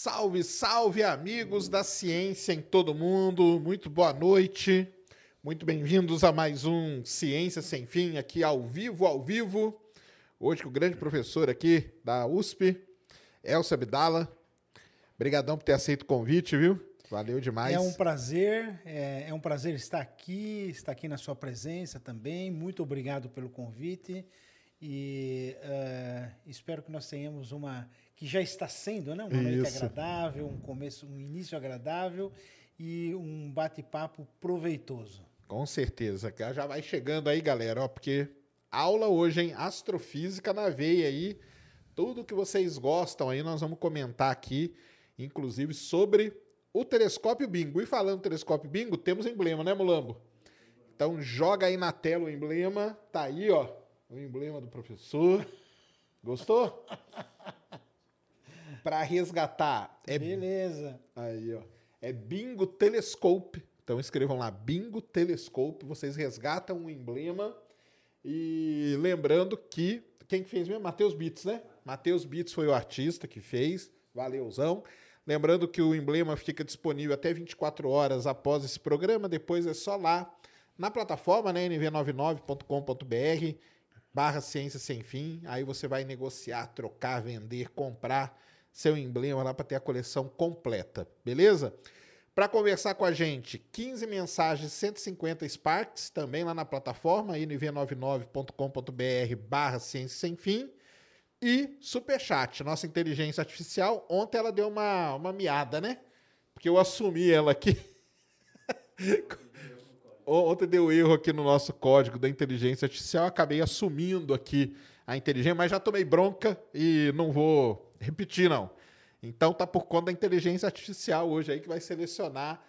Salve, salve, amigos da ciência em todo mundo. Muito boa noite. Muito bem-vindos a mais um Ciência Sem Fim, aqui ao vivo, ao vivo. Hoje com o grande professor aqui da USP, Elcio Abdala. Obrigadão por ter aceito o convite, viu? Valeu demais. É um prazer, é, é um prazer estar aqui, estar aqui na sua presença também. Muito obrigado pelo convite e uh, espero que nós tenhamos uma que já está sendo, né, uma noite Isso. agradável, um começo, um início agradável e um bate-papo proveitoso. Com certeza. que Já vai chegando aí, galera, ó, porque aula hoje, hein? Astrofísica na veia aí. Tudo que vocês gostam aí, nós vamos comentar aqui, inclusive sobre o telescópio Bingo. E falando telescópio Bingo, temos emblema, né, Mulambo? Então joga aí na tela o emblema. Tá aí, ó, o emblema do professor. Gostou? Para resgatar é Beleza. Aí, ó. É Bingo Telescope. Então escrevam lá, Bingo Telescope. Vocês resgatam o emblema. E lembrando que. Quem que fez mesmo? Matheus Bits, né? Matheus Bits foi o artista que fez. Valeuzão. Lembrando que o emblema fica disponível até 24 horas após esse programa. Depois é só lá na plataforma, né? nv99.com.br barra ciência sem fim. Aí você vai negociar, trocar, vender, comprar seu emblema lá para ter a coleção completa, beleza? Para conversar com a gente, 15 mensagens, 150 Sparks, também lá na plataforma, nv99.com.br barra ciência sem fim. E Superchat, nossa inteligência artificial. Ontem ela deu uma, uma miada, né? Porque eu assumi ela aqui. Ontem deu erro aqui no nosso código da inteligência artificial. Acabei assumindo aqui a inteligência, mas já tomei bronca e não vou repetir, não. Então tá por conta da inteligência artificial hoje aí que vai selecionar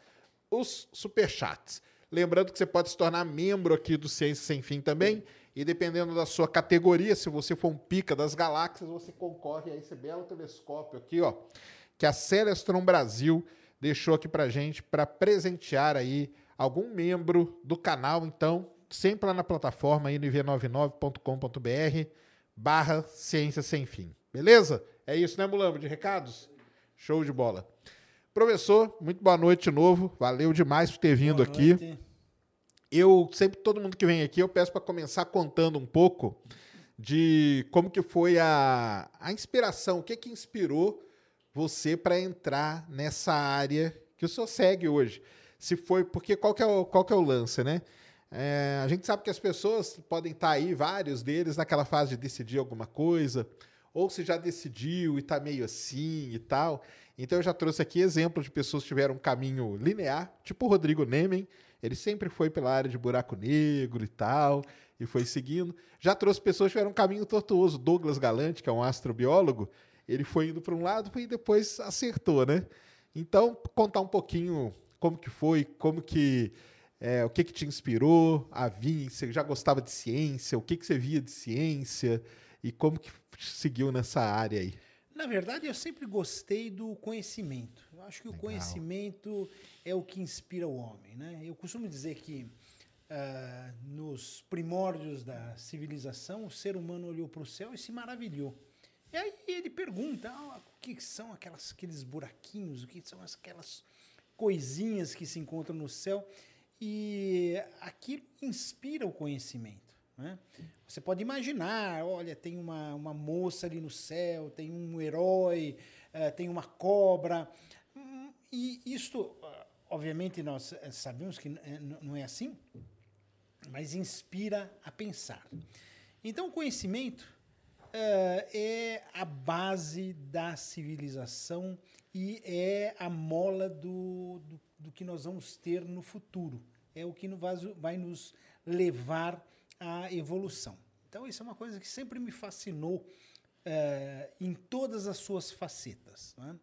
os superchats. Lembrando que você pode se tornar membro aqui do Ciência Sem Fim também. E dependendo da sua categoria, se você for um pica das galáxias, você concorre a esse belo telescópio aqui, ó, que a Celestron Brasil deixou aqui pra gente para presentear aí algum membro do canal. Então, sempre lá na plataforma nv99.com.br barra Ciência Sem Fim. Beleza? É isso, né, Mulambo? De recados? Show de bola. Professor, muito boa noite de novo. Valeu demais por ter vindo Boa aqui. noite. Eu sempre, todo mundo que vem aqui, eu peço para começar contando um pouco de como que foi a, a inspiração, o que que inspirou você para entrar nessa área que o senhor segue hoje. Se foi, porque qual que é o, qual que é o lance, né? É, a gente sabe que as pessoas podem estar aí, vários deles, naquela fase de decidir alguma coisa, ou se já decidiu e está meio assim e tal. Então eu já trouxe aqui exemplos de pessoas que tiveram um caminho linear, tipo o Rodrigo Nemen, ele sempre foi pela área de buraco negro e tal, e foi seguindo. Já trouxe pessoas que tiveram um caminho tortuoso, Douglas Galante, que é um astrobiólogo, ele foi indo para um lado e depois acertou, né? Então, contar um pouquinho como que foi, como que é, o que que te inspirou a vir, você já gostava de ciência, o que que você via de ciência e como que seguiu nessa área aí. Na verdade, eu sempre gostei do conhecimento. Eu acho que o conhecimento é o que inspira o homem, né? Eu costumo dizer que ah, nos primórdios da civilização, o ser humano olhou para o céu e se maravilhou. E aí ele pergunta: ah, o que são aquelas, aqueles buraquinhos, o que são aquelas coisinhas que se encontram no céu? E aquilo inspira o conhecimento. Né? Você pode imaginar: olha, tem uma, uma moça ali no céu, tem um herói, eh, tem uma cobra. E isto, ah, obviamente, nós eh, sabemos que eh, não é assim, mas inspira a pensar. Então, o conhecimento eh, é a base da civilização e é a mola do, do, do que nós vamos ter no futuro. É o que vai nos levar à evolução. Então, isso é uma coisa que sempre me fascinou eh, em todas as suas facetas. né?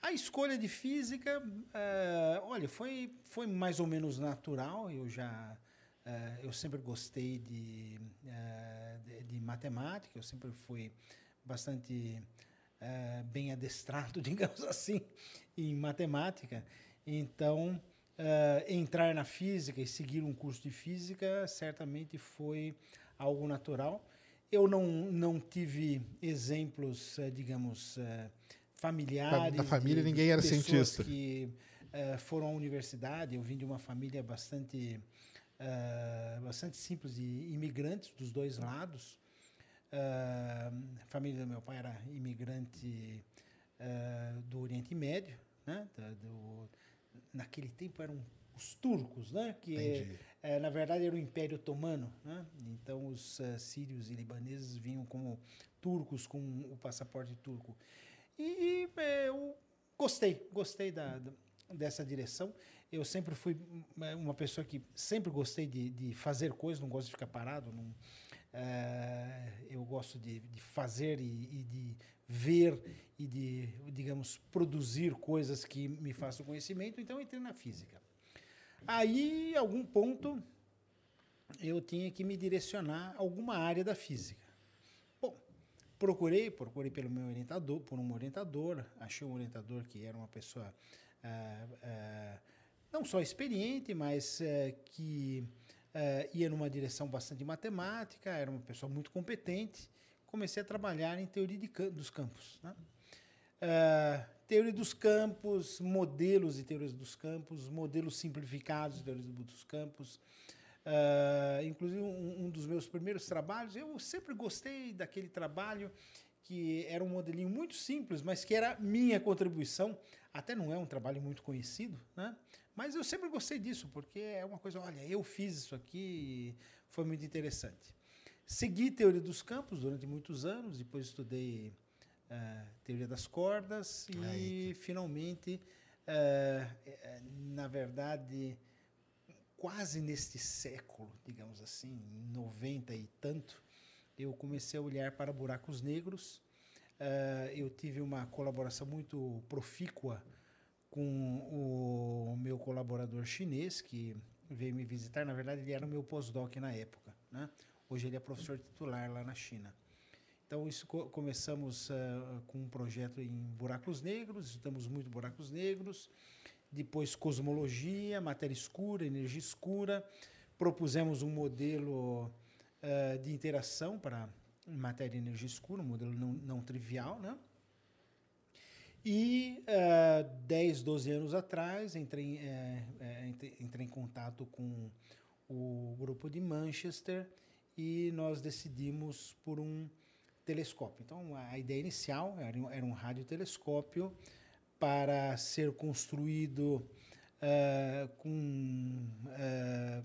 A escolha de física, eh, olha, foi, foi mais ou menos natural. Eu já, eh, eu sempre gostei de, de, de matemática. Eu sempre fui bastante bem adestrado, digamos assim, em matemática. Então, eh, entrar na física e seguir um curso de física certamente foi algo natural. Eu não, não tive exemplos, eh, digamos, eh, familiares. Na família, de- de ninguém era cientista. que foram à universidade. Eu vim de uma família bastante, bastante simples de imigrantes dos dois lados. A família do meu pai era imigrante do Oriente Médio, né? Da- do- naquele tempo eram os turcos, né? Que eh, na verdade era o Império Otomano, né? Então os ah, sírios e libaneses vinham como turcos com o passaporte turco. E eh, eu gostei, gostei da, da- dessa direção. Eu sempre fui eh, uma pessoa que sempre gostei de, de fazer coisas, não gosto de ficar parado. Não, eh, eu gosto de, de fazer e, e de ver e de, digamos, produzir coisas que me façam conhecimento. Então, entrei na física. Aí, algum ponto, eu tinha que me direcionar a alguma área da física. Bom, procurei, procurei pelo meu orientador, por um orientador, achei um orientador que era uma pessoa ah, ah, não só experiente, mas eh, que eh, ia numa direção bastante matemática, era uma pessoa muito competente. Comecei a trabalhar em teoria de dos campos. Né? Ah, teoria dos campos, modelos de teorias dos campos, modelos simplificados de teorias dos campos. Ah, inclusive, um, um dos meus primeiros trabalhos, eu sempre gostei daquele trabalho que era um modelinho muito simples, mas que era minha contribuição. Até não é um trabalho muito conhecido, né? mas eu sempre gostei disso, porque é uma coisa, olha, eu fiz isso aqui, foi muito interessante. Segui teoria dos campos durante muitos anos, depois estudei ah, teoria das cordas e finalmente, ah, eh, na verdade, quase neste século, digamos assim, em 90 e tanto, eu comecei a olhar para buracos negros. Eu tive uma colaboração muito profícua com o meu colaborador chinês, que veio me visitar. Na verdade, ele era o meu pós-doc na época. Né? Hoje ele é professor titular lá na China. Então, isso co- começamos ah, com um projeto em buracos negros, estudamos muito buracos negros, depois cosmologia, matéria escura, energia escura, propusemos um modelo ah, de interação para matéria e energia escura, um modelo não, não trivial, né? E ah, 10, 12 anos atrás, entrei, eh, eh, entre- entrei em contato com o grupo de Manchester e nós decidimos por um telescópio. Então, a ideia inicial era, era um radiotelescópio para ser construído ah, com ah,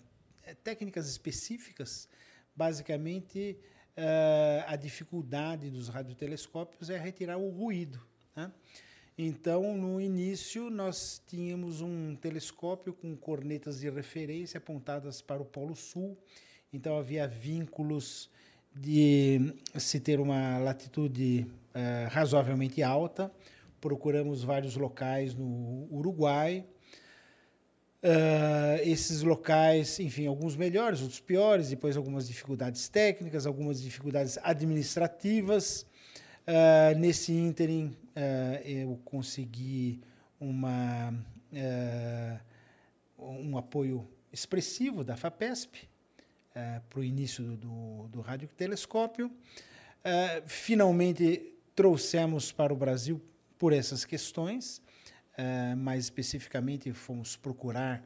técnicas específicas. Basicamente, ah, a dificuldade dos radiotelescópios é retirar o ruído. né? Então, no início, nós tínhamos um telescópio com cornetas de referência apontadas para o Polo Sul. Então, havia vínculos de se ter uma latitude eh, razoavelmente alta. Procuramos vários locais no Uruguai. Ah, esses locais, enfim, alguns melhores, outros piores, depois algumas dificuldades técnicas, algumas dificuldades administrativas. Ah, nesse ínterim, ah, eu consegui uma, um apoio expressivo da FAPESP para o início do, do, do radiotelescópio. Eh, finalmente trouxemos para o Brasil por essas questões, eh, mais especificamente fomos procurar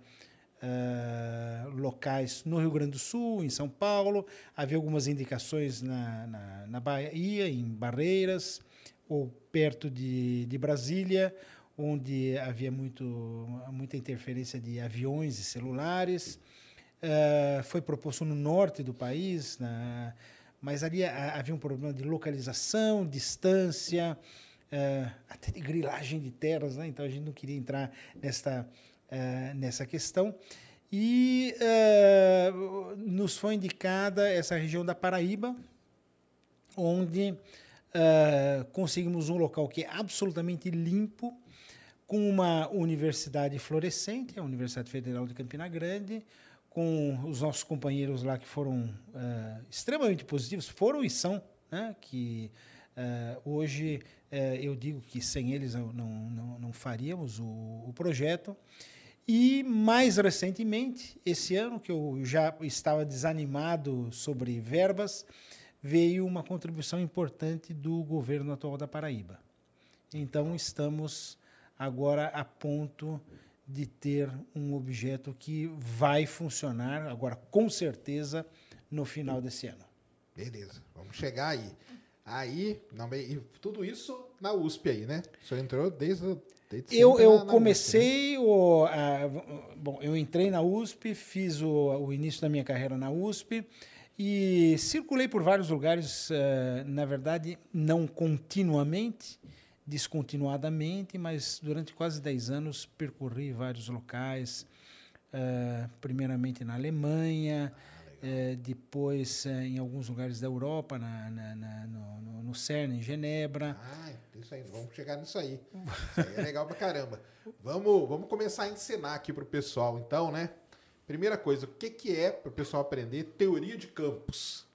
locais no Rio Grande do Sul, em São Paulo, havia algumas indicações na, na, na Bahia, em Barreiras, ou perto de, de Brasília, onde havia muito, muita interferência de aviões e celulares. Uh, foi proposto no norte do país, na, mas ali havia um problema de localização, distância, uh, até de grilagem de terras, né? então a gente não queria entrar nesta uh, nessa questão. E nos foi indicada essa região da Paraíba, onde conseguimos um local que é absolutamente limpo, com uma universidade florescente, a Universidade Federal de Campina Grande, com os nossos companheiros lá que foram uh, extremamente positivos, foram e são, né, que uh, hoje uh, eu digo que sem eles não, não, não faríamos o, o, projeto. E mais recentemente, esse ano, que eu já estava desanimado sobre verbas, veio uma contribuição importante do governo atual da Paraíba. Então, estamos agora a ponto de ter um objeto que vai funcionar, agora com certeza, no final desse ano. Beleza, vamos chegar aí. Aí, não, e tudo isso na USP aí, né? O senhor entrou desde eu, eu na, na comecei USP, né? o, a, bom, eu entrei na USP, fiz o, o, início da minha carreira na USP e circulei por vários lugares, uh, na verdade, não continuamente, descontinuadamente, mas durante quase 10 anos percorri vários locais, uh, primeiramente na Alemanha, é, depois é, em alguns lugares da Europa, na, na, na no, no, CERN, em Genebra. Ah, isso aí, vamos chegar nisso aí. Isso aí é legal pra caramba. Vamos, vamos começar a ensinar aqui pro pessoal, então, né? Primeira coisa, o que, que é para o pessoal aprender teoria de campos?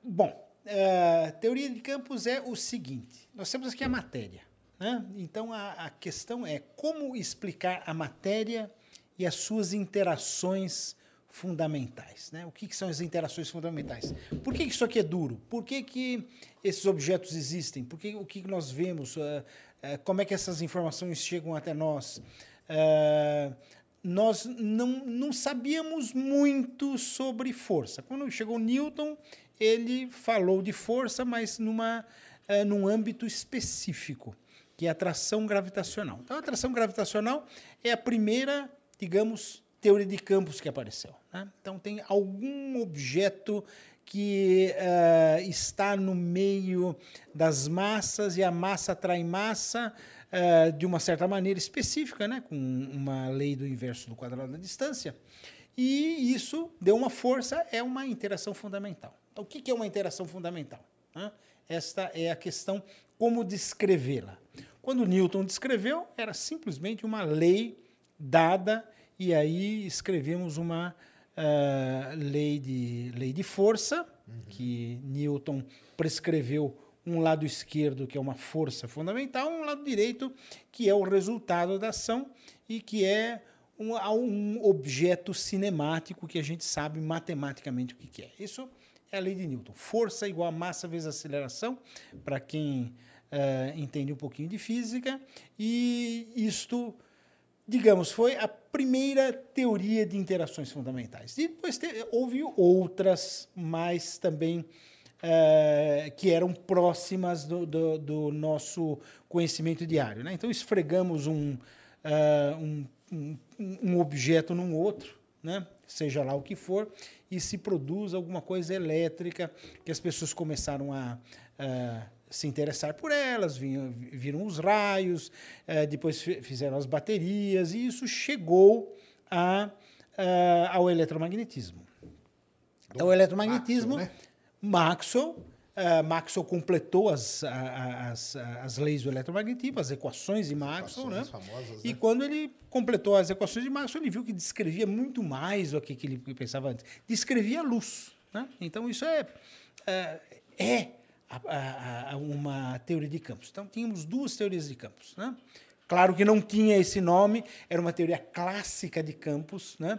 Bom, uh, teoria de campos é o seguinte: nós temos aqui a matéria. Né? Então a, a questão é como explicar a matéria e as suas interações fundamentais. Né? O que, que, são as interações fundamentais? Por que, que, isso aqui é duro? Por que, que esses objetos existem? Por que, o que, nós vemos? Uh, uh, como é que essas informações chegam até nós? Uh, nós não, não sabíamos muito sobre força. Quando chegou Newton, ele falou de força, mas numa, num âmbito específico, que é atração gravitacional. Então, a atração gravitacional é a primeira, digamos, teoria de campos que apareceu. Né? Então, tem algum objeto que uh, está no meio das massas e a massa atrai massa uh, de uma certa maneira específica, né? com uma lei do inverso do quadrado da distância. E isso deu uma força, é uma interação fundamental. Então, o que é uma interação fundamental? Esta é a questão como descrevê-la. Quando Newton descreveu, era simplesmente uma lei dada e aí escrevemos uma uh, lei, de, lei de força, uhum. que Newton prescreveu um lado esquerdo, que é uma força fundamental, um lado direito, que é o resultado da ação e que é um, um objeto cinemático que a gente sabe matematicamente o que é. Isso é a lei de Newton. Força igual a massa vezes aceleração, para quem uh, entende um pouquinho de física, e isto digamos, foi a primeira teoria de interações fundamentais. E depois te, houve outras, mas também é, que eram próximas do, do, do, nosso conhecimento diário. Né? Então, esfregamos um, uh, um, um, um, objeto num outro, né? seja lá o que for, e se produz alguma coisa elétrica que as pessoas começaram a. Uh, se interessar por elas, vinham, viram os raios, eh, depois fizeram as baterias, e isso chegou a, a, ao eletromagnetismo. Do o eletromagnetismo, Maxwell, né? Maxwell, uh, Maxwell completou as, as, as leis do eletromagnetismo, as equações de Maxwell, equações né? Famosas, né? E quando ele completou as equações de Maxwell, ele viu que descrevia muito mais do que, que ele pensava antes. Descrevia a luz. Né? Então, isso é, é, é a, a, a uma teoria de campos. Então, tínhamos duas teorias de campos. Né? Claro que não tinha esse nome, era uma teoria clássica de campos, né?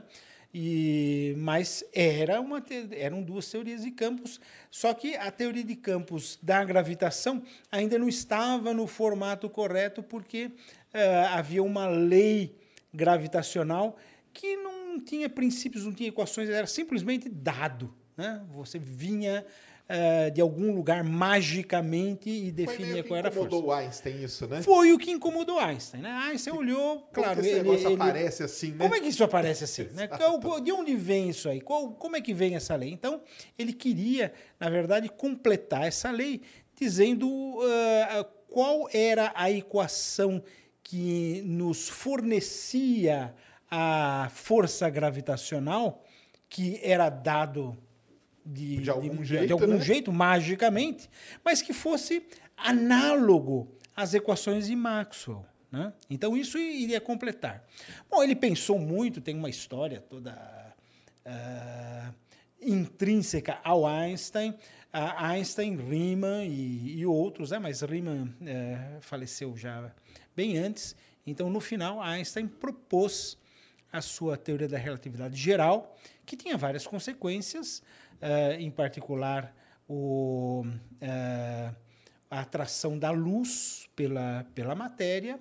E, mas era uma, eram duas teorias de campos, só que a teoria de campos da gravitação ainda não estava no formato correto, porque uh, havia uma lei gravitacional que não tinha princípios, não tinha equações, era simplesmente dado. Né? Você vinha uh, de algum lugar magicamente e definia qual era a força. incomodou Einstein isso, né? Foi o que incomodou Einstein. Né? Einstein olhou, Como claro. que esse ele, ele- aparece assim, né? Como é que isso aparece assim? né? Qual- De onde vem isso aí? Qual- como é que vem essa lei? Então, ele queria, na verdade, completar essa lei dizendo ah, qual era a equação que nos fornecia a força gravitacional que era dado de, De algum de, jeito, de algum né? jeito, magicamente, mas que fosse análogo às equações de Maxwell. Né? Então, isso iria completar. Bom, ele pensou muito, tem uma história toda ah, intrínseca ao Einstein. A Einstein, Riemann e, e outros, né? mas Riemann eh, faleceu já bem antes. Então, no final, Einstein propôs a sua teoria da relatividade geral, que tinha várias consequências, eh, em particular o, eh, a atração da luz pela, pela matéria.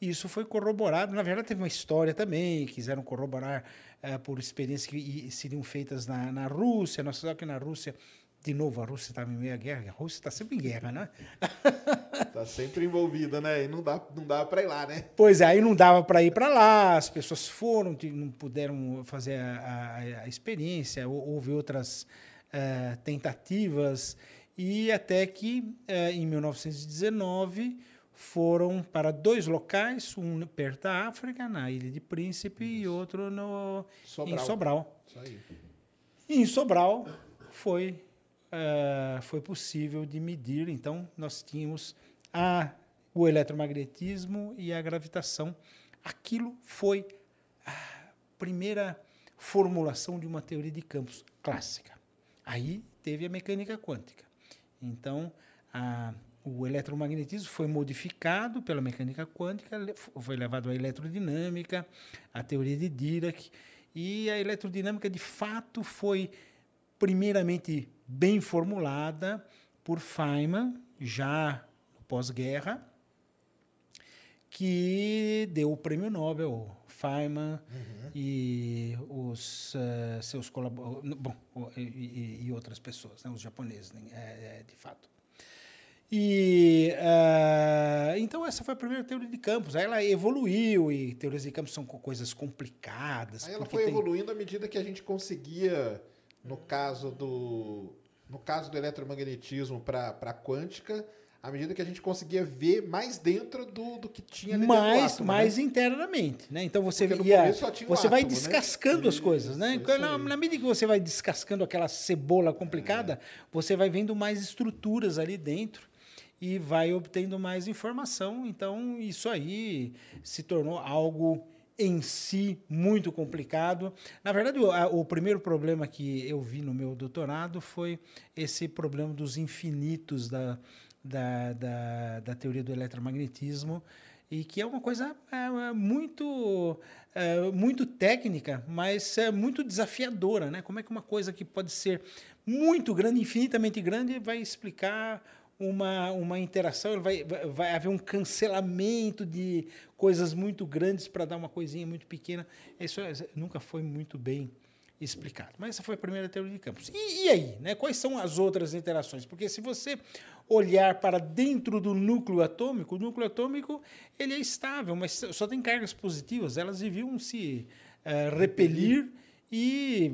Isso foi corroborado. Na verdade, teve uma história também, quiseram corroborar eh, por experiências que seriam feitas na, na Rússia. Nós sabemos que na Rússia, de novo, a Rússia estava em meio à guerra. A Rússia está sempre em guerra, né? Tá sempre envolvida, né? E não dá, não dá pra ir lá, né? Pois é, aí não dava para ir para lá, as pessoas foram, não puderam fazer a, a- a experiência, hou- houve outras eh, tentativas, e até que eh, em 1919 foram para dois locais, um perto da África, na Ilha de Príncipe, e outro no, em Sobral. Sobral. Isso aí. E em Sobral foi, eh, foi possível de medir, então nós tínhamos a, o eletromagnetismo e a gravitação. Aquilo foi a primeira formulação de uma teoria de campos clássica. Aí teve a mecânica quântica. Então, a, o eletromagnetismo foi modificado pela mecânica quântica, foi levado à eletrodinâmica, à teoria de Dirac, e a eletrodinâmica, de fato, foi primeiramente bem formulada por Feynman, já no pós-guerra, que deu o prêmio Nobel, Feynman e os eh, seus colaboradores, bom, e, e- outras pessoas, né, os japoneses, né, é, é, de fato. E ah, então essa foi a primeira teoria de campos. Aí ela evoluiu e teorias de campos são co- coisas complicadas. Aí ela foi tem- evoluindo à medida que a gente conseguia, no caso do, no caso do eletromagnetismo para a quântica, à medida que a gente conseguia ver mais dentro do, do que tinha ali mais, átomo, mais né? internamente, né? Então você ia, você vai átomo, né? descascando as Isso, coisas, né? isso na, na medida que você vai descascando aquela cebola complicada, É. você vai vendo mais estruturas ali dentro e vai obtendo mais informação. Então isso aí se tornou algo em si muito complicado. Na verdade, o, a- o primeiro problema que eu vi no meu doutorado foi esse problema dos infinitos da, da, da, da teoria do eletromagnetismo e que é uma coisa é, é, muito é, muito técnica, mas é muito desafiadora, né? Como é que uma coisa que pode ser muito grande, infinitamente grande, vai explicar uma, uma interação, vai, vai, haver um cancelamento de coisas muito grandes para dar uma coisinha muito pequena. Isso é- nunca foi muito bem explicado. Mas essa foi a primeira teoria de campos. E, e aí, né? Quais são as outras interações? Porque se você olhar para dentro do núcleo atômico, o núcleo atômico ele é estável, mas só tem cargas positivas. Elas deviam se eh, repelir e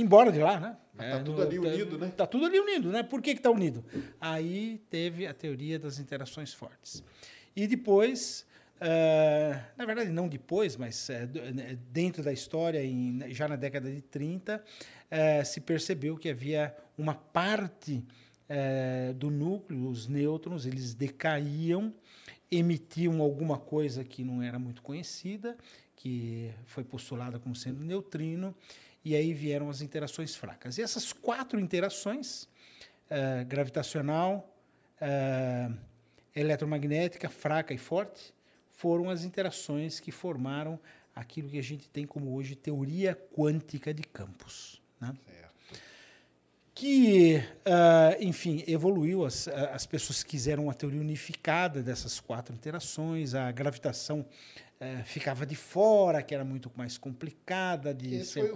embora de lá, né? Mas tá tudo ali unido, né? Tá tudo ali unido, né? Por que que tá unido? Aí teve a teoria das interações fortes. E depois, eh, na verdade não depois, mas eh, dentro da história, em- já na década de 30, eh, se percebeu que havia uma parte do núcleo, os nêutrons, eles decaíam, emitiam alguma coisa que não era muito conhecida, que foi postulada como sendo neutrino, e aí vieram as interações fracas. E essas quatro interações, eh, gravitacional, eh, eletromagnética, fraca e forte, foram as interações que formaram aquilo que a gente tem como hoje teoria quântica de campos. Né? Que, uh, enfim, evoluiu, as, as pessoas quiseram uma teoria unificada dessas quatro interações, a gravitação uh, ficava de fora, que era muito mais complicada de Esse ser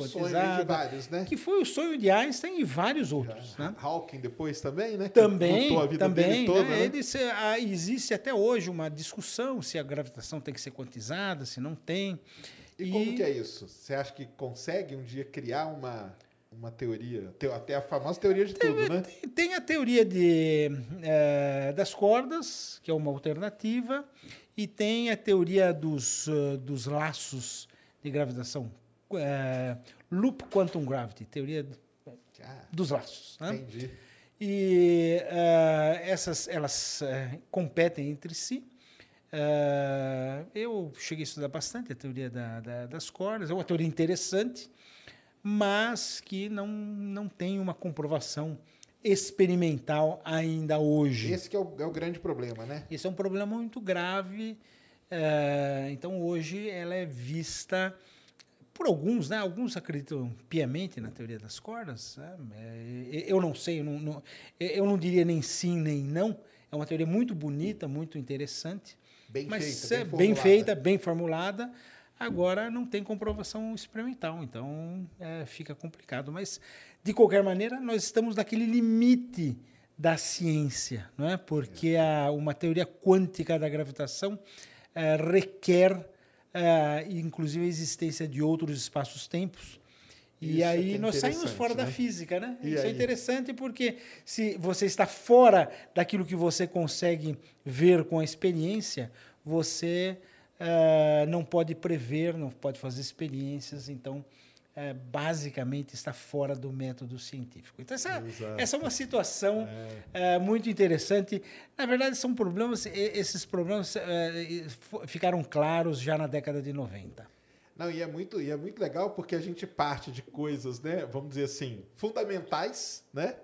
vários, né? Que foi o sonho de Einstein e vários outros. Né? Hawking depois também, né? Que Também, a vida também. dele toda, né? né? Ele se- ah, existe até hoje uma discussão se a gravitação tem que ser quantizada, se não tem. E, como que é isso? Você acha que consegue um dia criar uma, uma teoria? Teo- Até a famosa teoria de tudo, né? Tem, tem a teoria de, eh, das cordas, que é uma alternativa, e tem a teoria dos, eh, dos laços de gravitação, eh, loop quantum gravity, teoria Ah, dos laços. Né? entendi. E ah, essas elas eh, competem entre si. Eu cheguei a estudar bastante a teoria da- da- das cordas, é uma teoria interessante, mas que não, não tem uma comprovação experimental ainda hoje. Esse que é o, é o grande problema, né? Esse é um problema muito grave. eh, então, hoje, ela é vista por alguns, né? Alguns acreditam piamente na teoria das cordas. né? Eh, eu não sei, eu não, não- eu não diria nem sim nem não. É uma teoria muito bonita, muito interessante. Bem mas feita, é bem bem feita, bem formulada. Agora não tem comprovação experimental, então é, fica complicado. Mas, de qualquer maneira, nós estamos naquele limite da ciência, não é? Porque a, uma teoria quântica da gravitação eh, requer, eh, inclusive, a existência de outros espaços-tempos. E Isso é aí é nós saímos fora da né? física, né? E Isso é aí? interessante porque se você está fora daquilo que você consegue ver com a experiência, você eh, não pode prever, não pode fazer experiências, então eh, basicamente está fora do método científico. Então essa, essa é uma situação eh, muito interessante. Na verdade são problemas, esses problemas ficaram claros já na década de 90. Não, e é muito, e é muito legal porque a gente parte de coisas, né? Vamos dizer assim, fundamentais, né?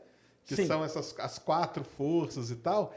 Que Sim. são essas as quatro forças e tal.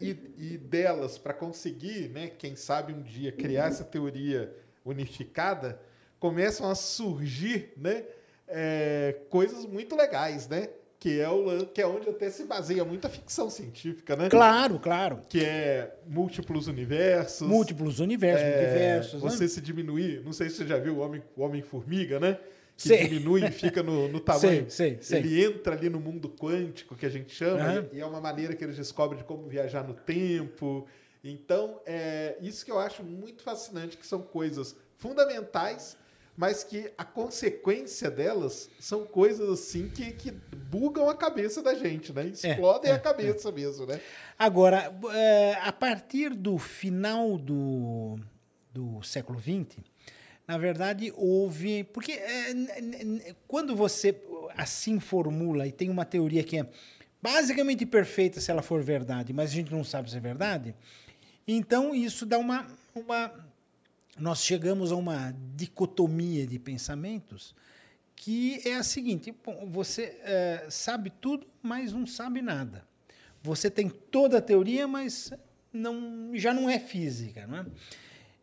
E, e delas, para conseguir, né, quem sabe um dia criar essa teoria unificada, começam a surgir, né, é, coisas muito legais, né? Que é, o, que é onde até se baseia muita ficção científica, né? Claro, claro. Que é múltiplos universos. Múltiplos universos, É, multiversos. né? Você se diminuir, não sei se você já viu o Homem- o Homem-Formiga, né? Que Sei. diminui e fica no, no tamanho. Sei, sei, sei. Ele entra ali no mundo quântico, que a gente chama, Aham. e é uma maneira que eles descobrem de como viajar no tempo. Então, é isso que eu acho muito fascinante, que são coisas fundamentais, mas que a consequência delas são coisas assim que, que bugam a cabeça da gente, né? Explodem é, a cabeça mesmo, né? Agora, eh, a partir do final do, do século XX, na verdade, houve. Porque n- quando você assim formula e tem uma teoria que é basicamente perfeita se ela for verdade, mas a gente não sabe se é verdade, então isso dá uma. uma nós chegamos a uma dicotomia de pensamentos que é a seguinte: bom, você eh, sabe tudo, mas não sabe nada. Você tem toda a teoria, mas não, já não é física, não é?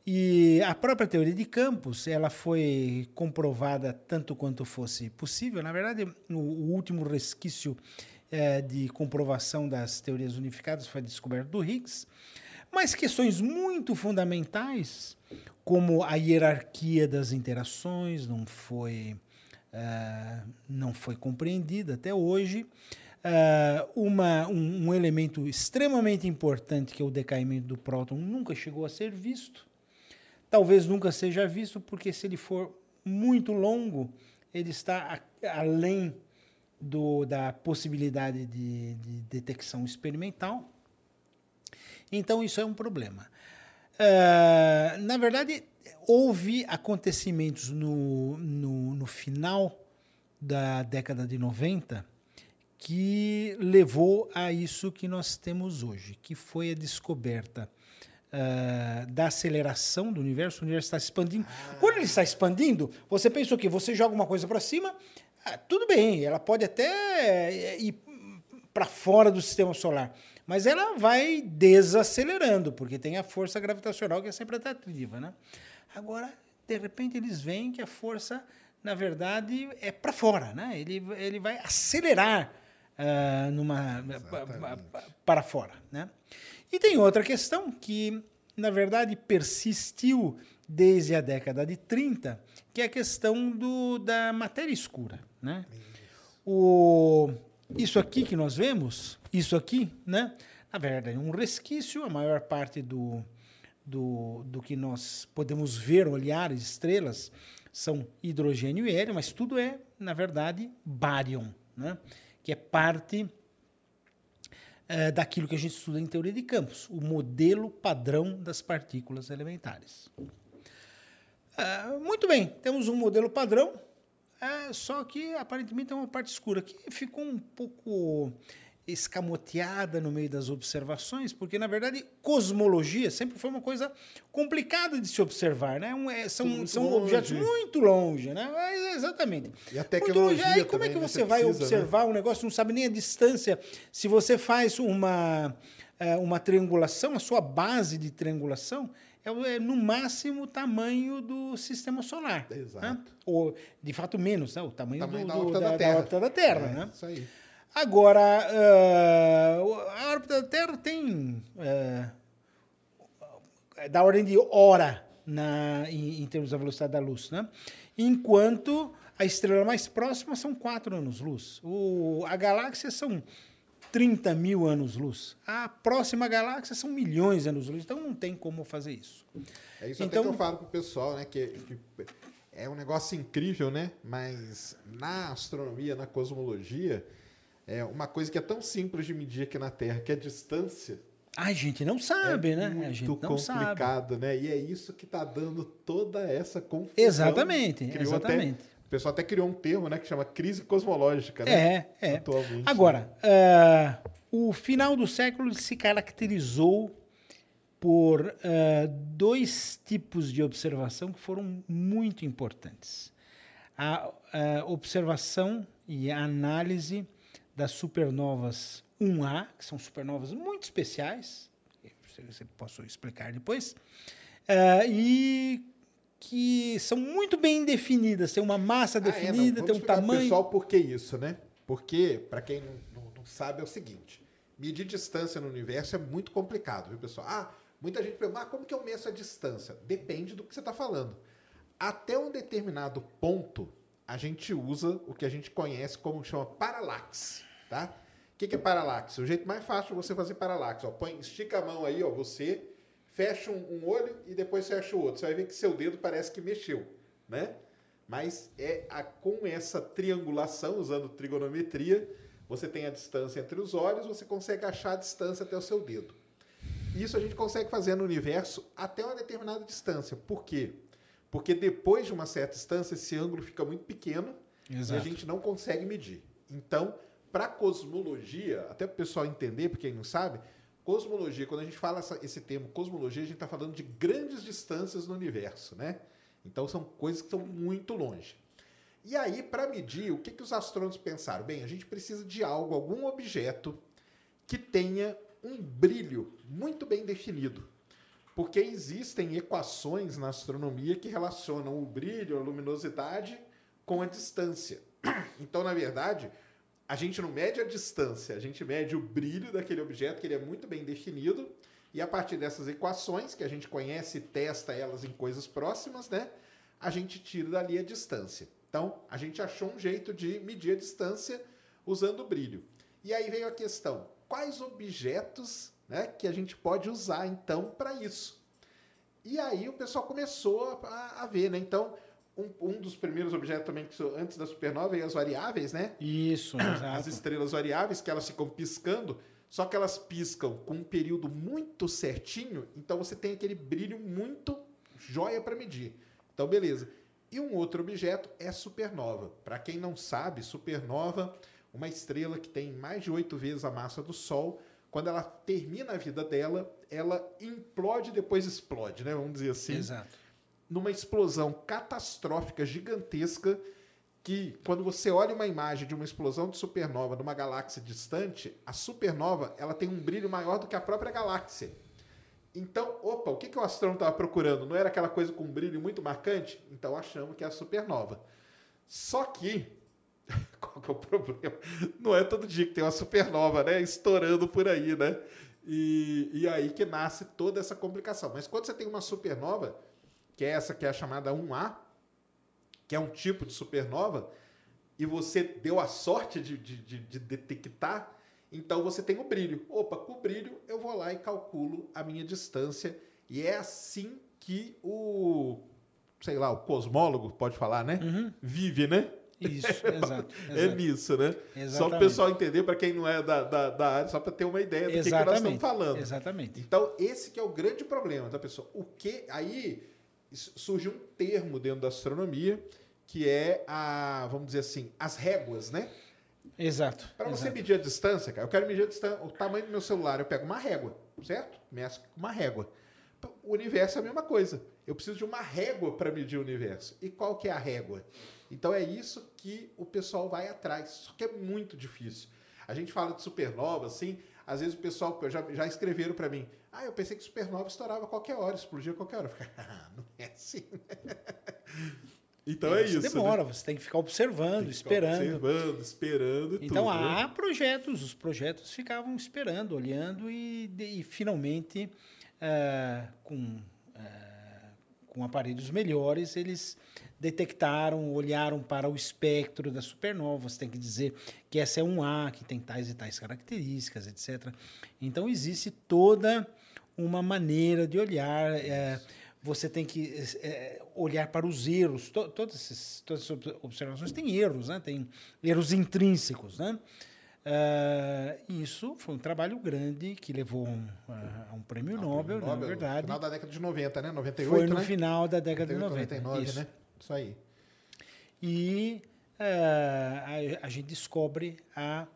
E a própria teoria de campos, ela foi comprovada tanto quanto fosse possível. Na verdade, o, último resquício eh, de comprovação das teorias unificadas foi descoberto do Higgs. Mas questões muito fundamentais, como a hierarquia das interações, não foi, ah, não foi compreendida até hoje. Ah, uma, um, um elemento extremamente importante, que é o decaimento do próton, nunca chegou a ser visto. Talvez nunca seja visto, porque se ele for muito longo, ele está a- além do, da possibilidade de, de detecção experimental. Então, isso é um problema. Ah, na verdade, houve acontecimentos no, no, no final da década de 90 que levou a isso que nós temos hoje, que foi a descoberta ah, da aceleração do universo. O universo está expandindo. Quando ele está expandindo, você pensa o quê? Você joga uma coisa para cima, ah, tudo bem, ela pode até eh, ir para fora do sistema solar. Mas ela vai desacelerando, porque tem a força gravitacional que é sempre atrativa, né? Agora, de repente, eles veem que a força, na verdade, é para fora, né? Ele, ele vai acelerar uh, numa, para fora, né? E tem outra questão que, na verdade, persistiu desde a década de 30, que é a questão do, da matéria escura, né? O, isso aqui que nós vemos, isso aqui, né? Na verdade, é um resquício, a maior parte do, do, do que nós podemos ver, olhar, estrelas, são hidrogênio e hélio, mas tudo é, na verdade, bárion, né? que é parte é, daquilo que a gente estuda em teoria de campos, o modelo padrão das partículas elementares. É, muito bem, temos um modelo padrão, é, só que aparentemente é uma parte escura que ficou um pouco escamoteada no meio das observações, porque na verdade cosmologia sempre foi uma coisa complicada de se observar, né? Um, é, são são longe. objetos muito longe, né? Exatamente. E a tecnologia Aí, como é que você, vai precisa, né? observar né? um negócio não sabe nem a distância? Se você faz uma é, uma triangulação, a sua base de triangulação é, é no máximo o tamanho do sistema solar. Né? Exato. Né? Ou, de fato, menos, né? o tamanho, tamanho do, da, órbita da, da, Terra. da órbita da Terra. É, né? Isso aí. Agora, uh, a órbita da Terra tem uh, da ordem de hora na, em, em, termos da velocidade da luz, né? enquanto a estrela mais próxima são 4 anos-luz. A galáxia são 30 mil anos-luz. A próxima galáxia são milhões de anos-luz. Então não tem como fazer isso. É isso então, que eu falo pro pessoal, né? Que, que é um negócio incrível, né? Mas na astronomia, na cosmologia, é uma coisa que é tão simples de medir aqui na Terra, que é a distância. A gente não sabe, é né? Muito a gente não complicado, sabe. né? E é isso que está dando toda essa confusão. Exatamente, Criou exatamente. Até, o pessoal até criou um termo, né, que chama crise cosmológica, né? É, é. Atualmente. Agora, uh, o final do século se caracterizou por uh, dois tipos de observação que foram muito importantes. A, a observação e a análise das supernovas 1A, que são supernovas muito especiais, você posso explicar depois, uh, e que são muito bem definidas, tem uma massa definida, ah, é, tem um tamanho. pessoal por que isso, né? Porque, para quem não, não, não, sabe, é o seguinte: medir distância no universo é muito complicado, viu, pessoal? Ah, muita gente pergunta, ah, como que eu meço a distância? Depende do que você está falando. Até um determinado ponto, a gente usa o que a gente conhece como chama paralaxe, tá? O que, que é paralaxe? O jeito mais fácil de você fazer paralaxe, ó, põe, estica a mão aí, ó, você fecha um, um, olho e depois fecha o outro. Você vai ver que seu dedo parece que mexeu, né? Mas é a, com essa triangulação, usando trigonometria, você tem a distância entre os olhos, você consegue achar a distância até o seu dedo. Isso a gente consegue fazer no universo até uma determinada distância. Por quê? Depois de uma certa distância, esse ângulo fica muito pequeno Exato. e a gente não consegue medir. Então, para cosmologia, até para o pessoal entender, para quem não sabe, cosmologia, quando a gente fala essa, esse termo cosmologia, a gente está falando de grandes distâncias no universo, né? Então são coisas que estão muito longe. E aí, para medir, o que, que os astrônomos pensaram? Bem, a gente precisa de algo, algum objeto que tenha um brilho muito bem definido porque existem equações na astronomia que relacionam o brilho, a luminosidade com a distância. Então, na verdade, a gente não mede a distância, a gente mede o brilho daquele objeto, que ele é muito bem definido, e a partir dessas equações, que a gente conhece e testa elas em coisas próximas, né, a gente tira dali a distância. Então, a gente achou um jeito de medir a distância usando o brilho. E aí veio a questão: quais objetos né, que a gente pode usar então para isso. E aí o pessoal começou a, a ver, né? Então, um, um, dos primeiros objetos também que antes da supernova é as variáveis, né? Isso, exato. As estrelas variáveis que elas ficam piscando, só que elas piscam com um período muito certinho, então você tem aquele brilho muito joia para medir. Então, beleza. E um outro objeto é supernova. Para quem não sabe, supernova, uma estrela que tem mais de oito vezes a massa do Sol, quando ela termina a vida dela, ela implode e depois explode, né? Vamos dizer assim. Exato. Numa explosão catastrófica, gigantesca, que quando você olha uma imagem de uma explosão de supernova numa galáxia distante, a supernova ela tem um brilho maior do que a própria galáxia. Então, opa, o que, que o astrônomo estava procurando? Não era aquela coisa com um brilho muito marcante? Então achamos que é a supernova. Só que, qual que é o problema? Não é todo dia que tem uma supernova, né? Estourando por aí, né? E, e aí que nasce toda essa complicação. Mas quando você tem uma supernova, que é essa que é a chamada 1A, que é um tipo de supernova, e você deu a sorte de, de, de, de detectar, então você tem o brilho. Opa, com o brilho eu vou lá e calculo a minha distância. E é assim que o, sei lá, o cosmólogo, pode falar, né? Vive, né? Isso, exato. É exato. nisso, né? Só para o Exatamente. pessoal entender, para quem não é da, da, da área, só para ter uma ideia do que, que nós estamos Exatamente. falando. Exatamente. Então, esse que é o grande problema, tá, pessoal? O que. Aí surge um termo dentro da astronomia que é a, vamos dizer assim, as réguas, né? Exato. Para você medir a distância, cara, eu quero medir a distância, o tamanho do meu celular, eu pego uma régua, certo? Meço com uma régua. O universo é a mesma coisa. Eu preciso de uma régua para medir o universo. E qual que é a régua? Então é isso que o pessoal vai atrás. Só que é muito difícil. A gente fala de supernova, assim, às vezes o pessoal já, já escreveram para mim, ah, eu pensei que supernova estourava a qualquer hora, explodia a qualquer hora. Eu fico, ah, não é assim. né?" então é Você isso. demora, né? você tem que ficar observando, que ficar esperando. Observando, esperando Então tudo, né? há projetos, os projetos ficavam esperando, olhando e, e finalmente ah, com, ah, com aparelhos melhores eles detectaram, olharam para o espectro das supernovas. Tem que dizer que essa é um A, que tem tais e tais características, etc. Então existe toda uma maneira de olhar. eh, você tem que eh, olhar para os erros. To- todas, esses- todas essas ob- observações têm erros, né? tem erros intrínsecos. Né? Ah, isso foi um trabalho grande que levou um, a a um prêmio Nobel, na Nobel, verdade. Final da década de 90, né? 98, Foi no né? final da década de 98, 90. 99, isso. né? Isso aí. E ah, a, a gente descobre a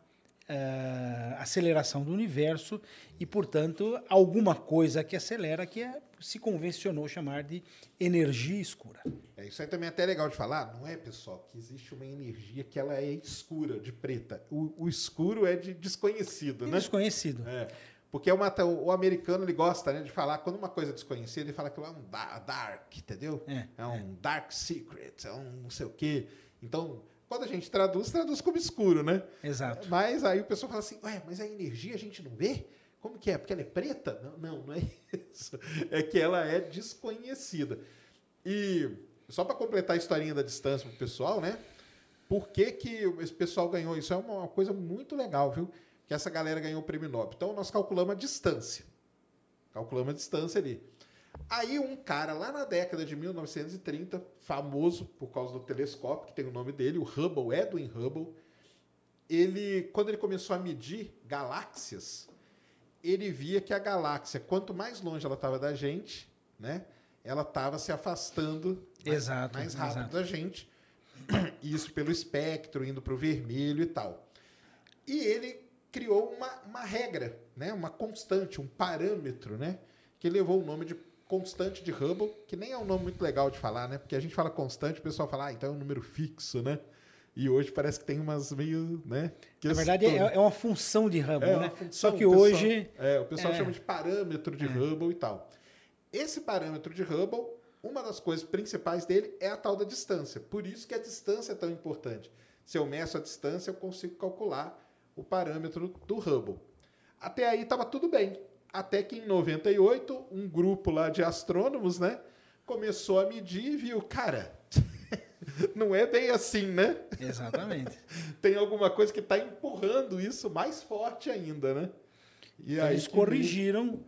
ah, aceleração do universo e, portanto, alguma coisa que acelera que é, se convencionou chamar de energia escura. É, isso aí também é até legal de falar, não é, pessoal, que existe uma energia que ela é escura, de preta. O, o escuro é de desconhecido, né? Desconhecido. É. Porque é uma, o, americano ele gosta né, de falar, quando uma coisa é desconhecida, ele fala que é um da- dark, entendeu? É, um dark secret, é um não sei o quê. Então, quando a gente traduz, traduz como escuro, né? Exato. Mas aí o pessoal fala assim, ué, mas a energia a gente não vê? Como que é? Porque ela é preta? Não, não, não é isso. É que ela é desconhecida. E só para completar a historinha da distância pro pessoal, né? Por que, que esse pessoal ganhou? Isso é uma coisa muito legal, viu? Que essa galera ganhou o prêmio Nobel. Então nós calculamos a distância. Calculamos a distância ali. Aí um cara lá na década de 1930, famoso por causa do telescópio, que tem o nome dele, o Hubble, Edwin Hubble, ele, quando ele começou a medir galáxias, ele via que a galáxia, quanto mais longe ela estava da gente, né, ela estava se afastando mais, Exato, mais rápido exato. da gente. Isso pelo espectro, indo para o vermelho e tal. E ele criou uma, uma regra, né, uma constante, um parâmetro, né, que levou o nome de constante de Hubble, que nem é um nome muito legal de falar, né, porque a gente fala constante, o pessoal fala, ah, então é um número fixo, né? E hoje parece que tem umas meio, né? Na verdade, é, é uma função de Hubble, É né? função, Só que pessoal- hoje. é, o pessoal é. chama de parâmetro de Hubble e tal. Esse parâmetro de Hubble, uma das coisas principais dele é a tal da distância. Por isso que a distância é tão importante. Se eu meço a distância, eu consigo calcular o parâmetro do Hubble. Até aí estava tudo bem. Até que em 98, um grupo lá de astrônomos, né, começou a medir e viu, cara, não é bem assim, né? Exatamente. tem alguma coisa que está empurrando isso mais forte ainda, né? E Então, eles que veio- corrigiram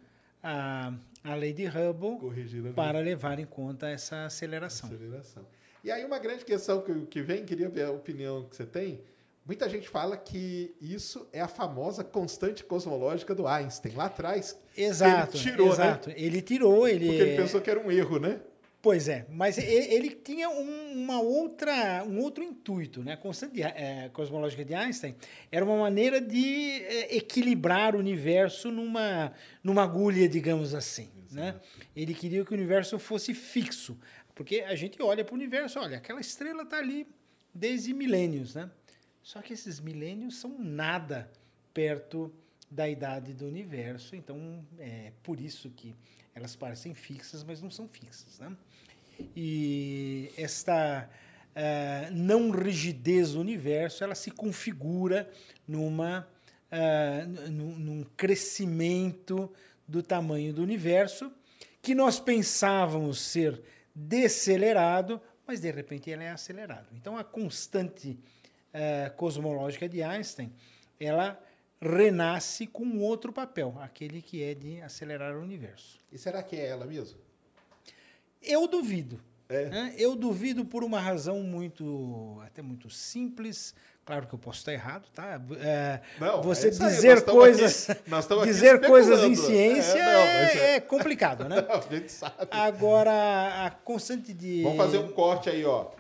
a, a lei de Hubble Corrigiram para levar em conta essa aceleração. aceleração. E aí uma grande questão que, que vem, queria ver a opinião que você tem. Muita gente fala que isso é a famosa constante cosmológica do Einstein, lá atrás. Exato. Ele tirou, exato. né? Ele tirou, ele. Porque ele pensou que era um erro, né? Pois é, mas e- ele, tinha um, uma outra, um outro intuito, né? A constante de- eh, cosmológica de Einstein era uma maneira de eh, equilibrar o universo numa, numa agulha, digamos assim, né? Ele queria que o universo fosse fixo, porque a gente olha para o universo, olha, aquela estrela está ali desde milênios, né? Só que esses milênios são nada perto da idade do universo, então é por isso que elas parecem fixas, mas não são fixas, né? E esta uh, não rigidez do universo, ela se configura numa uh, num, crescimento do tamanho do universo que nós pensávamos ser decelerado, mas de repente ele é acelerado. Então a constante uh, cosmológica de Einstein, ela renasce com outro papel, aquele que é de acelerar o universo. E será que é ela mesmo? Eu duvido. É. Né? Eu duvido por uma razão muito, até muito simples. Claro que eu posso estar errado, tá? É, não, você é dizer coisas, aqui, dizer coisas em ciência é, não, é, é complicado, né? Não, a gente sabe. Agora a constante de. Vamos fazer um corte aí, ó.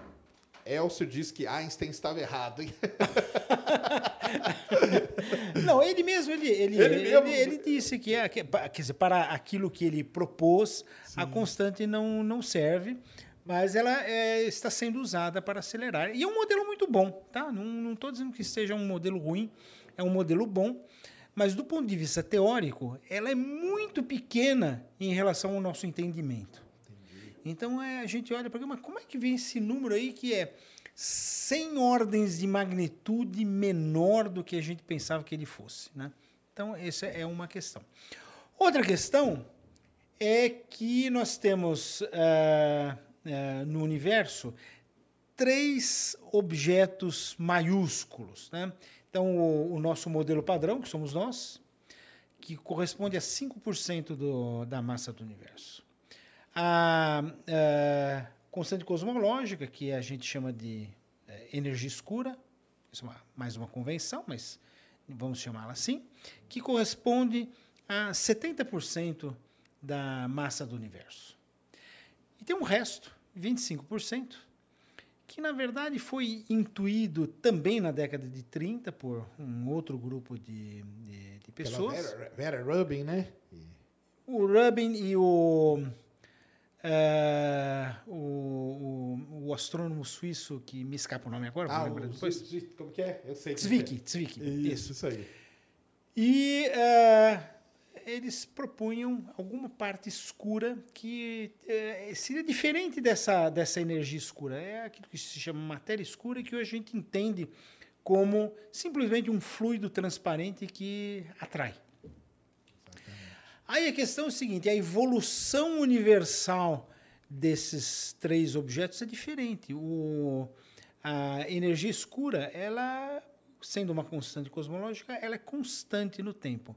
Elcio diz que Einstein estava errado, hein? Não, ele mesmo, ele, ele, ele, mesmo. ele, ele disse que, é, que, quer dizer, para aquilo que ele propôs, Sim. a constante não, não serve mas ela é, está sendo usada para acelerar. E é um modelo muito bom, tá? Não estou dizendo que seja um modelo ruim, é um modelo bom, mas do ponto de vista teórico, ela é muito pequena em relação ao nosso entendimento. Então é, a gente olha para como é que vem esse número aí que é 100 ordens de magnitude menor do que a gente pensava que ele fosse, né? Então essa é uma questão. Outra questão é que nós temos uh, é, no universo três objetos maiúsculos. Né? Então, o, o, nosso modelo padrão, que somos nós, que corresponde a 5% do, da massa do universo. A, a, constante cosmológica, que a gente chama de é, energia escura, isso é uma, mais uma convenção, mas vamos chamá-la assim, que corresponde a 70% da massa do universo. E tem um resto, 25%, que na verdade foi intuído também na década de 30 por um outro grupo de, de, de pessoas. Vera, Vera, Rubin, né? O Rubin e o, uh, o, o, o, astrônomo suíço, que me escapa o nome agora, ah, vou depois. Como que é? Eu sei. Zwicky, é. Isso, isso, isso aí. E uh, eles propunham alguma parte escura que é, seria diferente dessa, dessa energia escura. É aquilo que se chama matéria escura que hoje a gente entende como simplesmente um fluido transparente que atrai. Aí a questão é o seguinte: a evolução universal desses três objetos é diferente. O, a energia escura, ela, sendo uma constante cosmológica, ela é constante no tempo.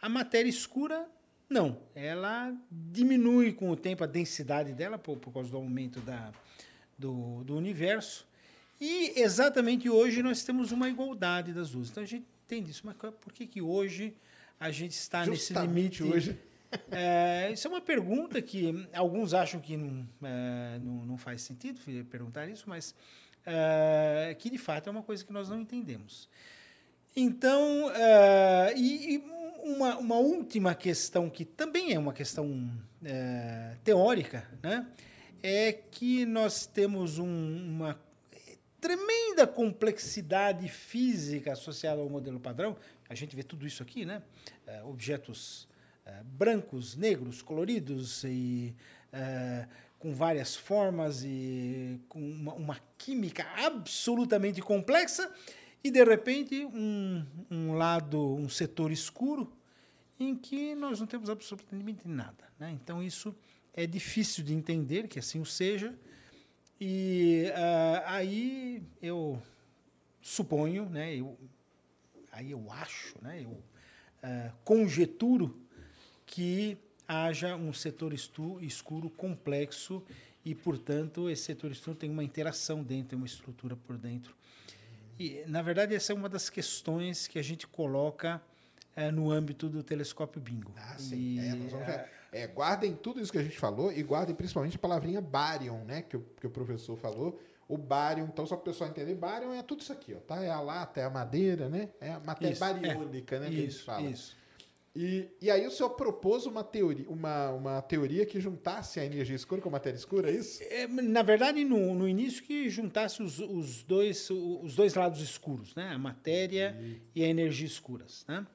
A matéria escura, não. Ela diminui com o tempo a densidade dela, por, por causa do aumento da, do, do universo. E exatamente hoje nós temos uma igualdade das luzes. Então a gente entende isso. Mas por que, que hoje a gente está Justamente nesse limite? hoje. É, isso é uma pergunta que alguns acham que não, é, não, não, faz sentido perguntar isso, mas é, que de fato é uma coisa que nós não entendemos. Então, é, e, e uma, uma última questão, que também é uma questão é, teórica, né? é que nós temos um, uma tremenda complexidade física associada ao modelo padrão. A gente vê tudo isso aqui, né? É, objetos é, brancos, negros, coloridos e é, com várias formas e com uma, uma, química absolutamente complexa e de repente um, um lado, um setor escuro em que nós não temos absolutamente nada. Né? Então isso é difícil de entender que assim o seja. E uh, aí eu suponho, né, eu, aí eu acho, né, eu uh, conjeturo que haja um setor escuro complexo e, portanto, esse setor escuro tem uma interação dentro, tem uma estrutura por dentro. E, na verdade, essa é uma das questões que a gente coloca é, no âmbito do telescópio bingo. Ah, sim. E, é, é, guardem tudo isso que a gente falou e guardem principalmente a palavrinha barion, né? Que o, que o professor falou. O barion, então, só para o pessoal entender, barion é tudo isso aqui, ó, tá? É a lata, é a madeira, né? É a matéria isso, é. bariônica, né? Isso, isso. E, e aí o senhor propôs uma teoria, uma, uma teoria que juntasse a energia escura com a matéria escura, é isso? É, na verdade, no, no início que juntasse os, os, dois, os dois lados escuros, né? a matéria e a energia escuras. Né?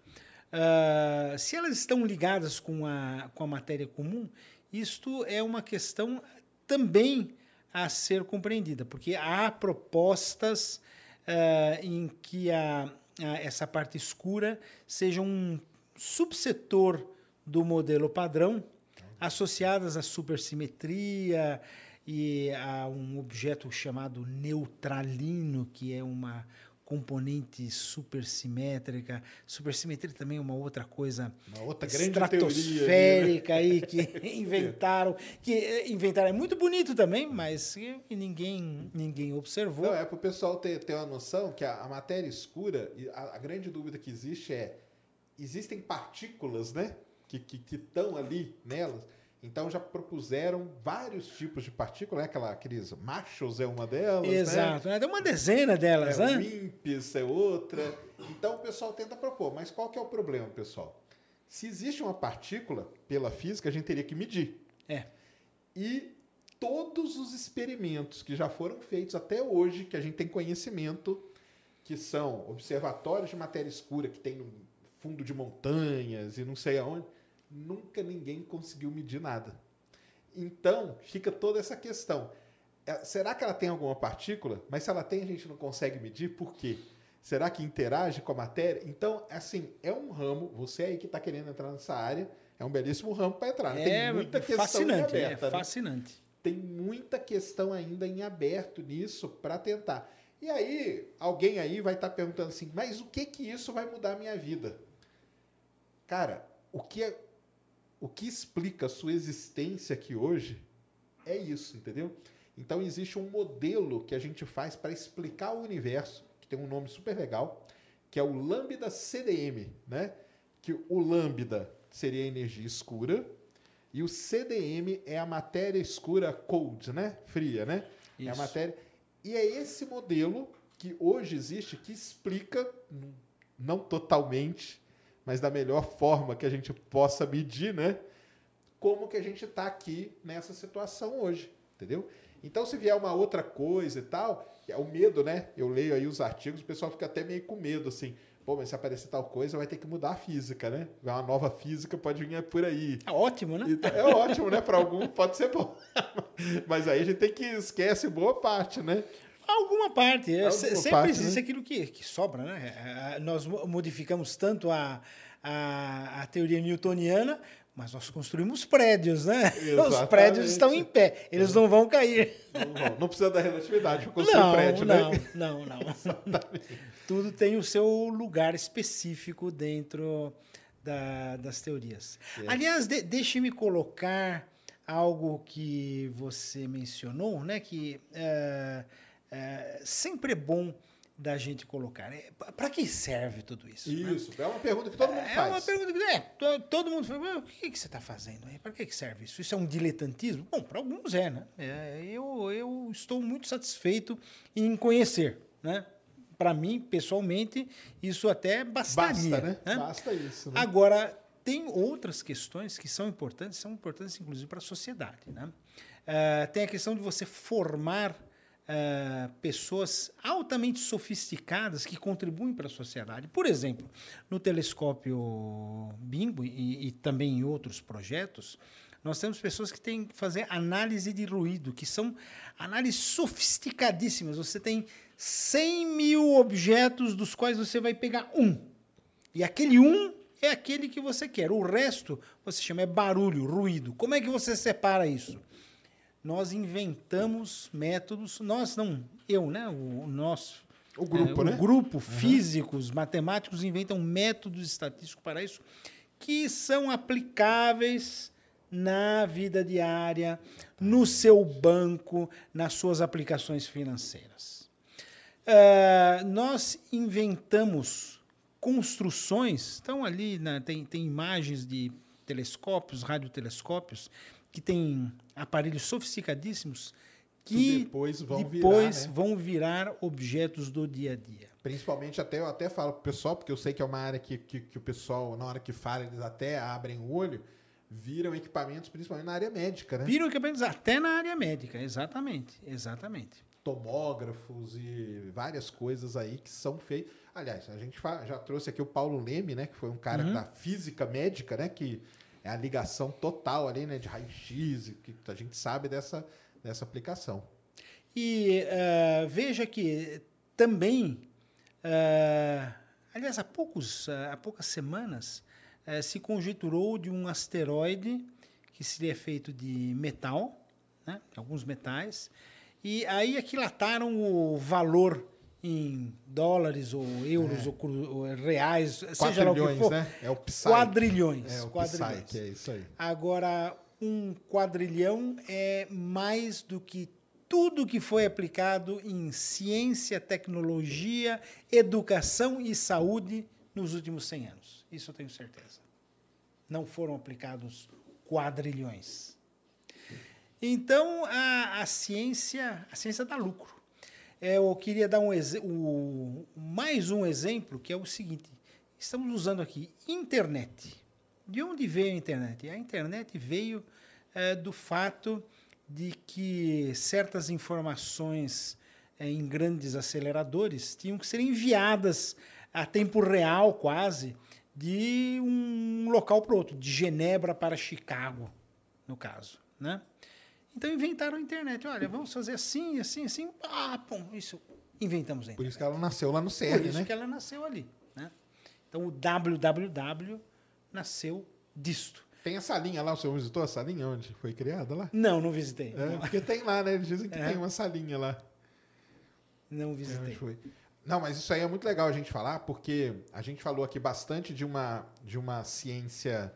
Ah, se elas estão ligadas com a, com a matéria comum, isto é uma questão também a ser compreendida, porque há propostas ah, em que a, a, essa parte escura seja um subsetor do modelo padrão, associadas à supersimetria e a um objeto chamado neutralino, que é uma componente supersimétrica. Supersimetria também é uma outra coisa Uma outra grande estratosférica aí que inventaram, que eh, inventaram é muito bonito também, mas que ninguém ninguém observou. Não, é para o pessoal ter, ter uma noção que a, a matéria escura, a, a grande dúvida que existe é, existem partículas, né, que estão que, estão ali nelas, então já propuseram vários tipos de partículas, né? Aquela, aqueles machos é uma delas, né? Exato, né? tem uma dezena delas, é, né? o IMPES é outra. Então o pessoal tenta propor. Mas qual que é o problema, pessoal? Se existe uma partícula, pela física, a gente teria que medir. É. E todos os experimentos que já foram feitos até hoje, que a gente tem conhecimento, que são observatórios de matéria escura, que tem no fundo de montanhas e não sei aonde, nunca ninguém conseguiu medir nada. Então, fica toda essa questão. É, Será que ela tem alguma partícula? Mas se ela tem, a gente não consegue medir, por quê? Será que interage com a matéria? Então, assim, é um ramo, você aí que está querendo entrar nessa área, é um belíssimo ramo para entrar. né? É tem muita questão fascinante, em aberta. é né? fascinante. Tem muita questão ainda em aberto nisso para tentar. E aí, alguém aí vai estar perguntando assim, mas o que que isso vai mudar a minha vida? Cara, o que, é- o que explica a sua existência aqui hoje é isso, entendeu? Então existe um modelo que a gente faz para explicar o universo, que tem um nome super legal, que é o Lambda CDM, né? Que o Lambda seria a energia escura e o CDM é a matéria escura cold, né? Fria, né? É a Isso. matéria. E é esse modelo que hoje existe que explica, não totalmente, mas da melhor forma que a gente possa medir, né? Como que a gente está aqui nessa situação hoje, entendeu? Então, se vier uma outra coisa e tal, é o medo, né? Eu leio aí os artigos, o pessoal fica até meio com medo, assim. Pô, mas se aparecer tal coisa, vai ter que mudar a física, né? Uma nova física pode vir por aí. É ótimo, né? Então, é ótimo, né? Para algum pode ser bom. Mas aí a gente tem que esquece boa parte, né? Alguma parte. é, Alguma se- sempre parte, existe né? aquilo que, que sobra, né? É, é, Nós mo- modificamos tanto a, a, a teoria newtoniana, mas nós construímos prédios, né? Os Exatamente. prédios estão em pé, eles não vão cair. Não, vão. não precisa da relatividade para construir Não, prédio, não, né? não, não. Tudo tem o seu lugar específico dentro da- das teorias. Aliás, de, deixe-me colocar algo que você mencionou, né? Que é, é, sempre é bom da gente colocar. Para que serve tudo isso? né? Isso, é uma pergunta que todo mundo É faz. uma pergunta que é, to- todo mundo fala, "Mas o que, que você está fazendo aí? Para que, que serve isso? Isso é um diletantismo? Bom, para alguns é, né? É, eu, eu estou muito satisfeito em conhecer, né? Para mim, pessoalmente, isso até bastaria. Basta, né? né? Basta isso. Né? Agora, tem outras questões que são importantes, são importantes inclusive para a sociedade. Né? Ah, tem a questão de você formar ah, pessoas altamente sofisticadas que contribuem para a sociedade. Por exemplo, no telescópio Bingo e, e também em outros projetos, nós temos pessoas que têm que fazer análise de ruído, que são análises sofisticadíssimas. Você tem 100 mil objetos dos quais você vai pegar um. E aquele um é aquele que você quer. O resto você chama é barulho, ruído. Como é que você separa isso? Nós inventamos métodos, nós não, eu, né? O, nosso. O grupo, é, né? O grupo, físicos, matemáticos inventam métodos estatísticos para isso que são aplicáveis na vida diária, no seu banco, nas suas aplicações financeiras. Ah, nós inventamos construções, estão ali, né, tem, tem imagens de telescópios, radiotelescópios, que têm aparelhos sofisticadíssimos que, depois vão depois virar, né? vão virar objetos do dia a dia. Principalmente até eu até falo pro pessoal, porque eu sei que é uma área que, que, que o pessoal, na hora que fala, eles até abrem o olho, viram equipamentos, principalmente na área médica, né? Viram equipamentos até na área médica, exatamente, exatamente. Tomógrafos e várias coisas aí que são feitas. Aliás, a gente já trouxe aqui o Paulo Leme, né? Que foi um cara Uhum. da física médica, né? Que é a ligação total ali, né? De raio-x, que a gente sabe dessa, dessa aplicação. E eh, veja que também, eh, aliás, há, poucos, eh, há poucas semanas, eh, se conjecturou de um asteroide que seria feito de metal, né, alguns metais, e aí aquilataram o valor em dólares ou euros ou, cru- ou reais, seja lá o que for. né? É o Psy. Quadrilhões. É o quadrilhões. Psy, é isso aí. Agora, um quadrilhão é mais do que tudo que foi aplicado em ciência, tecnologia, educação e saúde nos últimos 100 anos. Isso eu tenho certeza. Não foram aplicados quadrilhões. Então, a, a ciência, a ciência dá lucro. É, Eu queria dar um, o- mais um exemplo, que é o seguinte. Estamos usando aqui internet. De onde veio a internet? A internet veio eh, do fato de que certas informações eh, em grandes aceleradores tinham que ser enviadas a tempo real, quase, de um local para outro, de Genebra para Chicago, no caso. Né? Então inventaram a internet. Olha, vamos fazer assim, assim, assim. Ah, pum, isso. Inventamos a Por internet. isso que ela nasceu lá no Por CR, isso né? que ela nasceu ali. Né? Então o www nasceu disto. Tem essa linha lá, o senhor visitou a salinha onde foi criada lá? Não, não visitei. É, Não, porque tem lá, né? Eles dizem que É. tem uma salinha lá. não É, visitei. Não, mas isso aí é muito legal a gente falar, porque a gente falou aqui bastante de uma, de uma ciência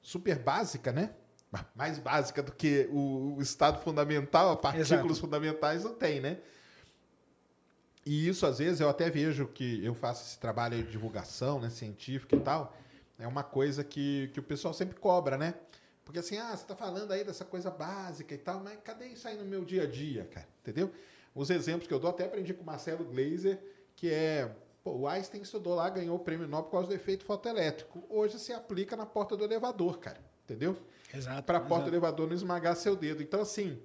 super básica, né? Mais básica do que o, o estado fundamental, partículas Exato. fundamentais não tem, né? E isso, às vezes, eu até vejo que eu faço esse trabalho de divulgação, né, científica e tal, é uma coisa que, que o pessoal sempre cobra, né? Porque assim, ah, você está falando aí dessa coisa básica e tal, mas cadê isso aí no meu dia a dia, cara? Entendeu? Os exemplos que eu dou, até aprendi com o Marcelo Glazer, que é, pô, o Einstein estudou lá, ganhou o prêmio Nobel por causa do efeito fotoelétrico. Hoje se aplica na porta do elevador, cara. Entendeu? Para a porta do elevador não esmagar seu dedo. Então, assim,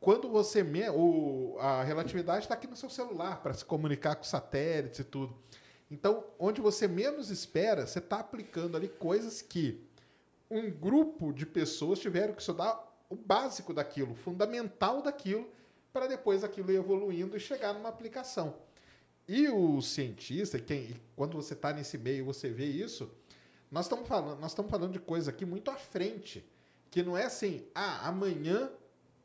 quando você. Me... O... A relatividade está aqui no seu celular para se comunicar com satélites e tudo. Então, onde você menos espera, você está aplicando ali coisas que um grupo de pessoas tiveram que estudar o básico daquilo, o fundamental daquilo, para depois aquilo ir evoluindo e chegar numa aplicação. E o cientista, quem, quando você está nesse meio você vê isso, nós estamos falando, nós estamos falando de coisa aqui muito à frente, que não é assim, ah, amanhã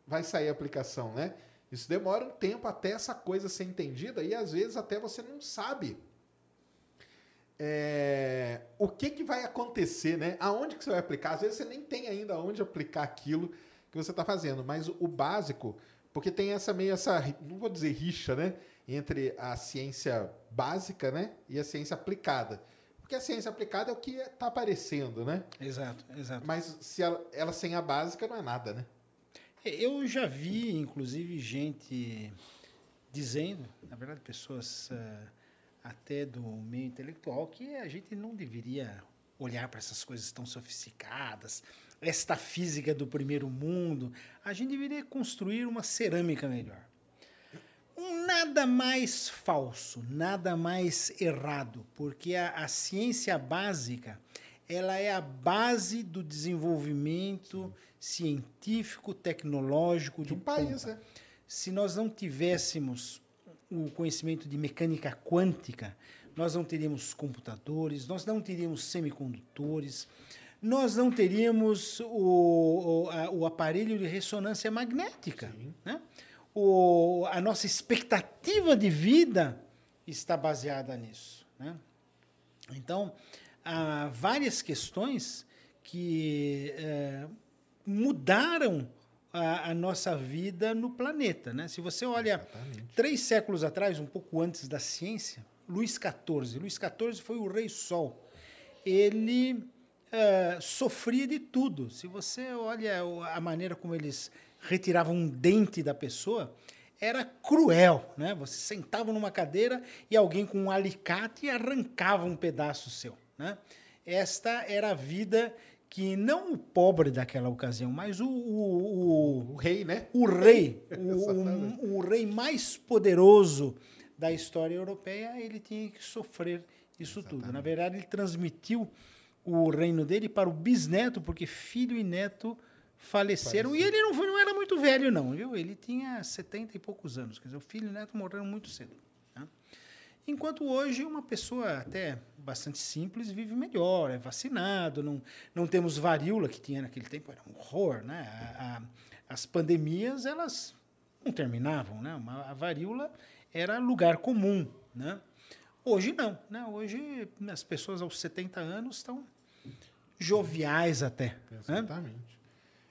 vai sair a aplicação, né? Isso demora um tempo até essa coisa ser entendida e às vezes até você não sabe é, o que, que vai acontecer, né? Aonde que você vai aplicar? Às vezes você nem tem ainda onde aplicar aquilo que você está fazendo, mas o, básico, porque tem essa meio essa, não vou dizer rixa, né? Entre a ciência básica, né? E a ciência aplicada. Porque a ciência aplicada é o que está aparecendo, né? Exato, exato. Mas se ela, ela sem a básica não é nada, né? Eu já vi, inclusive, gente dizendo, na verdade, pessoas ah, até do meio intelectual, que a gente não deveria olhar para essas coisas tão sofisticadas, esta física do primeiro mundo. A gente deveria construir uma cerâmica melhor. Um nada mais falso, nada mais errado, porque a, a ciência básica ela é a base do desenvolvimento científico, tecnológico de De um país, né? Se nós não tivéssemos o conhecimento de mecânica quântica, nós não teríamos computadores, nós não teríamos semicondutores, nós não teríamos o, o, a- o aparelho de ressonância magnética. Né? O, a nossa expectativa de vida está baseada nisso. Né? Então, há várias questões que eh, mudaram a, a nossa vida no planeta. Né? Se você olha três séculos atrás, um pouco antes da ciência, Luís XIV. Luís XIV foi o rei Sol. Ele eh, sofria de tudo. Se você olha a maneira como eles retiravam um dente da pessoa, era cruel, né? Você sentava numa cadeira e alguém com um alicate arrancava um pedaço seu, né? Esta era a vida que não o pobre daquela ocasião, mas o, o, o, O rei, né? o rei, Exatamente. o, o rei mais poderoso da história europeia, ele tinha que sofrer isso tudo. Na verdade, ele transmitiu o reino dele para o bisneto, porque filho e neto faleceram. E ele não, foi- não era muito velho, não, viu? Ele tinha 70 e poucos anos. Quer dizer, o filho e o neto morreram muito cedo. né? Enquanto hoje uma pessoa até bastante simples vive melhor, é vacinado, não, não temos varíola, que tinha naquele tempo, era um horror, né? A- a- as pandemias, elas não terminavam, né? Uma- a varíola era lugar comum, né? Hoje não, né? Hoje as pessoas aos 70 anos estão joviais até, né?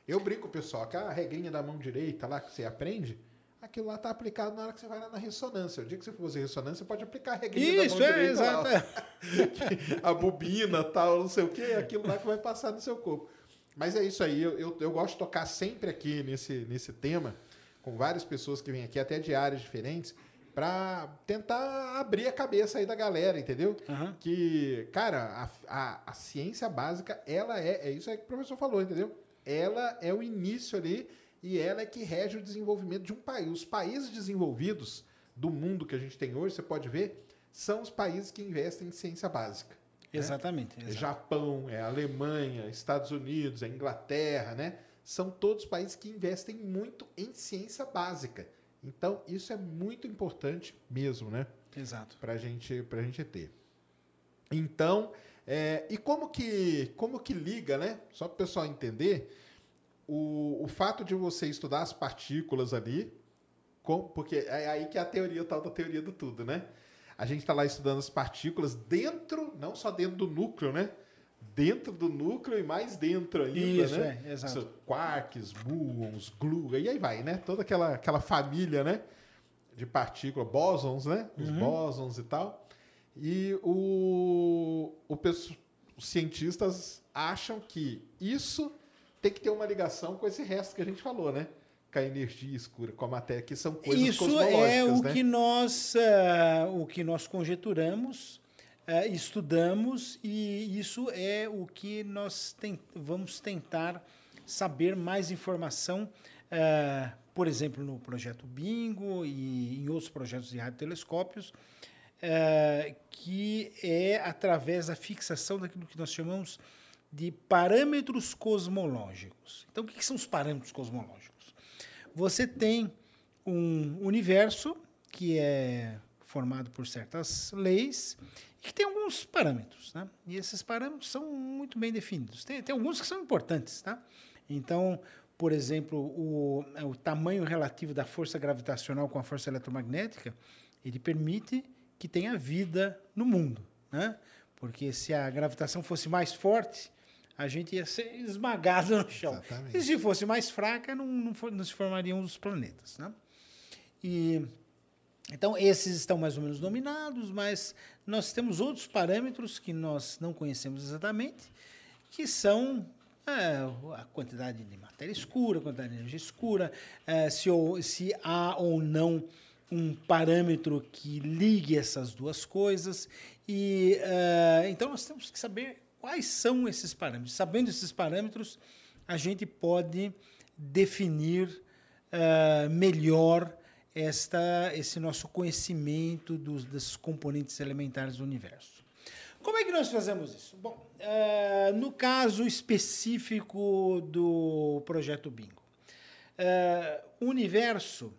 Eu brinco, pessoal, que a regrinha da mão direita lá que você aprende, aquilo lá tá aplicado na hora que você vai lá na ressonância. O dia que você for fazer ressonância, você pode aplicar a regrinha Isso, da mão é, direita exato. lá. é. a bobina, tal, não sei o quê, aquilo lá que vai passar no seu corpo. Mas é isso aí, eu, eu, eu gosto de tocar sempre aqui nesse, nesse tema, com várias pessoas que vêm aqui, até de áreas diferentes, para tentar abrir a cabeça aí da galera, entendeu? Aham. Que, cara, a, a, a ciência básica, ela é, é isso aí que o professor falou, entendeu? Ela é o início ali e ela é que rege o desenvolvimento de um país. Os países desenvolvidos do mundo que a gente tem hoje, você pode ver, são os países que investem em ciência básica. né? Exatamente. É exato. Japão, é Alemanha, Estados Unidos, é Inglaterra, né? São todos países que investem muito em ciência básica. Então, isso é muito importante mesmo, né? Exato. Pra gente, pra gente ter. Então, é, e como que, como que liga, né? Só para o pessoal entender, o, o fato de você estudar as partículas ali, com- porque é aí que é a teoria, o tal da teoria do tudo, né? A gente está lá estudando as partículas dentro, não só dentro do núcleo, né? Dentro do núcleo e mais dentro ainda, Isso, né? é, exato. Quarks, muons, glu, e aí vai, né? Toda aquela, aquela família, né? De partículas, bósons, né? Os Uhum. bósons e tal. E o, o os cientistas acham que isso tem que ter uma ligação com esse resto que a gente falou, né? Com a energia escura, com a matéria, que são coisas Isso cosmológicas, é o né? que nós ah, o que nós conjeturamos, ah, estudamos e isso é o que nós ten- vamos tentar saber mais informação, ah, por exemplo, no projeto Bingo e em outros projetos de radiotelescópios, ah, que é através da fixação daquilo que nós chamamos de parâmetros cosmológicos. Então, o que são os parâmetros cosmológicos? Você tem um universo que é formado por certas leis que tem alguns parâmetros, né? E esses parâmetros são muito bem definidos. Tem, tem alguns que são importantes, tá? Então, por exemplo, o, o tamanho relativo da força gravitacional com a força eletromagnética, ele permite que tenha vida no mundo, né? Porque se a gravitação fosse mais forte, a gente ia ser esmagado no chão. Exatamente. E se fosse mais fraca, não, não, for- não se formariam os planetas, né? E então esses estão mais ou menos dominados, mas nós temos outros parâmetros que nós não conhecemos exatamente, que são é, a quantidade de matéria escura, a quantidade de energia escura, é, se, ou- se há ou não um parâmetro que ligue essas duas coisas. E é, então nós temos que saber quais são esses parâmetros. Sabendo esses parâmetros, a gente pode definir eh, melhor esta, esse nosso conhecimento dos, dos componentes elementares do universo. Como é que nós fazemos isso? Bom, eh, no caso específico do projeto Bingo, o universo,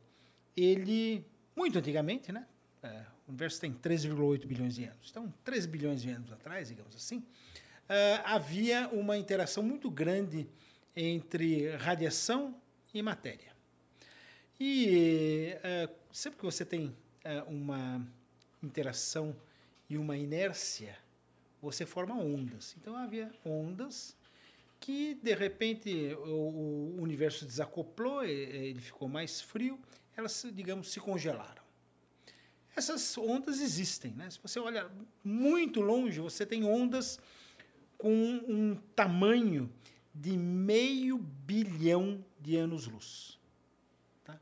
ele, muito antigamente, né? eh, o universo tem 13,8 bilhões de anos. Então, 13 bilhões de anos atrás, digamos assim, eh, havia uma interação muito grande entre radiação e matéria. E eh, sempre que você tem eh, uma interação e uma inércia, você forma ondas. Então havia ondas que de repente o, o universo desacoplou, ele ficou mais frio, elas, digamos, se congelaram. Essas ondas existem, né? Se você olha muito longe, você tem ondas com um tamanho de meio bilhão de anos-luz. Tá?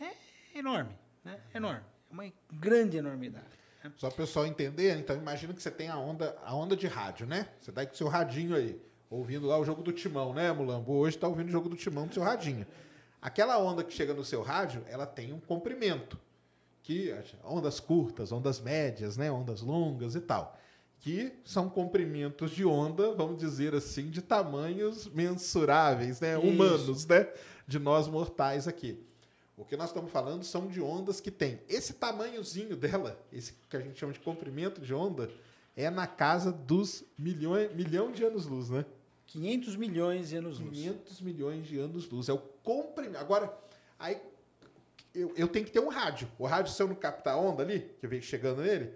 É, enorme, né? É enorme. É uma grande enormidade. né? Só para o pessoal entender, então imagina que você tem a onda, a onda de rádio, né? Você tá aí com o seu radinho aí, ouvindo lá o jogo do Timão, né, Mulambo? Hoje tá ouvindo o jogo do Timão com o seu radinho. Aquela onda que chega no seu rádio, ela tem um comprimento. Que ondas curtas, ondas médias, né, ondas longas e tal, que são comprimentos de onda, vamos dizer assim, de tamanhos mensuráveis, né, Isso. humanos, né, de nós mortais aqui. O que nós estamos falando são de ondas que tem esse tamanhozinho dela, esse que a gente chama de comprimento de onda, é na casa dos milhões, milhão de anos-luz, né? 500 milhões de anos luz. 500 milhões de anos-luz. É o comprimento. Agora, aí eu, eu tenho que ter um rádio. O rádio, se eu não captar a onda ali, que vem chegando nele,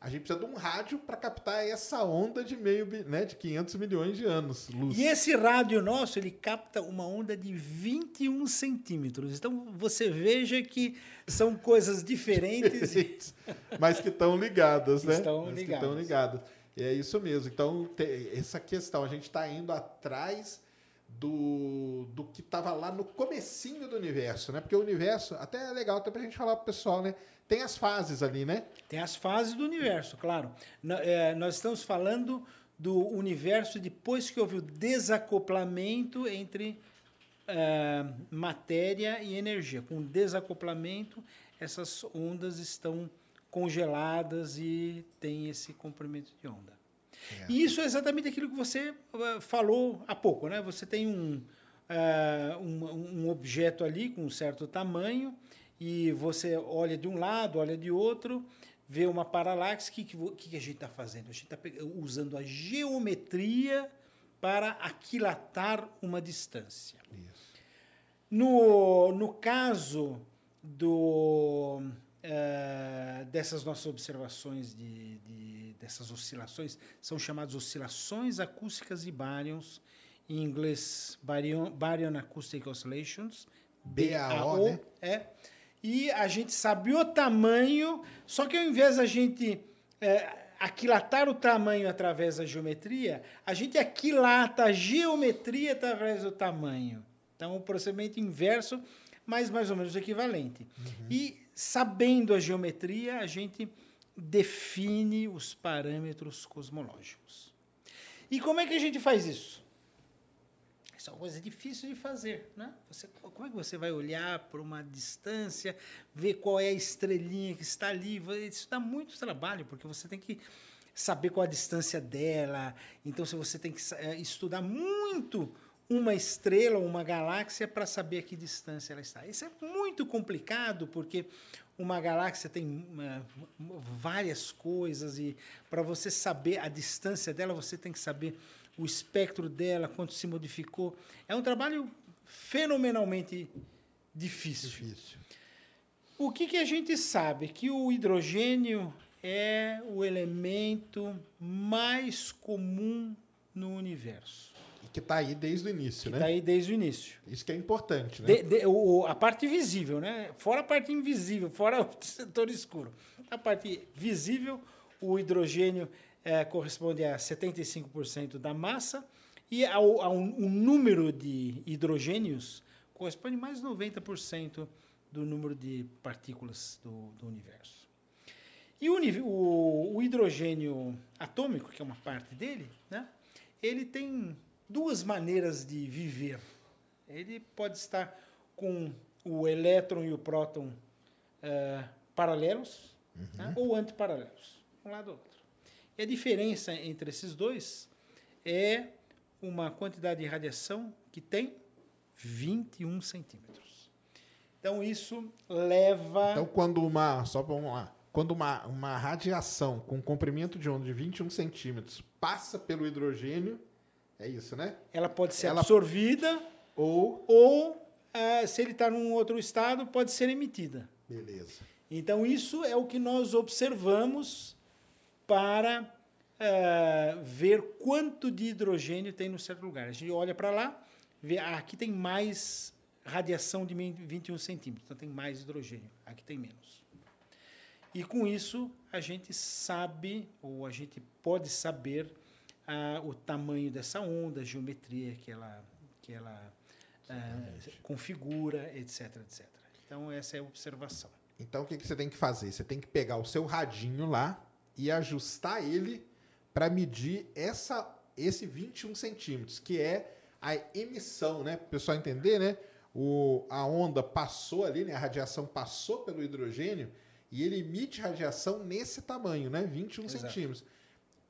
a gente precisa de um rádio para captar essa onda de meio, né, de 500 milhões de anos luz. E esse rádio nosso, ele capta uma onda de 21 centímetros. Então, você veja que são coisas diferentes. mas que estão ligadas, né? Estão Mas que ligadas. estão ligadas. É isso mesmo. Então, essa questão, a gente está indo atrás do, do que estava lá no comecinho do universo, né? Porque o universo, até é legal até pra gente falar pro pessoal, né? Tem as fases ali, né? Tem as fases do universo, claro. É, nós estamos falando do universo depois que houve o desacoplamento entre é, matéria e energia. Com o desacoplamento, essas ondas estão congeladas e tem esse comprimento de onda. E isso é exatamente aquilo que você eh, falou há pouco, né? Você tem um, eh, um, um objeto ali com um certo tamanho e você olha de um lado, olha de outro, vê uma paralaxe. O que, que, que a gente está fazendo? A gente está usando a geometria para aquilatar uma distância. No, no caso do, eh, dessas nossas observações, de, de- dessas oscilações, são chamadas oscilações acústicas de baryons, em inglês Baryon, Baryon Acoustic Oscillations, BAO, né? É. E a gente sabe o tamanho, só que ao invés da gente é, aquilatar o tamanho através da geometria, a gente aquilata a geometria através do tamanho. Então, o procedimento inverso, mas mais ou menos equivalente. E sabendo a geometria, a gente define os parâmetros cosmológicos. E como é que a gente faz isso? Isso é uma coisa difícil de fazer, né? Você, como é que você vai olhar para uma distância, ver qual é a estrelinha que está ali? Isso dá muito trabalho, porque você tem que saber qual a distância dela. Então, se você tem que eh, estudar muito uma estrela ou uma galáxia para saber a que distância ela está. Isso é muito complicado, porque uma galáxia tem eh, várias coisas e para você saber a distância dela, você tem que saber o espectro dela, quanto se modificou. É um trabalho fenomenalmente difícil. Difícil. O que, que a gente sabe? Que o hidrogênio é o elemento mais comum no universo. Que tá aí desde o início, né? Está aí desde o início. Isso que é importante, né? De- de- o- a parte visível, né? Fora a parte invisível, fora o setor escuro. A parte visível, o hidrogênio eh, corresponde a 75% da massa e ao, a um, um número de hidrogênios corresponde a mais de 90% do número de partículas do, do universo. E o, o- o hidrogênio atômico, que é uma parte dele, né? ele tem duas maneiras de viver. Ele pode estar com o elétron e o próton eh, paralelos né? ou antiparalelos, um lado ou outro. E a diferença entre esses dois é uma quantidade de radiação que tem 21 centímetros. Então, isso leva... Então, quando uma. Só vamos lá. Quando uma, uma radiação com comprimento de onda de 21 centímetros passa pelo hidrogênio, é isso, né? ela pode ser ela- absorvida Ou. ou, eh, se ele está num outro estado, pode ser emitida. Beleza. Então, isso é o que nós observamos para eh, ver quanto de hidrogênio tem no certo lugar. A gente olha para lá, vê, ah, aqui tem mais radiação de 21 centímetros, então tem mais hidrogênio, aqui tem menos. E com isso, a gente sabe, ou a gente pode saber, ah, o tamanho dessa onda, a geometria que ela, que ela ah, configura, etc, etc. Então, essa é a observação. Então, o que, que você tem que fazer? Você tem que pegar o seu radinho lá e ajustar ele para medir essa, esse 21 centímetros, que é a emissão, né? Para o pessoal entender, né? O, a onda passou ali, né? A radiação passou pelo hidrogênio e ele emite radiação nesse tamanho, né? 21 Exato. centímetros.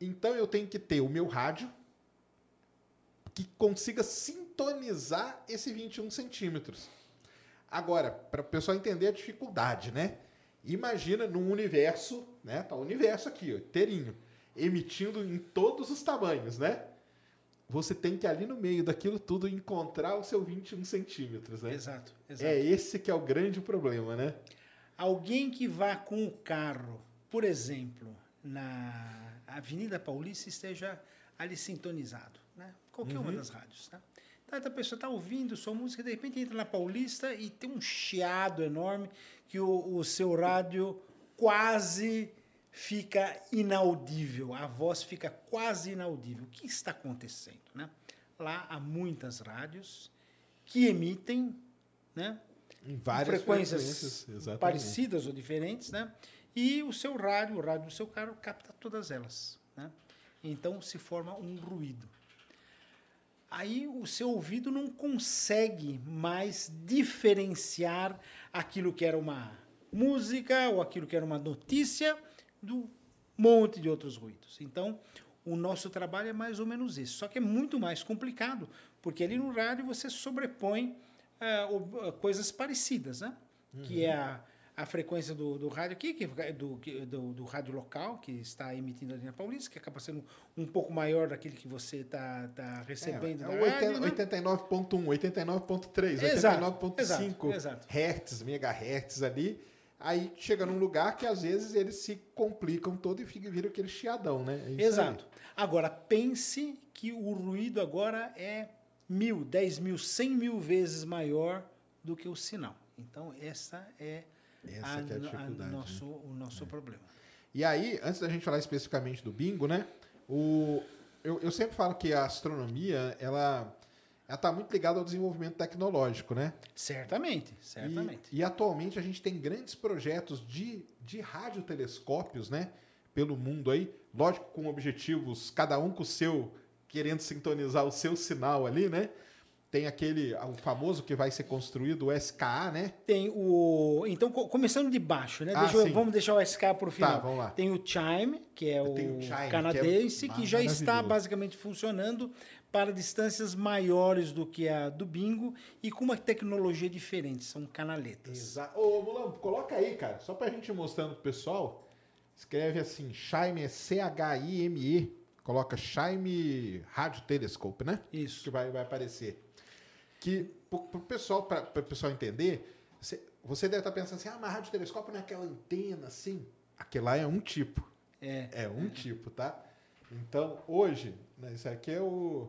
Então, eu tenho que ter o meu rádio que consiga sintonizar esse 21 centímetros. Agora, para o pessoal entender a dificuldade, né? Imagina num universo, né? Tá o universo aqui, ó, inteirinho, emitindo em todos os tamanhos, né? Você tem que ali no meio daquilo tudo encontrar o seu 21 centímetros, né? Exato, exato. É esse que é o grande problema, né? Alguém que vá com o carro, por exemplo, na Avenida Paulista esteja ali sintonizado, né? Qualquer uma das rádios, né? Então, a pessoa está ouvindo sua música, de repente entra na Paulista e tem um chiado enorme que o, o seu rádio quase fica inaudível, a voz fica quase inaudível. O que está acontecendo, né? Lá há muitas rádios que emitem, né? Em várias frequências, frequências, parecidas ou diferentes, né? E o seu rádio, o rádio do seu carro, capta todas elas, né? Então se forma um ruído. Aí o seu ouvido não consegue mais diferenciar aquilo que era uma música ou aquilo que era uma notícia do monte de outros ruídos. Então, o nosso trabalho é mais ou menos isso. Só que é muito mais complicado, porque ali no rádio você sobrepõe ob- ah, coisas parecidas, né? Que é a, a frequência do, do rádio aqui, que é do, do, do rádio local, que está emitindo ali na Paulista, que acaba sendo um pouco maior daquele que você está tá recebendo É, da é o rádio, 80 né? 89.1, 89.3, Exato, 89.5 exato, exato. hertz, megahertz ali. Aí chega num lugar que às vezes eles se complicam todo e fica, vira aquele chiadão, né? É isso aí. Exato. Agora, pense que o ruído agora é mil, dez mil, cem mil vezes maior do que o sinal. Então, essa é, Essa que é a dificuldade, né? nosso, o nosso problema. E aí, antes da gente falar especificamente do bingo, né? O, eu, eu sempre falo que a astronomia, ela ela está muito ligada ao desenvolvimento tecnológico, né? Certamente, certamente. E, e atualmente a gente tem grandes projetos de, de radiotelescópios, né? Pelo mundo aí, lógico, com objetivos, cada um com o seu, querendo sintonizar o seu sinal ali, né? Tem aquele, o famoso que vai ser construído, o SKA, né? Tem o. Então, co- começando de baixo, né? Ah, Deixa eu- vamos deixar o SK para o final. vamos lá. Tem o Chime, que é o o Chime, que é canadense, que, já está basicamente funcionando para distâncias maiores do que a do Bingo e com uma tecnologia diferente. São canaletas. Exato. Ô, Mulambo, coloca aí, cara, só pra gente ir mostrando pro pessoal. Escreve assim, Chime é C-H-I-M-E. Coloca Chime Radio Telescope, né? Isso. Que vai, vai aparecer. Que, pro, pro pessoal, pra, pessoal entender, você, você deve estar pensando assim, ah, mas radiotelescópio não é aquela antena assim? Aquele lá é um tipo. É. É um tipo, tá? Então, hoje, né, esse aqui é o...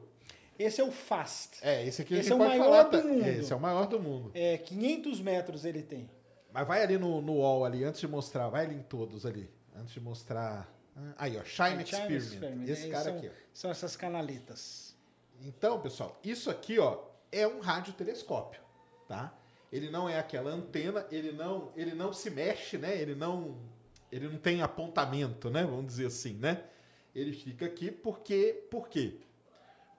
Esse é o FAST. É, esse aqui Esse é o pode maior falar, do tá? mundo. É, esse é o maior do mundo. É, 500 metros ele tem. Mas vai ali no, no wall ali, antes de mostrar, vai ali em todos ali, antes de mostrar. Ah, Aí, ó, Shine É, Experiment. Experiment, Esse é, cara são, aqui, ó. São essas canaletas. Então, pessoal, isso aqui, ó, é um radiotelescópio, tá? Ele não é aquela antena, ele não, ele não se mexe, né? Ele não, ele não tem apontamento, né? Vamos dizer assim, né? Ele fica aqui porque, por quê?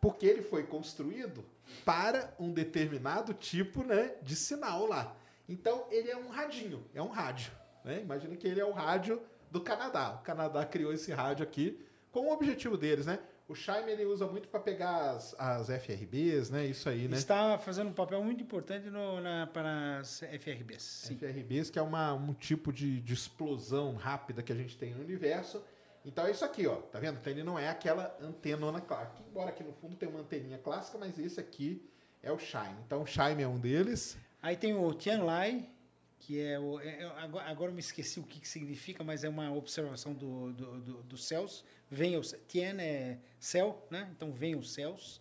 Porque ele foi construído para um determinado tipo, né, de sinal lá. Então, ele é um radinho, é um rádio, né? Imagina que ele é o rádio do Canadá. O Canadá criou esse rádio aqui com o objetivo deles, né? O Chime ele usa muito para pegar as, as FRBs, né? Isso aí, né? Está fazendo um papel muito importante no, na, para as FRBs. Sim. FRBs, que é uma, um tipo de, de explosão rápida que a gente tem no universo. Então é isso aqui, ó. Tá vendo? Então ele não é aquela antenona clássica. Embora aqui no fundo tenha uma anteninha clássica, mas esse aqui é o Shine. Então o Shine é um deles. Aí tem o Tianlai, que é o. é- é- agora, agora eu me esqueci o que, que significa, mas é uma observação do, do, do- dos céus. Vem os. Tian é céu, né? Então vem os céus.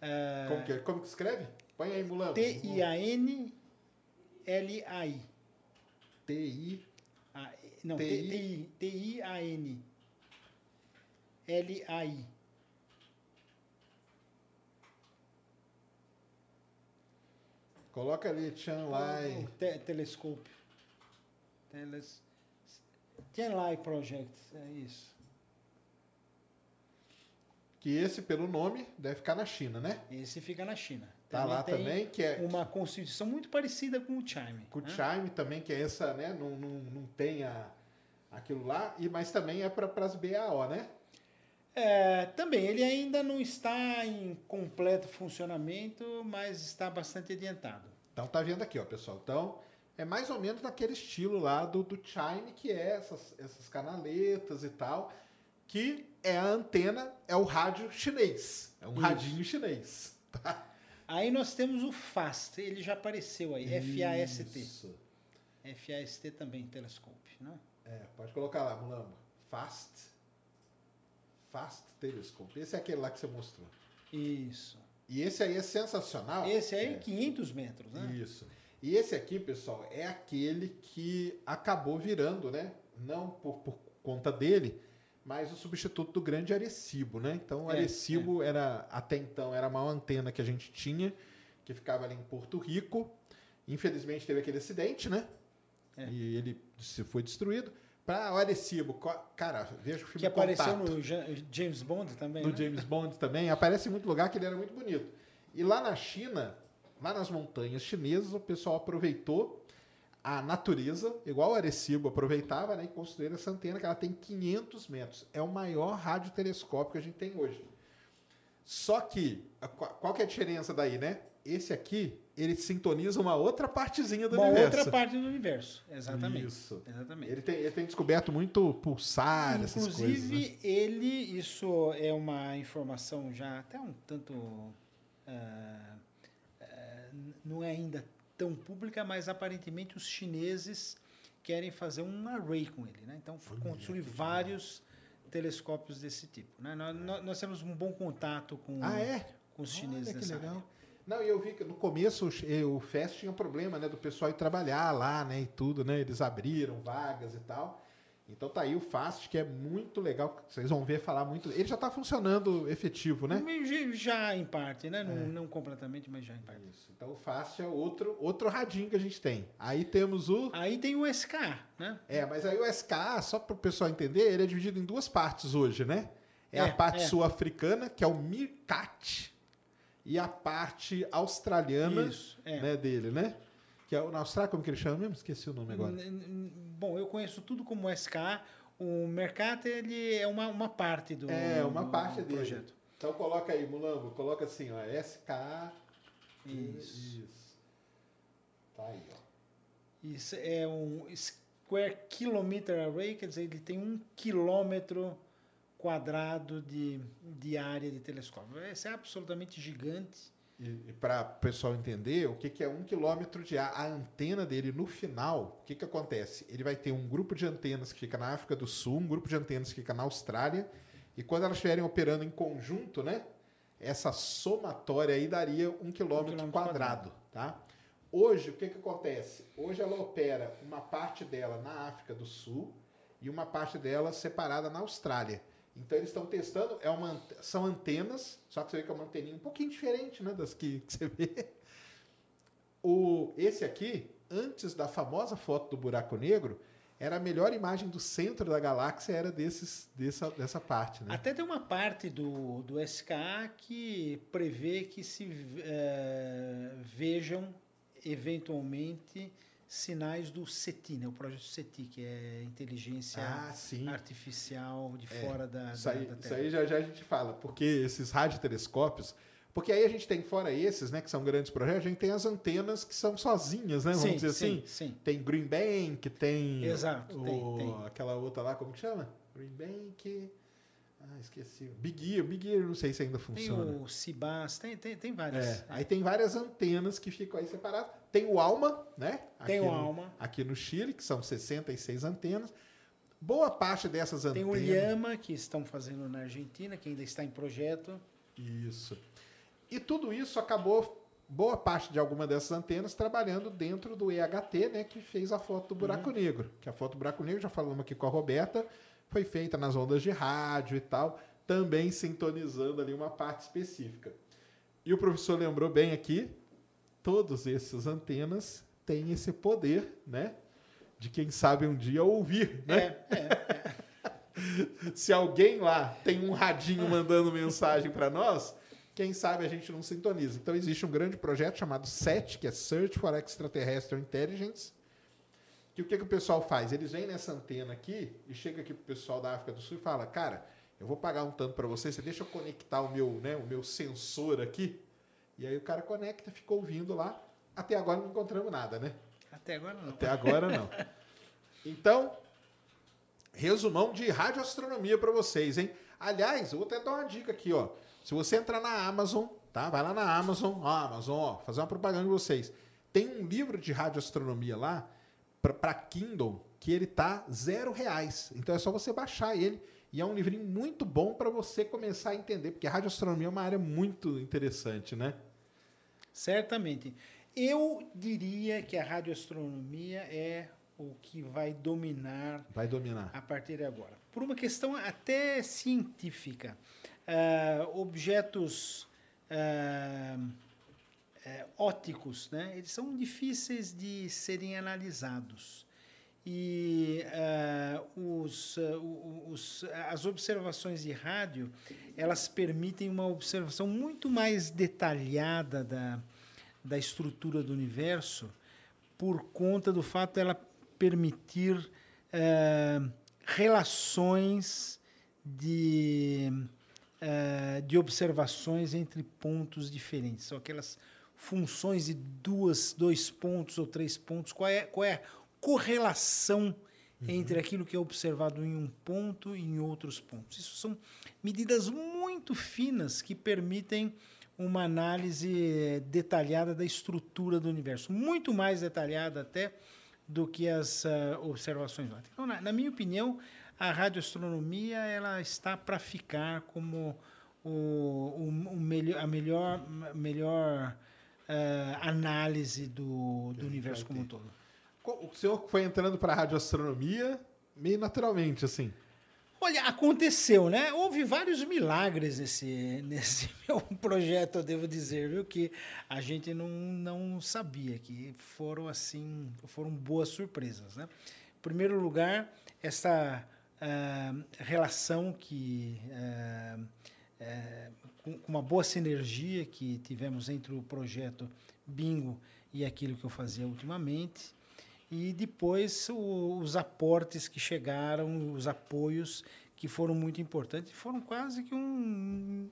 Ah, Como, que, é? Como que escreve? Põe aí, Mulano. T-I-A-N-L-A-I. T-I. Não, T-I. T-I- T-I-A-N. L-A-I. Coloca ali Tianlai. O te telescópio. Teles... Tianlai Project, é isso. Que esse, pelo nome, deve ficar na China, né? Esse fica na China. Tá lá tem também, que é- Uma constituição muito parecida com o Chime. Com o né? Chime também, que é essa, né? Não, não, não tem a, aquilo lá, e, mas também é para as BAO, né? É, também, ele ainda não está em completo funcionamento, mas está bastante adiantado. Então tá vendo aqui, ó, pessoal. Então é mais ou menos naquele estilo lá do, do Chime, que é essas, essas canaletas e tal, que é a antena, é o rádio chinês. É um Isso. radinho chinês. Tá? Aí nós temos o FAST, ele já apareceu aí, F-A-S-T. Isso. F-A-S-T também, telescope, né? É, pode colocar lá, Mulambo. Fast. Fast Telescope. Esse é aquele lá que você mostrou. Isso. E esse aí é sensacional. Esse aí, É. 500 metros, né? Isso. E esse aqui, pessoal, é aquele que acabou virando, né? Não por, por conta dele, mas o substituto do grande Arecibo, né? Então, o É, Arecibo era, até então, era a maior antena que a gente tinha, que ficava ali em Porto Rico. Infelizmente, teve aquele acidente, né? É. E ele se foi destruído. Para o Arecibo, cara, veja o filme Que apareceu Contato no Ja- James Bond também, no né? James Bond também. Aparece em muito lugar que ele era muito bonito. E lá na China, lá nas montanhas chinesas, o pessoal aproveitou a natureza, igual o Arecibo aproveitava, né, e construíram essa antena que ela tem 500 metros. É o maior radiotelescópio que a gente tem hoje. Só que, qual que é a diferença daí, né? Esse aqui, ele sintoniza uma outra partezinha do Uma universo. outra parte do universo, exatamente. Isso. Exatamente. Ele tem, ele tem descoberto muito pulsar, essas coisas. né? Inclusive, ele, isso é uma informação já até um tanto. ah, n- não é ainda tão pública, mas aparentemente os chineses querem fazer um array com ele. Né? Então, construir vários telescópios desse tipo. Né? Nós, nós- temos um bom contato com, Ah, é? com os chineses Olha que nessa legal. área. Não, e eu vi que no começo o eh, o FEST tinha um problema, né, do pessoal ir trabalhar lá, né, e tudo, né, eles abriram vagas e tal. Então tá aí o FAST, que é muito legal, vocês vão ver falar muito. Ele já está funcionando efetivo, né? Já- em parte, né? Não, É. não completamente, mas já em parte. Isso. Então o FAST é outro, outro radinho que a gente tem. Aí temos o. Aí tem o SK, né? É, mas aí o SKA, só para o pessoal entender, ele é dividido em duas partes hoje, né? É, a É, parte é. sul-africana, que é o MIRCAT, e a parte australiana Isso, é. né, dele, né? Que é o na Austrália, como que ele chama mesmo? Esqueci o nome agora. Bom, eu conheço tudo como SK. O Mercat ele é uma, uma parte do, É, uma do parte dele. projeto. Então coloca aí, Mulambo, coloca assim, ó, SKA. Isso. Tá aí, ó. Isso é um Square Kilometer Array, quer dizer, ele tem um quilômetro quadrado de, de área de telescópio. Esse é absolutamente gigante. E, e para o pessoal entender o que, que é um quilômetro de ar, a antena dele no final, o que, que acontece? Ele vai ter um grupo de antenas que fica na África do Sul, um grupo de antenas que fica na Austrália, e quando elas estiverem operando em conjunto, né? Essa somatória aí daria um quilômetro, quilômetro quadrado, tá? Hoje, o que, que acontece? Hoje ela opera uma parte dela na África do Sul e uma parte dela separada na Austrália. Então eles estão testando, é uma, são antenas, só que você vê que é uma anteninha um pouquinho diferente né, das que, que você vê. O, esse aqui, antes da famosa foto do buraco negro, era a melhor imagem do centro da galáxia, era desses, dessa, dessa parte. Né? Até tem uma parte do, do SKA que prevê que se eh, vejam eventualmente sinais do SETI, né? o projeto SETI, que é inteligência Ah. É, artificial de fora da, Isso da, aí, da isso Terra. aí já, já a gente fala, porque esses radiotelescópios. Porque aí a gente tem, fora esses, né, que são grandes projetos, a gente tem as antenas que são sozinhas, né? Vamos Sim, dizer sim, assim. sim. Tem Green Bank, tem. Exato, o- tem, tem. Aquela outra lá, como que chama? Green Bank. Ah, esqueci. Big Ear, Big Ear, não sei se ainda Tem funciona. o Cibas, tem, tem, tem várias. É, aí tem várias antenas que ficam aí separadas. Tem o Alma, né? Tem Aqui o no- Alma. Aqui no Chile, que são 66 antenas. Boa parte dessas Tem antenas. o Llama, que estão fazendo na Argentina, que ainda está em projeto. Isso. E tudo isso acabou, boa parte de alguma dessas antenas, trabalhando dentro do EHT, né, que fez a foto do buraco negro. Que a foto do buraco negro, já falamos aqui com a Roberta, foi feita nas ondas de rádio e tal, também sintonizando ali uma parte específica. E o professor lembrou bem aqui, todos esses antenas têm esse poder, né? De quem sabe um dia ouvir, né? Se alguém lá tem um radinho mandando mensagem para nós, quem sabe a gente não sintoniza. Então existe um grande projeto chamado SET, que é Search for Extraterrestrial Intelligence, que o que, que o pessoal faz? Eles vêm nessa antena aqui e chega aqui pro pessoal da África do Sul e fala, cara, eu vou pagar um tanto para você, você deixa eu conectar o meu, né, o meu sensor aqui. E aí o cara conecta, fica ouvindo lá. Até agora não encontramos nada, né? Até agora não. Até agora não. Então, resumão de radioastronomia para vocês, hein? Aliás, eu vou até dar uma dica aqui, ó. Se você entrar na Amazon, tá? Vai lá na Amazon, ó, Amazon, ó, fazer uma propaganda de vocês. Tem um livro de radioastronomia lá para Kindle que ele tá zero reais. Então é só você baixar ele e é um livrinho muito bom para você começar a entender, porque a radioastronomia é uma área muito interessante, né? Certamente. Eu diria que a radioastronomia é o que vai dominar Vai dominar. a partir de agora. Por uma questão até científica. Ah, objetos eh, ópticos, né? eles são difíceis de serem analisados. E ah, os, o- os- as observações de rádio, elas permitem uma observação muito mais detalhada da, da estrutura do universo, por conta do fato dela permitir eh, relações de, de observações entre pontos diferentes. São aquelas funções de duas, dois pontos ou três pontos. Qual é, qual é correlação entre aquilo que é observado em um ponto e em outros pontos? Isso são medidas muito finas que permitem uma análise detalhada da estrutura do universo, muito mais detalhada até do que as ah, observações lá. Então, na, na minha opinião, a radioastronomia ela está para ficar como o, o, o melhor, a melhor, melhor ah, análise do, do universo como um todo. O senhor foi entrando para a radioastronomia meio naturalmente, assim. Olha, aconteceu, né? Houve vários milagres nesse, nesse meu projeto, eu devo dizer, viu? Que a gente não, não sabia, que foram assim, foram boas surpresas, né? Em primeiro lugar, essa ah, relação que eh, com com uma boa sinergia que tivemos entre o projeto Bingo e aquilo que eu fazia ultimamente. E depois o- os aportes que chegaram, os apoios que foram muito importantes, foram quase que um.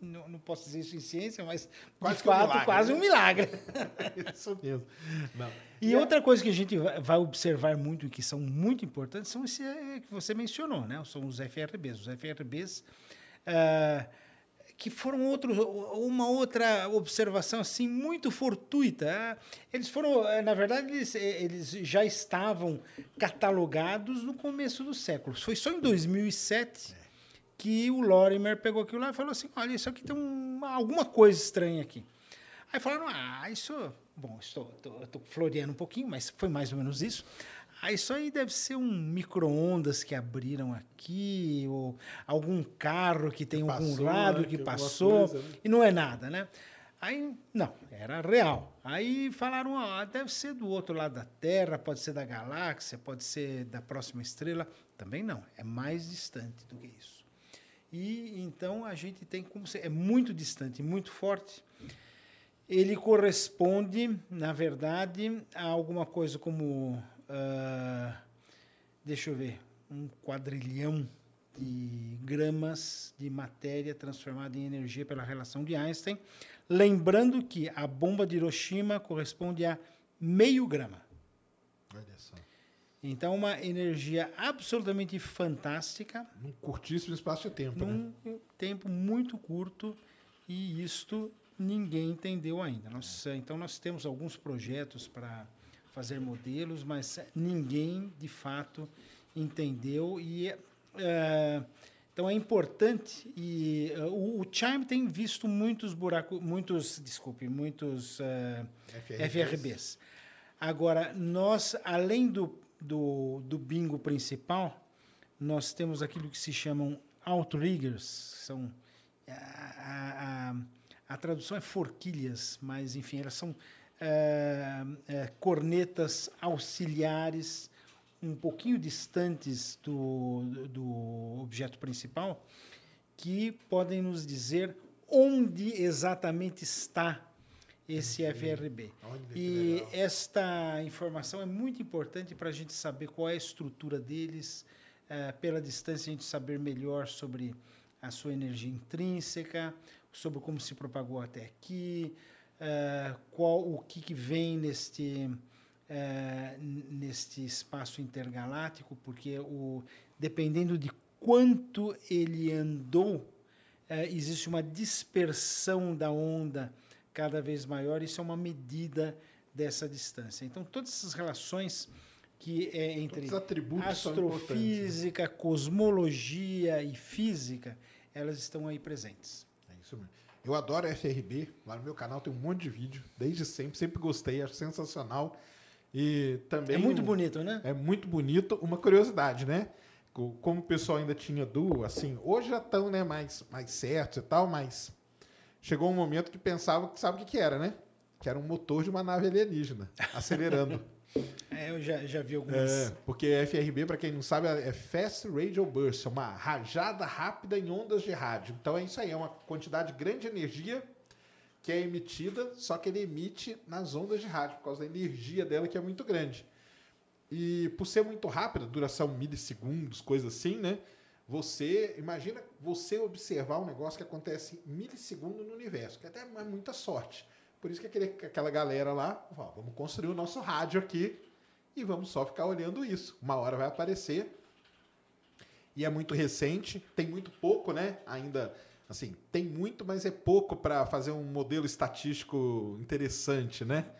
Não, não posso dizer isso em ciência, mas Quase de que um fato, milagre, quase né? um milagre. Isso mesmo. Não. E outra coisa que a gente vai observar muito e que são muito importantes são esse eh, que você mencionou, né? São os FRBs. Os FRBs ah, que foram outros, uma outra observação assim muito fortuita. Eles foram, eh, na verdade, eles, eh, eles já estavam catalogados no começo do século. Foi só em 2007 que o Lorimer pegou aquilo lá e falou assim: olha, isso aqui tem uma, alguma coisa estranha aqui. Aí falaram: ah, isso. Bom, estou, estou, estou floreando um pouquinho, mas foi mais ou menos isso. Ah, isso aí deve ser um micro-ondas que abriram aqui, ou algum carro que tem algum passou, lado né, que que passou, coisa, né? e não é nada, né? Aí, não, era real. Aí falaram, ó, deve ser do outro lado da Terra, pode ser da galáxia, pode ser da próxima estrela. Também não, é mais distante do que isso. E então a gente tem como ser, é muito distante, muito forte. Ele corresponde, na verdade, a alguma coisa como, ah, deixa eu ver, um quadrilhão de gramas de matéria transformada em energia pela relação de Einstein. Lembrando que a bomba de Hiroshima corresponde a meio grama. Olha só. Então, uma energia absolutamente fantástica, Num curtíssimo espaço de tempo, né? num tempo muito curto, e isto ninguém entendeu ainda. Nós, então, nós temos alguns projetos para fazer modelos, mas ninguém, de fato, entendeu. E, eh, então, é importante. E eh, o, o Chime tem visto muitos buracos, muitos, desculpe, muitos eh, FRBs. FRBs. Agora, nós, além do, do, do bingo principal, nós temos aquilo que se chamam outriggers, são a, a- a a tradução é forquilhas, mas enfim, elas são é, é, cornetas auxiliares um pouquinho distantes do, do objeto principal que podem nos dizer onde exatamente está esse FRB. E esta informação é muito importante para a gente saber qual é a estrutura deles, eh, pela distância a gente saber melhor sobre a sua energia intrínseca, sobre como se propagou até aqui, eh, qual o que, que vem neste n- neste espaço intergaláctico, porque o dependendo de quanto ele andou, eh, existe uma dispersão da onda cada vez maior. Isso é uma medida dessa distância. Então, todas essas relações que é entre importantes, né? astrofísica, cosmologia e física, elas estão aí presentes. É isso mesmo. Eu adoro FRB. Lá no meu canal tem um monte de vídeo. Desde sempre. Sempre gostei. Acho sensacional. E também... É muito um- bonito, né? É muito bonito. Uma curiosidade, né? Co- Como o pessoal ainda tinha duo, assim, hoje já estão né, mais, mais certos e tal, mas chegou um momento que pensava que sabe o que, que era, né? Que era um motor de uma nave alienígena, acelerando. É, eu já, já vi algumas. é, porque FRB, para quem não sabe, é Fast Radio Burst, é uma rajada rápida em ondas de rádio. Então é isso aí, é uma quantidade grande de energia que é emitida, só que ele emite nas ondas de rádio, por causa da energia dela que é muito grande. E por ser muito rápida, duração milissegundos, coisa assim, né? Você, imagina você observar um negócio que acontece milissegundo no universo, que até é muita sorte. Por isso que aquele, aquela galera lá, ó, vamos construir o nosso rádio aqui e vamos só ficar olhando isso. Uma hora vai aparecer. E é muito recente, tem muito pouco, né? Ainda, assim, tem muito, mas é pouco para fazer um modelo estatístico interessante, né?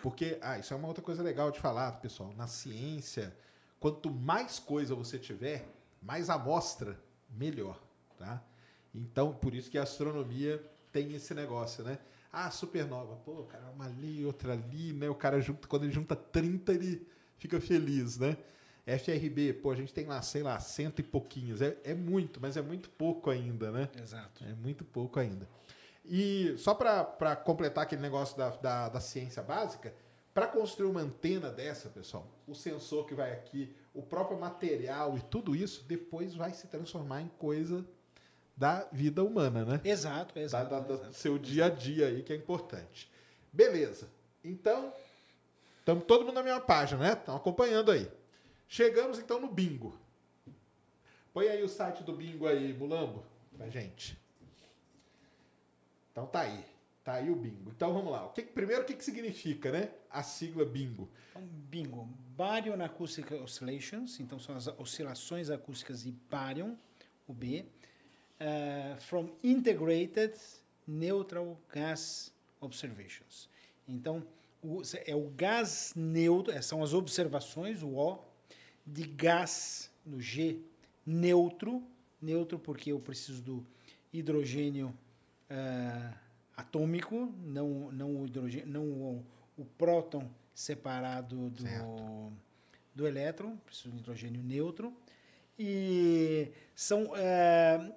Porque, ah, isso é uma outra coisa legal de falar, pessoal. Na ciência, quanto mais coisa você tiver, mais amostra, melhor, tá? Então, por isso que a astronomia tem esse negócio, né? Ah, supernova, pô, cara, uma ali, outra ali, né? O cara junta, quando ele junta 30, ele fica feliz, né? FRB, pô, a gente tem lá, sei lá, cento e pouquinhos. É, é muito, mas é muito pouco ainda, né? Exato. É muito pouco ainda. E só para completar aquele negócio da, da, da ciência básica, para construir uma antena dessa, pessoal, o sensor que vai aqui, o próprio material e tudo isso, depois vai se transformar em coisa da vida humana, né? Exato, exato. da- da- exato. do seu dia a dia aí, que é importante. Beleza. Então, estamos todo mundo na mesma página, né? Estão acompanhando aí. Chegamos então no bingo. Põe aí o site do bingo aí, Mulambo, pra gente. Então tá aí. Tá aí o bingo. Então vamos lá. O que, primeiro, o que, que significa, né? A sigla bingo. Então, bingo. Baryon Acoustic Oscillations, então são as oscilações acústicas de Baryon, o B, eh, from Integrated Neutral Gas Observations. Então, o, é o gás neutro, eh, são as observações, o O, de gás, no G, neutro, neutro porque eu preciso do hidrogênio eh, atômico, não, não o hidrogênio, não o, o próton separado do, do elétron, preciso de hidrogênio neutro. E são eh,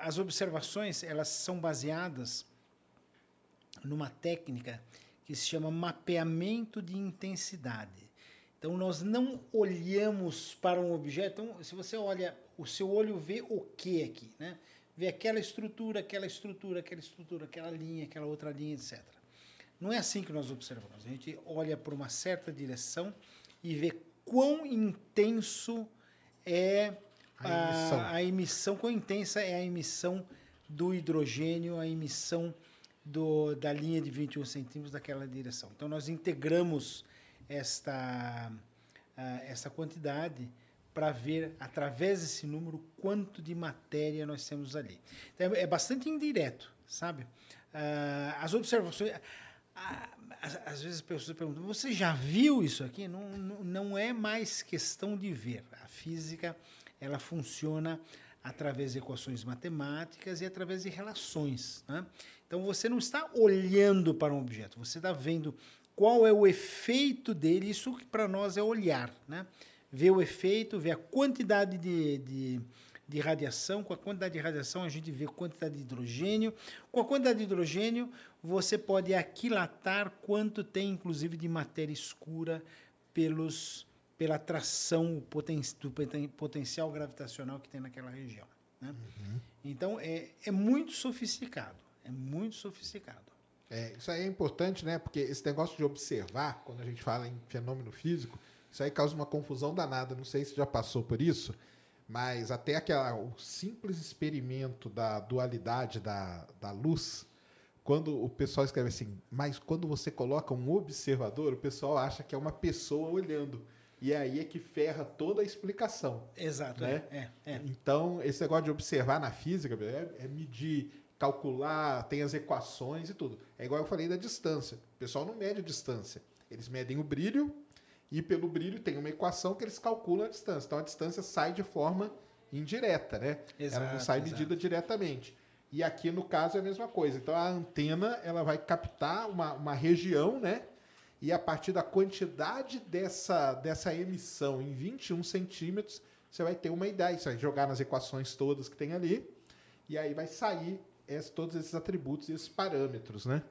as observações, elas são baseadas numa técnica que se chama mapeamento de intensidade. Então nós não olhamos para um objeto, então, se você olha, o seu olho vê o que aqui, né? Vê aquela estrutura, aquela estrutura, aquela estrutura, aquela linha, aquela outra linha, etc. Não é assim que nós observamos. A gente olha por uma certa direção e vê quão intenso é A emissão. a, a emissão, quão intensa é a emissão do hidrogênio, a emissão do, da linha de 21 centímetros daquela direção. Então, nós integramos esta, ah, esta quantidade para ver, através desse número, quanto de matéria nós temos ali. Então, é bastante indireto, sabe? Ah, as observações... às, vezes as pessoas perguntam, você já viu isso aqui? Não, não é mais questão de ver. A física, ela funciona através de equações matemáticas e através de relações. Né? Então, você não está olhando para um objeto, você está vendo qual é o efeito dele. Isso que para nós é olhar. Né? Ver o efeito, ver a quantidade de, de, de radiação. Com a quantidade de radiação, a gente vê a quantidade de hidrogênio. Com a quantidade de hidrogênio, você pode aquilatar quanto tem, inclusive, de matéria escura pelos, pela atração poten, do poten, potencial gravitacional que tem naquela região. Né? Então, é, é muito sofisticado. É muito sofisticado. É, isso aí é importante, né? Porque esse negócio de observar, quando a gente fala em fenômeno físico, isso aí causa uma confusão danada. Não sei se já passou por isso, mas até aquela, o simples experimento da dualidade da, da luz, quando o pessoal escreve assim, mas quando você coloca um observador, o pessoal acha que é uma pessoa olhando. E aí é que ferra toda a explicação. Exato, né? é, é, é. Então, esse negócio de observar na física é, é medir, calcular, tem as equações e tudo. É igual eu falei da distância. O pessoal não mede a distância. Eles medem o brilho e pelo brilho tem uma equação que eles calculam a distância. Então a distância sai de forma indireta, né? Exato, ela não sai exato. medida diretamente. E aqui no caso é a mesma coisa. Então a antena ela vai captar uma, uma região, né? E a partir da quantidade dessa, dessa emissão em 21 centímetros, você vai ter uma ideia. Você vai jogar nas equações todas que tem ali, e aí vai sair esse- todos esses atributos e esses parâmetros, né?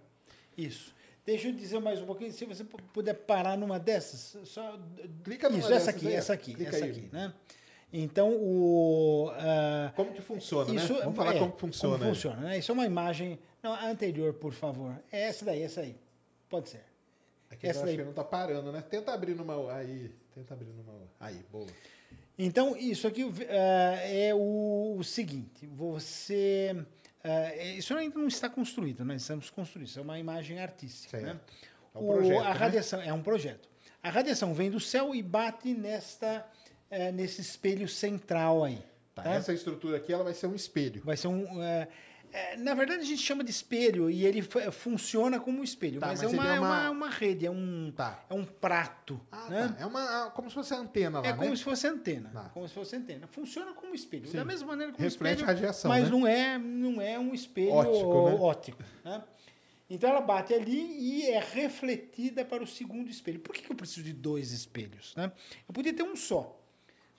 Isso. Deixa eu dizer mais um pouquinho, se você pu- puder parar numa dessas, só Clica numa Isso, essa aqui, aí, essa aqui, essa aí. aqui, né? Então o ah, Como que funciona, isso né? Vamos falar é, como que funciona. Como funciona, né? Isso é uma imagem, não, a anterior, por favor. É essa daí, essa aí. Pode ser. Aqui Essa acho daí. não tá parando, né? Tenta abrir numa. Aí, tenta abrir numa. Aí, boa. Então, isso aqui ah, é o, o seguinte: você. é- isso ainda não está construído, nós estamos construindo. Isso é uma imagem artística. Certo. Né? É um O- projeto, a né? radiação é um projeto. A radiação vem do céu e bate nesta, eh, nesse espelho central aí. Tá, tá? Essa estrutura aqui ela vai ser um espelho. Vai ser um. eh, eh, na verdade, a gente chama de espelho e ele funciona como um espelho, Tá, mas, mas é, uma, é é uma- uma, uma rede, é um, Tá. é um prato. Ah, né? tá. É uma, ah, como se fosse antena lá, É né? como se fosse antena. Tá. Como se fosse antena. Funciona como espelho. Sim. Da mesma maneira que um Reflete espelho. radiação, Mas né? não, é, não é um espelho Ótico, né? ótico. né? Então ela bate ali e é refletida para o segundo espelho. Por que, que eu preciso de dois espelhos? Né? Eu podia ter um só.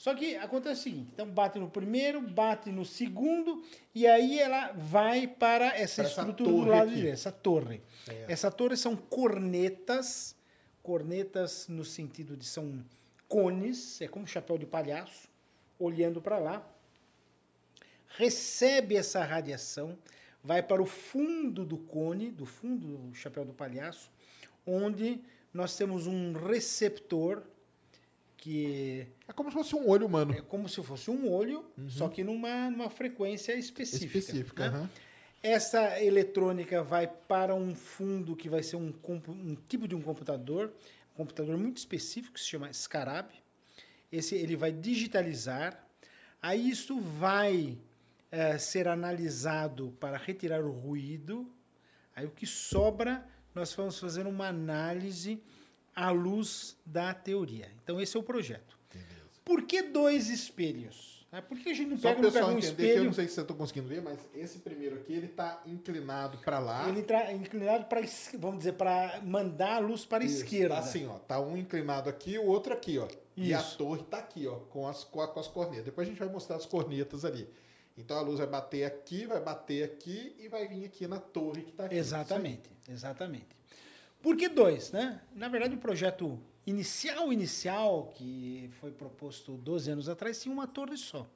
Só que acontece o seguinte: então bate no primeiro, bate no segundo, e aí ela vai para essa Para estrutura do lado direito, essa torre. Certo. Essa torre são cornetas, cornetas no sentido de são cones, é como chapéu de palhaço, olhando para lá, recebe essa radiação, vai para o fundo do cone, do fundo do chapéu do palhaço, onde nós temos um receptor que É como se fosse um olho humano. é como se fosse um olho, só que numa, numa frequência específica. Específica, né? aham. Essa eletrônica vai para um fundo que vai ser um, um tipo de um computador, um computador muito específico que se chama Scarab. Esse ele vai digitalizar. Aí isso vai eh, ser analisado para retirar o ruído. Aí o que sobra, nós vamos fazer uma análise à luz da teoria. Então esse é o projeto. Por que dois espelhos? Ah, Por que a gente não Só pega, não pega pessoal um entender, que eu espelho? não sei se você está conseguindo ver, mas esse primeiro aqui, ele está inclinado para lá. Ele está inclinado para, vamos dizer, para mandar a luz para a Isso, esquerda. Tá assim, ó. Tá um inclinado aqui, o outro aqui, ó. E a Isso. torre tá aqui, ó, com as, com, as cornetas. Depois a gente vai mostrar as cornetas ali. Então a luz vai bater aqui, vai bater aqui e vai vir aqui na torre que tá aqui. Exatamente, exatamente. Por que dois, né? Na verdade, o projeto inicial, inicial, que foi proposto 12 anos atrás, tinha uma torre só.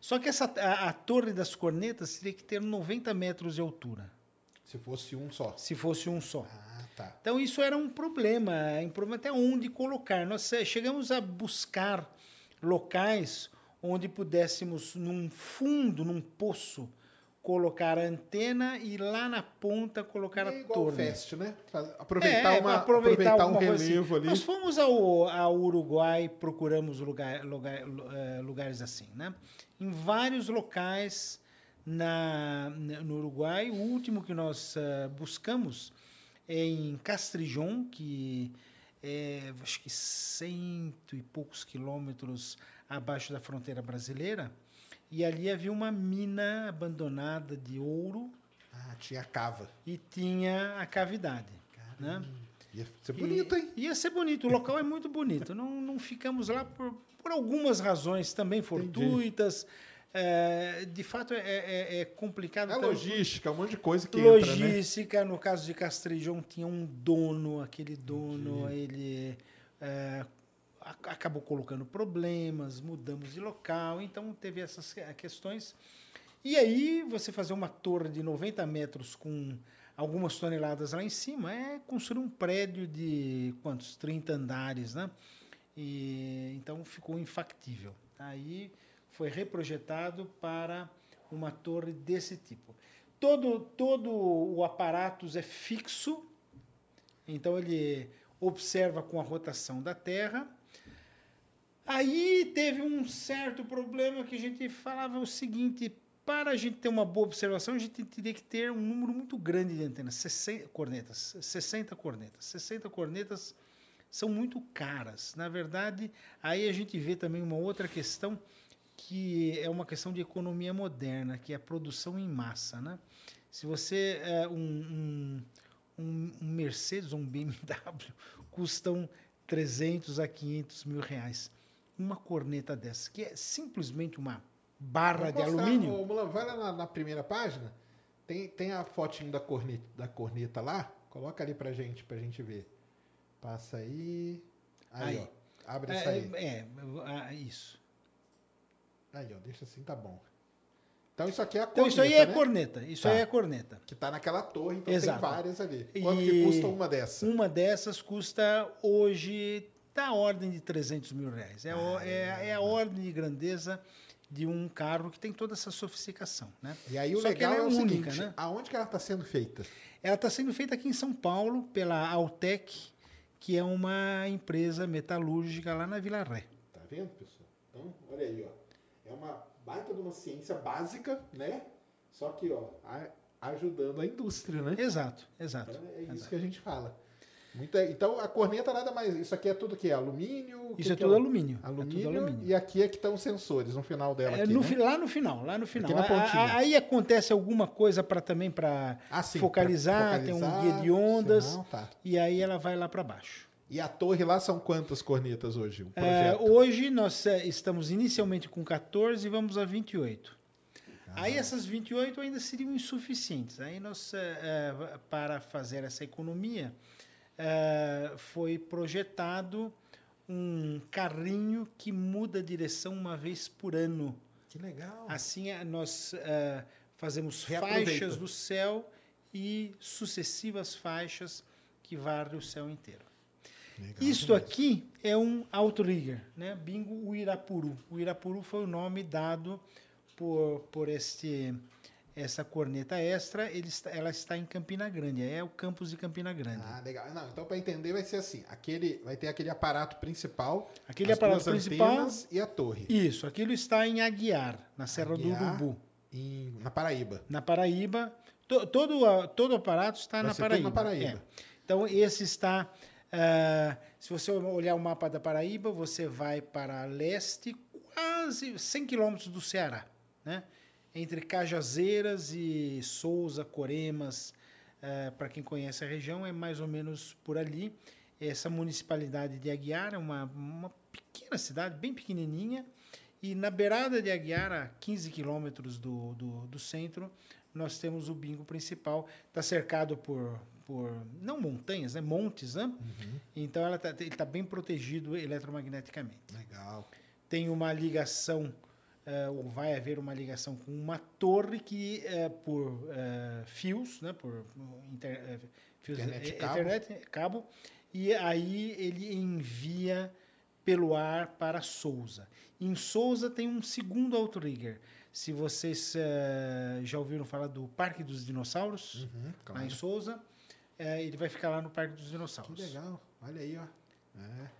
Só que essa, a, a torre das cornetas teria que ter 90 metros de altura, Se fosse um só. se fosse um só. Ah, tá. Então isso era um problema, um problema até onde colocar. Nós eh, chegamos a buscar locais onde pudéssemos, num fundo, num poço, colocar a antena e lá na ponta colocar É a igual torre. Fest, né? Aproveitar, É, uma, aproveitar aproveitar, um assim. relevo ali. Nós fomos ao, ao Uruguai, procuramos lugar, lugar, eh, lugares assim, né? Em vários locais na, no Uruguai. O último que nós eh, buscamos é em Castrijon, que é, acho que cento e poucos quilômetros abaixo da fronteira brasileira. E ali havia uma mina abandonada de ouro Ah, tinha cava. e tinha a cavidade. Né? Ia ser bonito, E- hein? Ia ser bonito, o local é muito bonito. Não, não ficamos lá por, por algumas razões também fortuitas. é, de fato é, é- é complicado. É logística, um monte de coisa que entra, né? Logística, no caso de Castrejão, tinha um dono, aquele dono, ele é, acabou colocando problemas, mudamos de local, então teve essas que- questões. E aí, você fazer uma torre de 90 metros com algumas toneladas lá em cima é construir um prédio de quantos? 30 andares, né? E, então ficou infactível. Aí foi reprojetado para uma torre desse tipo. Todo, todo o aparato é fixo, então ele observa com a rotação da Terra. Aí teve um certo problema que a gente falava o seguinte: para a gente ter uma boa observação, a gente teria que ter um número muito grande de antenas, 60 cornetas, 60 cornetas. 60 cornetas são muito caras. Na verdade, aí a gente vê também uma outra questão que é uma questão de economia moderna, que é a produção em massa, né? Se você é um, um, um, Mercedes ou um BMW custam 300 a 500 mil reais. Uma corneta dessa, que é simplesmente uma barra de alumínio. ô, Mulan, vai lá na, na primeira página. Tem, tem a fotinho da corneta, da corneta lá. Coloca ali pra gente, pra gente ver. Passa aí. Aí, Aí. ó. Abre isso aí. É, é, ah, isso. Aí, ó. Deixa assim, tá bom. Então isso aqui é a Então corneta, isso aí é né? corneta, isso Tá. aí é corneta. Que tá naquela torre, então Exato. tem várias ali. Quanto E que custa uma dessa? Uma dessas custa hoje da ordem de 300 mil reais. É, o- é, é a ordem de grandeza de um carro que tem toda essa sofisticação, né? E aí o Só legal é, é o única, seguinte, né? aonde que ela está sendo feita? Ela está sendo feita aqui em São Paulo pela Altec, que é uma empresa metalúrgica lá na Vila Ré. Tá vendo, pessoal? Então, olha aí, ó. É uma baita de uma ciência básica, né? Só que, ó, a- ajudando a indústria, né? Exato, exato. Então, é isso que a gente fala. É- então a corneta nada mais. Isso aqui é tudo o quê? Alumínio? O que Isso é que tudo o- alumínio. É Alumínio, tudo alumínio. E aqui é que estão os sensores no final dela. É, aqui, no né? Lá no final, lá no final. na A- aí acontece alguma coisa para também para Ah, focalizar, pra tem um focalizar, guia de ondas sinal, tá. e aí ela vai lá para baixo. E a torre lá são quantas cornetas hoje? O É, projeto? hoje nós é, estamos inicialmente com 14 e vamos a 28. Ah. Aí essas 28 ainda seriam insuficientes. Aí nós, é, é, para fazer essa economia, é, foi projetado um carrinho que muda a direção uma vez por ano. Que legal. Assim, eh, nós eh, fazemos faixas do céu e sucessivas faixas que varrem o céu inteiro. Legal Isto demais. aqui é um outrigger, né? Bingo Uirapuru. O Uirapuru foi o nome dado por, por este, essa corneta extra. Ele ela está em Campina Grande, é o campus de Campina Grande. Ah, legal. Não, então para entender vai ser assim, aquele vai ter aquele aparato principal, Aquele as aparato principal- e a torre. Isso, aquilo está em Aguiar, na Serra Aguiar, do Urubu, em- na Paraíba. na Paraíba. To- todo, todo o aparato está Vai na Paraíba. na Paraíba. é. Então, esse está. ah, se você olhar o mapa da Paraíba, você vai para leste, quase 100 quilômetros do Ceará, né? Entre Cajazeiras e Souza, Coremas. para quem conhece a região, é mais ou menos por ali. Essa municipalidade de Aguiar é uma, uma pequena cidade, bem pequenininha, e na beirada de Aguiar, a 15 quilômetros do, do, do centro, nós temos o bingo principal. Está cercado por, por, não montanhas, né? montes, né? Então ela tá, ele está bem protegido eletromagneticamente. Legal. Tem uma ligação, eh, ou vai haver uma ligação com uma torre que, eh, por eh, fios, né? por inter, fios, Internet cabo. internet, cabo, e aí ele envia pelo ar para Souza. Em Souza tem um segundo outrigger. Se vocês já ouviram falar do Parque dos Dinossauros, Uhum, lá em Souza, ele vai ficar lá no Parque dos Dinossauros. Que legal. Olha aí, ó. É.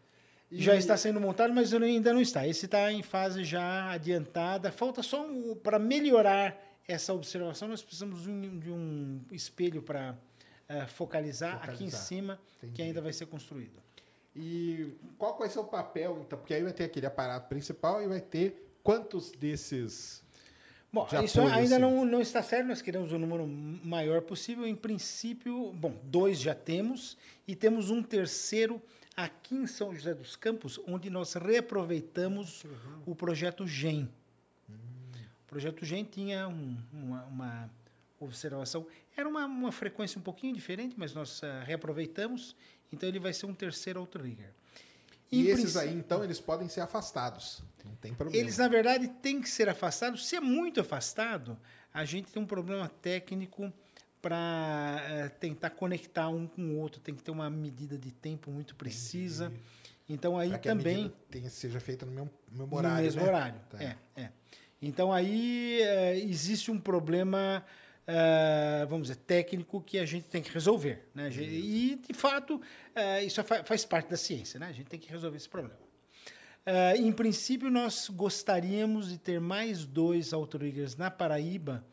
E- Já está sendo montado, mas ainda não está. Esse está em fase já adiantada. Falta só um, para melhorar essa observação, nós precisamos de um, de um espelho para eh, focalizar, aqui em Focalizar. cima, Entendi. que ainda vai ser construído. E qual vai ser o papel, então? Porque aí vai ter aquele aparato principal e vai ter quantos desses. Bom, de isso ainda assim? não, não está certo, nós queremos o número maior possível. Em princípio, bom, dois já temos, e temos um terceiro aqui em São José dos Campos, onde nós reaproveitamos o projeto GEM. O projeto GEM tinha um- uma, uma observação, era uma, uma frequência um pouquinho diferente, mas nós ah, reaproveitamos, então ele vai ser um terceiro outrigger. E Em esses aí, então, eles podem ser afastados. Não tem problema. Eles, na verdade, têm que ser afastados. Se é muito afastado, a gente tem um problema técnico para tentar conectar um com o outro. Tem que ter uma medida de tempo muito precisa. Então, aí Pra que a também. tenha- seja feita no mesmo, mesmo No horário. mesmo né? horário. Tá. É, é. Então aí é, existe um problema, é, vamos dizer, técnico que a gente tem que resolver. Né? E, de fato, é, isso fa- faz parte da ciência. Né? A gente tem que resolver esse problema. É, em princípio, nós gostaríamos de ter mais dois outriggers na Paraíba.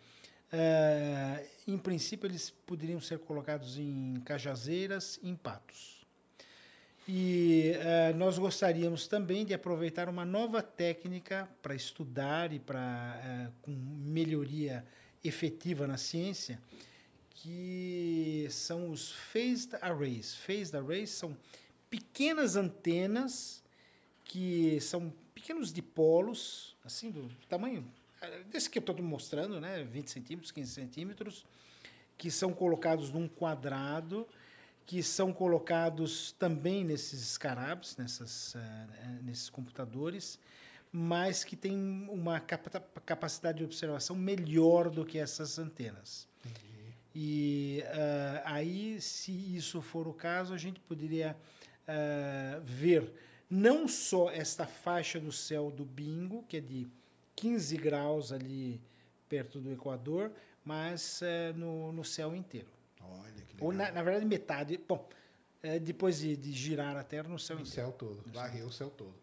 Em princípio, eles poderiam ser colocados em Cajazeiras e em Patos. E eh, nós gostaríamos também de aproveitar uma nova técnica para estudar e para eh, com melhoria efetiva na ciência, que são os phased arrays. Phased arrays são pequenas antenas que são pequenos dipolos, assim do tamanho desse que eu estou mostrando, né, 20 centímetros, 15 centímetros, que são colocados num quadrado que são colocados também nesses scarabs, nessas, eh, eh, nesses computadores, mas que têm uma capa- capacidade de observação melhor do que essas antenas. E ah, aí, se isso for o caso, a gente poderia ah, ver não só esta faixa do céu do bingo, que é de 15 graus ali perto do Equador, mas eh, no, no céu inteiro. Olha que legal. Ou, na, na verdade, metade. Bom, é, depois de, de girar a Terra no céu O inteiro. céu todo. Varreu o céu todo.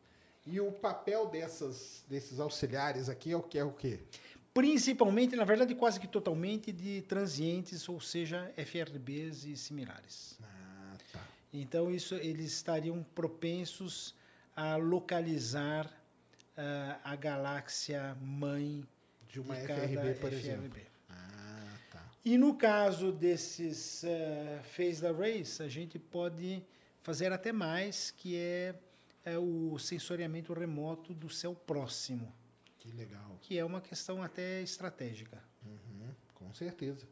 E o papel dessas, desses auxiliares aqui é o que é o quê? Principalmente, na verdade, quase que totalmente de transientes, ou seja, FRBs e similares. Ah, tá. Então, isso eles estariam propensos a localizar ah, a galáxia mãe De uma de FRB, por exemplo. FRB. Ah, tá. E no caso desses uh, phased arrays, a gente pode fazer até mais, que é, é o sensoriamento remoto do céu próximo, Que legal. que é uma questão até estratégica. Uhum, com certeza.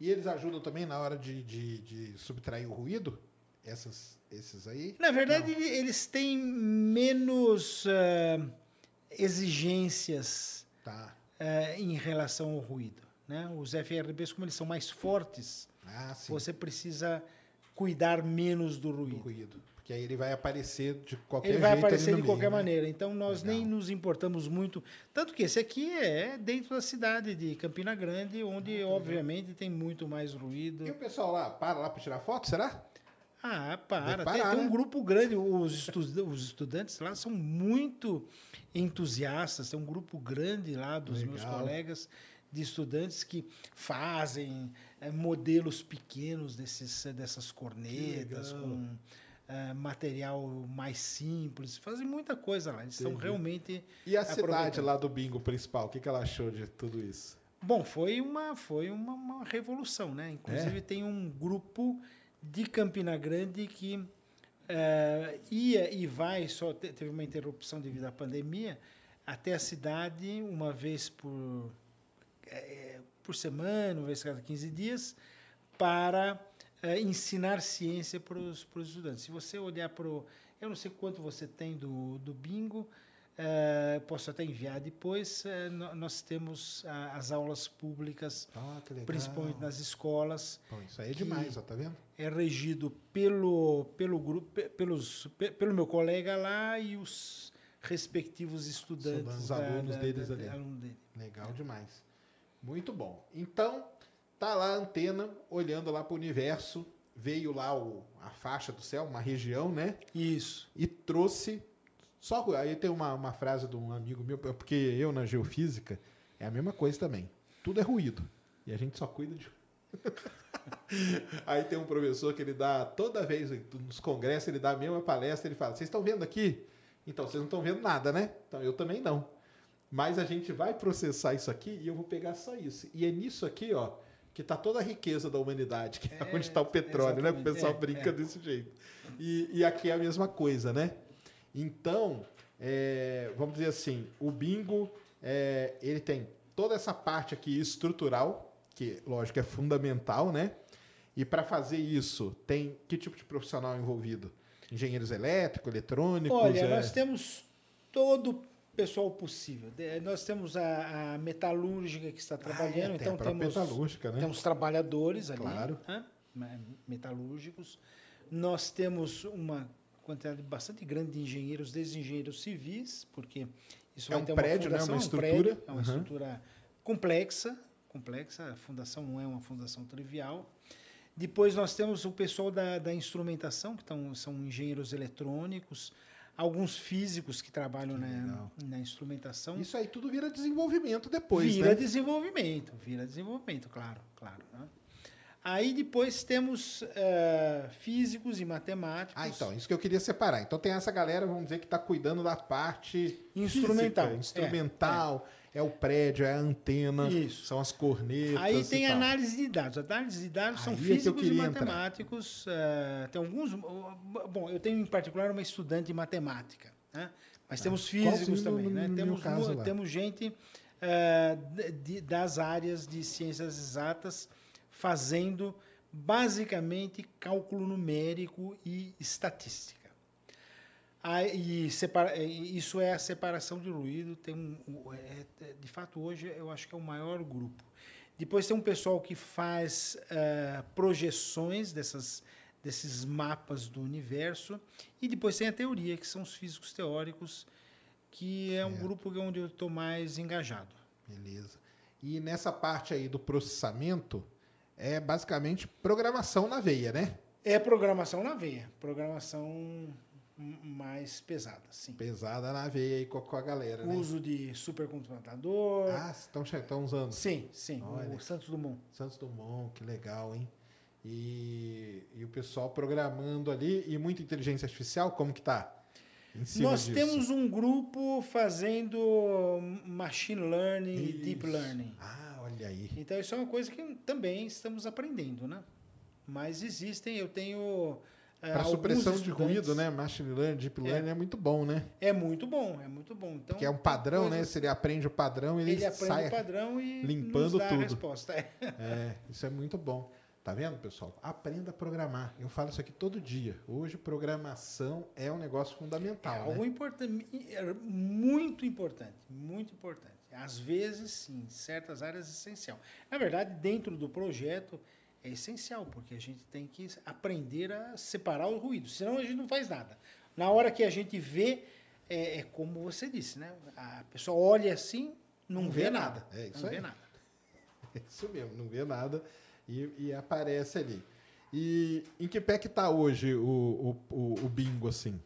E eles ajudam também na hora de, de, de subtrair o ruído? Essas, esses aí? Na verdade, ele- eles têm menos uh, exigências Tá. uh, em relação ao ruído. Né? Os FRBs, como eles são mais fortes, Ah, você precisa cuidar menos do do ruído. ruído. Porque aí ele vai aparecer de qualquer Ele vai aparecer de meio, qualquer né? maneira. Então nós nem Legal. nos importamos muito. Tanto que esse aqui é dentro da cidade de Campina Grande, onde obviamente tem muito mais ruído. E o pessoal lá, para lá para tirar foto, será? Ah, para. Deve Tem, parar, tem um né? grupo grande. Os, estu- os estudantes lá são muito entusiastas. Tem um grupo grande lá dos meus Legal. colegas de estudantes que fazem eh, modelos pequenos desses, dessas cornetas com eh, material mais simples. Fazem muita coisa lá. Eles estão Entendi. realmente E a cidade lá do bingo principal, o que, que ela achou de tudo isso? Bom, foi uma, foi uma, uma revolução, né? Inclusive É? tem um grupo de Campina Grande que eh, ia e vai, só te- teve uma interrupção devido à pandemia, até a cidade uma vez por, eh, por semana, uma vez cada 15 dias, para eh, ensinar ciência para os estudantes. Se você olhar para o... Eu não sei quanto você tem do, do bingo, eh, posso até enviar depois. eh, nós temos ah, as aulas públicas, Ah, principalmente nas escolas. Pô, isso aí é demais, ó, tá vendo? É regido pelo, pelo grupo, pe- pelos, pe- pelo meu colega lá e os respectivos estudantes. os alunos deles da- ali. aluno dele. Legal demais. Muito bom. Então, tá lá a antena olhando lá para o universo. Veio lá o, a faixa do céu, uma região, né? Isso. E trouxe. Só aí tem uma, uma frase de um amigo meu, porque eu na geofísica é a mesma coisa também. Tudo é ruído. E a gente só cuida de. aí tem um professor que ele dá, toda vez nos congressos, ele dá a mesma palestra, ele fala: Vocês estão vendo aqui? Então, vocês não estão vendo nada, né? Então, eu também não. Mas a gente vai processar isso aqui e eu vou pegar só isso. E é nisso aqui, ó, que está toda a riqueza da humanidade, que é, É, onde está o petróleo, né? O pessoal É, brinca é. desse jeito. E, e aqui é a mesma coisa, né? Então, é, vamos dizer assim, o bingo, é, ele tem toda essa parte aqui estrutural, que lógico é fundamental, né? E para fazer isso, tem que tipo de profissional envolvido? Engenheiros elétricos, eletrônicos? Olha, é- nós temos todo o pessoal possível. Nós temos a, a metalúrgica que está trabalhando, é, tem então temos, metalúrgica, né? temos trabalhadores ali, Claro. né? Me- metalúrgicos. Nós temos uma quantidade bastante grande de engenheiros, desde engenheiros civis, porque isso É vai um ter prédio, né? fundação, Uma é um prédio, estrutura. é uma Uhum. estrutura complexa, complexa. A fundação não é uma fundação trivial. Depois nós temos o pessoal da, da instrumentação, que tão, são engenheiros eletrônicos, alguns físicos que trabalham na, na instrumentação. Isso aí tudo vira desenvolvimento depois, vira né? desenvolvimento, vira desenvolvimento, claro, claro. né? Aí depois temos eh, físicos e matemáticos. Ah, então, isso que eu queria separar. Então tem essa galera, vamos dizer, que está cuidando da parte Instrumental, física, é, instrumental, é, o prédio, é a antena, Isso. são as cornetas. Aí e tem análise de dados. Análise de dados são Aí é que eu físicos e queria entrar. matemáticos. eh, tem alguns. Bom, eu tenho em particular uma estudante de matemática, né? mas temos físicos também. no- né? no Temos, temos gente eh, de- de- das áreas de ciências exatas fazendo basicamente cálculo numérico e estatística. Aí, separa- e isso é a separação de ruído. Tem um, é- é- de fato, hoje eu acho que é o maior grupo. Depois tem um pessoal que faz ah, projeções dessas, desses mapas do universo. E depois tem a teoria, que são os físicos teóricos, que é um grupo onde eu estou mais engajado. Beleza. E nessa parte aí do processamento, é basicamente programação na veia, né? É programação na veia, programação mais pesada, sim. Pesada na veia aí com a, galera, né? Uso de supercomputador. Ah, estão usando. Sim, sim, Olha. o Santos Dumont. Santos Dumont, que legal, hein? E, e o pessoal programando ali e muita inteligência artificial, como que tá? Nós disso? temos um grupo fazendo machine learning e deep Isso. learning. Ah, olha aí. Então isso é uma coisa que também estamos aprendendo, né? Mas existem, eu tenho eh, Para supressão de ruído, né? Machine learning, deep learning é, muito bom, né? É muito bom, é muito bom. Então, que é um padrão, né? coisas- Se ele aprende o padrão, ele, Ele aprende sai. o padrão e limpando tudo. a resposta. É. É, isso é muito bom. Tá vendo, pessoal? Aprenda a programar. Eu falo isso aqui todo dia. Hoje, programação é um negócio É fundamental. algo né? importante, é muito importante, muito importante. Às vezes, sim, em certas áreas é essencial. Na verdade, dentro do projeto é essencial, porque a gente tem que aprender a separar o ruído, senão a gente não faz nada. Na hora que a gente vê, é, é como você disse, né? A pessoa olha assim, não, Não vê, vê nada. nada. É isso não aí. vê nada. É Isso mesmo, não vê nada e, e aparece ali. E em que pé que tá hoje o, o, o, o bingo, assim?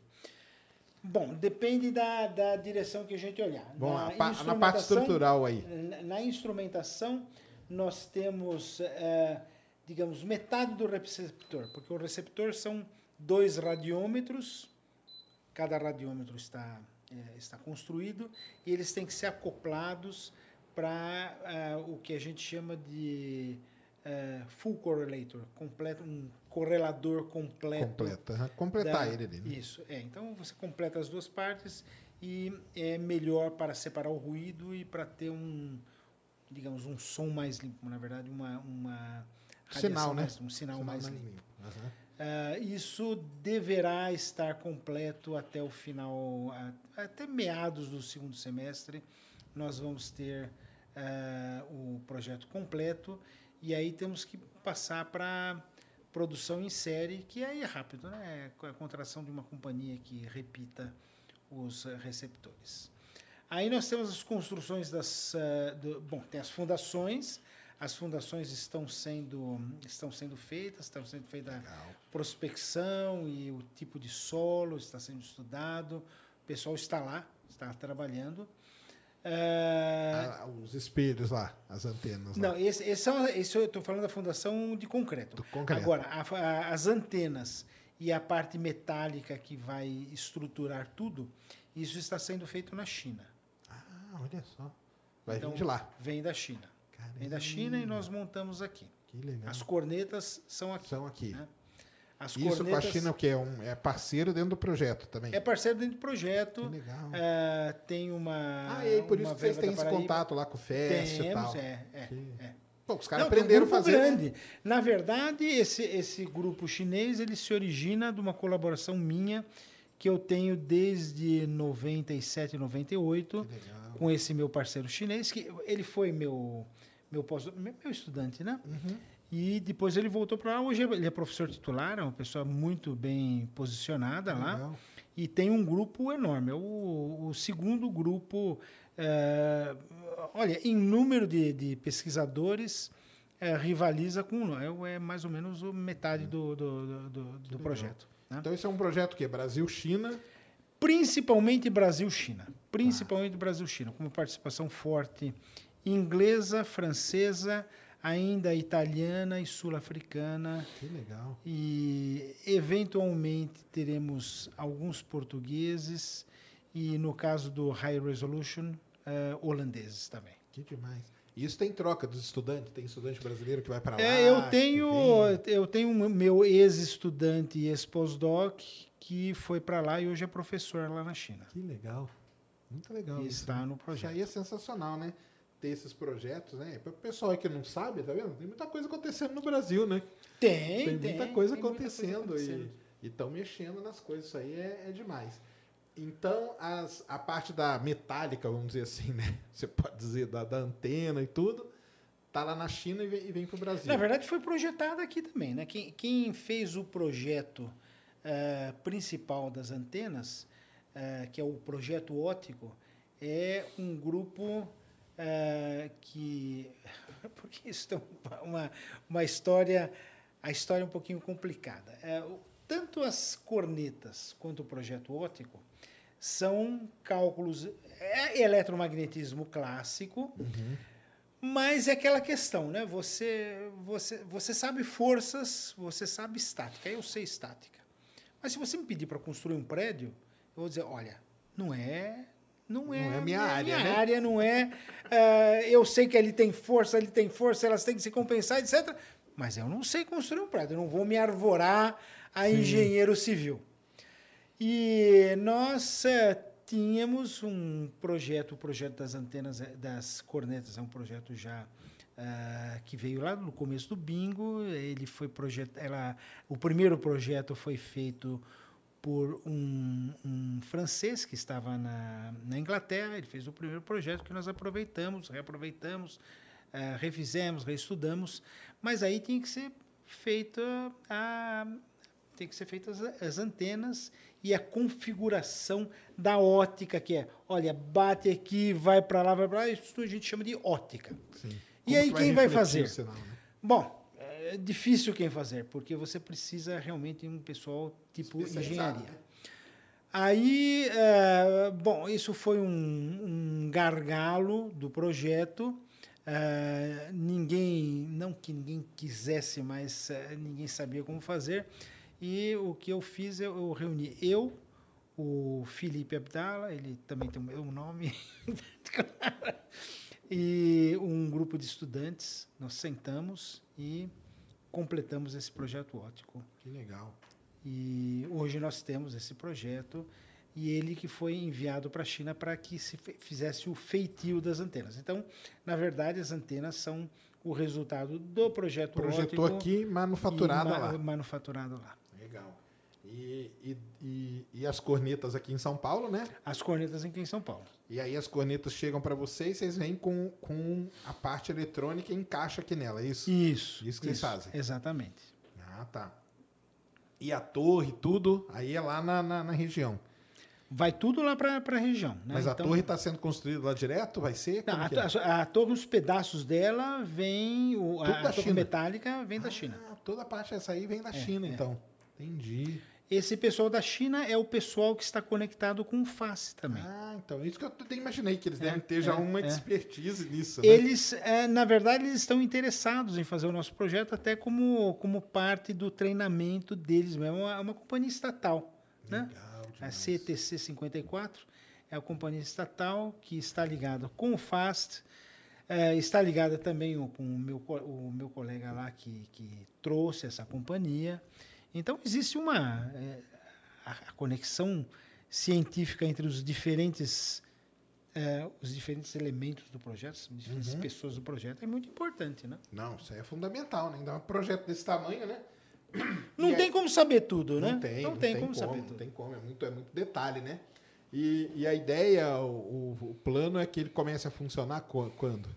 Bom, depende da, da direção que a gente olhar. Bom, Na pa- na parte instrumentação- estrutural aí. Na, na instrumentação, nós temos, eh, digamos, metade do receptor, porque o receptor são dois radiômetros, cada radiômetro está, eh, está construído, e eles têm que ser acoplados para o que a gente chama de eh, full correlator, completo, um correlador completo Completa. Completar da- ele ali. Né? Isso, é. Então você completa as duas partes e é melhor para separar o ruído e para ter um, digamos, um som mais limpo, na verdade, uma, uma Sinal, né? mais- um sinal, mais limpo. Aham. Ah, isso deverá estar completo até o final, até meados do segundo semestre. Nós vamos ter ah, o projeto completo e aí temos que passar para produção em série, que aí é rápido, né? É a contratação de uma companhia que repita os ah, receptores. Aí nós temos as construções das. ah, do- bom, tem as fundações. As fundações estão sendo, estão sendo feitas, estão sendo feita a prospecção e o tipo de solo está sendo estudado. O pessoal está lá, está trabalhando. Ah, Ah, os espelhos lá, as antenas. lá. não, esse, esse, são- esse eu estou falando da fundação de concreto. Do concreto. Agora, a a- as antenas e a parte metálica que vai estruturar tudo, isso está sendo feito na China. Ah, olha só. Vai Então, vir de lá. Vem da China. Vem da China e nós montamos aqui. Que legal. As cornetas são aqui. São aqui. né? As Isso com a cornetas- China, o que é, um, é parceiro dentro do projeto também. É parceiro dentro do projeto. Que legal. É, tem uma. ah, e aí, por isso que vocês têm esse contato lá com o FEST e tal. é, é, é. Pô, os caras tem um aprenderam a fazer. grande. Na verdade, esse, esse grupo chinês ele se origina de uma colaboração minha que eu tenho desde 97, 98 com esse meu parceiro chinês, que ele foi meu meu, pós, meu meu estudante, né? Uhum. E depois ele voltou para lá. Hoje ele é professor titular, é uma pessoa muito bem posicionada lá. Legal. E tem um grupo enorme. É o, o segundo grupo. é, olha, em número de, de pesquisadores, é, rivaliza com o é, é mais ou menos metade do, do, do- do- projeto. né? Então esse é um projeto que é Brasil-China. Principalmente Brasil-China. Principalmente Brasil-China, com uma participação forte inglesa, francesa, ainda italiana e sul-africana. Que legal. E eventualmente teremos alguns portugueses e no caso do High Resolution, eh, holandeses também. Que demais. Isso tem troca dos estudantes? Tem estudante brasileiro que vai para lá? É, eu tenho eu tenho meu ex-estudante e ex-postdoc que foi para lá e hoje é professor lá na China. Que legal. Muito legal. E isso, está né? no Isso projeto. aí é sensacional, né? Ter esses projetos, né? Para o pessoal que não sabe, tá vendo? Tem muita coisa acontecendo no Brasil, né? Tem, Tem, tem, muita coisa tem muita acontecendo acontecendo. e estão mexendo nas coisas. Isso aí é, é demais. Então, as, a parte da metálica, vamos dizer assim, né? Você pode dizer da, da antena e tudo, tá lá na China e vem, vem para o Brasil. Na verdade, foi projetado aqui também. Né? Quem, quem fez o projeto eh, principal das antenas, eh, que é o projeto óptico, é um grupo eh, que. Porque isso tem uma, uma história. A história é um pouquinho complicada. O- tanto as cornetas quanto o projeto óptico são cálculos. É eletromagnetismo clássico. Mas é aquela questão, né? Você, você, você sabe forças, você sabe estática. Eu sei estática. Mas se você me pedir para construir um prédio, eu vou dizer, olha, não é, não é, Não é minha área, minha né? área, não é. eh, eu sei que ali tem força, ali tem força, elas têm que se compensar, etc. Mas eu não sei construir um prédio. Eu não vou me arvorar a engenheiro civil. E nós eh, tínhamos um projeto, o projeto das antenas, eh, das cornetas, é um projeto já ah, que veio lá no começo do bingo. Ele foi projetado, ela, o primeiro projeto foi feito por um, um francês que estava na, na Inglaterra. Ele fez o primeiro projeto que nós aproveitamos, reaproveitamos, ah, refizemos, reestudamos, mas aí tinha que ser feita a tem que ser feitas as, as antenas e a configuração da ótica, que é, olha, bate aqui, vai para lá, vai para lá, isso a gente chama de ótica. Sim. E Como aí que quem vai fazer? sinal, né? Bom, é difícil quem fazer, porque você precisa realmente de um pessoal tipo engenharia. né? Aí, eh, bom, isso foi um, um gargalo do projeto. Eh, ninguém, não que ninguém quisesse, mas eh, ninguém sabia como fazer. E o que eu fiz, eu, eu reuni eu, o Felipe Abdala, ele também tem o meu nome, e um grupo de estudantes. Nós sentamos e completamos esse projeto ótico. Que legal. E hoje nós temos esse projeto e ele que foi enviado para a China para que se fizesse o feitio das antenas. Então, na verdade, as antenas são o resultado do projeto Projetou óptico aqui, manufaturada e ma- lá. manufaturado lá. E, e, e, e as cornetas aqui em São Paulo, né? As cornetas aqui em São Paulo. E aí as cornetas chegam para vocês, vocês vêm com, com a parte eletrônica e encaixa aqui nela, é isso? Isso. Isso que eles fazem. Exatamente. Ah, tá. E a torre, tudo, aí é lá na, na, na região. Vai tudo lá para a região. Né? Mas a Então- torre está sendo construída lá direto? Vai ser? Não, a, é? a- a torre, os pedaços dela vem. O, a, a torre metálica vem da China. Ah, toda a parte dessa aí vem da China, é. então. Entendi. Esse pessoal da China é o pessoal que está conectado com o FACE também. Ah, então. Isso que eu até imaginei, que eles devem ter já é, uma é. expertise nisso, né? Eles, é, na verdade, eles estão interessados em fazer o nosso projeto até como, como parte do treinamento deles mesmo. É uma, uma companhia estatal. Né? Legal A demais. CTC 54 é a companhia estatal que está ligada com o FAST, é, está ligada também com o meu, o meu colega lá que, que trouxe essa companhia. Então, existe uma. é, a, conexão científica entre os diferentes. é, os diferentes elementos do projeto, as diferentes Uhum. pessoas do projeto, é muito importante, né? Não, isso aí é fundamental, né? Ainda um projeto desse tamanho, né? Não E tem aí- como saber tudo, né? Não tem, não tem como, saber Não tudo. tem como, é muito, é muito detalhe, né? E, e a ideia, o, o- plano é que ele comece a funcionar quando?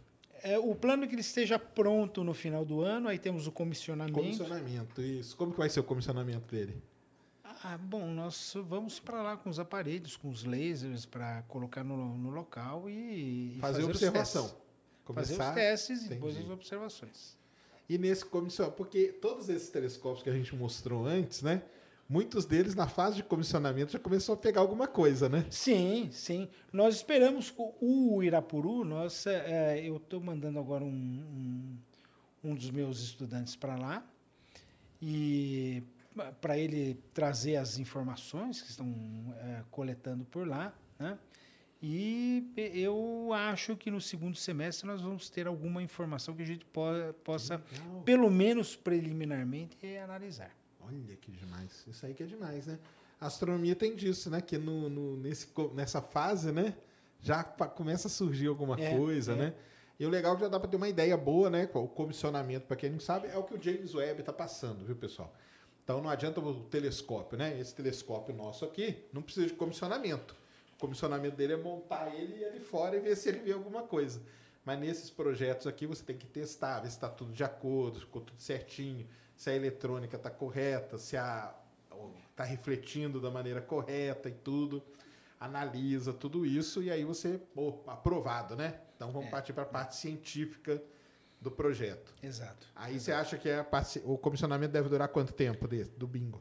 É, o plano é que ele esteja pronto no final do ano, aí temos o comissionamento. Comissionamento, isso. Como que vai ser o comissionamento dele? Ah, bom, nós vamos para lá com os aparelhos, com os lasers, para colocar no, no local e, Fazer, os observação. Começar, fazer os testes e depois as observações. E nesse comissionamento, porque todos esses telescópios que a gente mostrou antes, né? Muitos deles, na fase de comissionamento, já começou a pegar alguma coisa, né? Sim, sim. Nós esperamos o- Irapuru. Nós, é, eu estou mandando agora um, um, um dos meus estudantes para lá e para ele trazer as informações que estão é, coletando por lá, né? E eu acho que no segundo semestre nós vamos ter alguma informação que a gente po possa, legal. pelo menos preliminarmente, analisar. Olha que demais. Isso aí que é demais, né? A astronomia tem disso, né? Que no, no- nesse, nessa fase, né? Já começa a surgir alguma É, coisa, é. né? E o legal é que já dá para ter uma ideia boa, né? O comissionamento, para quem não sabe, é o que o James Webb está passando, viu, pessoal? Então não adianta o telescópio, né? Esse telescópio nosso aqui não precisa de comissionamento. O comissionamento dele é montar ele e ali fora e ver se ele vê alguma coisa. Mas nesses projetos aqui você tem que testar, ver se está tudo de acordo, ficou tudo certinho, se a eletrônica está correta, se a está refletindo da maneira correta e tudo. Analisa tudo isso e aí você, pô, aprovado, né? Então vamos partir para a parte científica do projeto. Exato. Aí você acha que parte- o comissionamento deve durar quanto tempo desse, do bingo?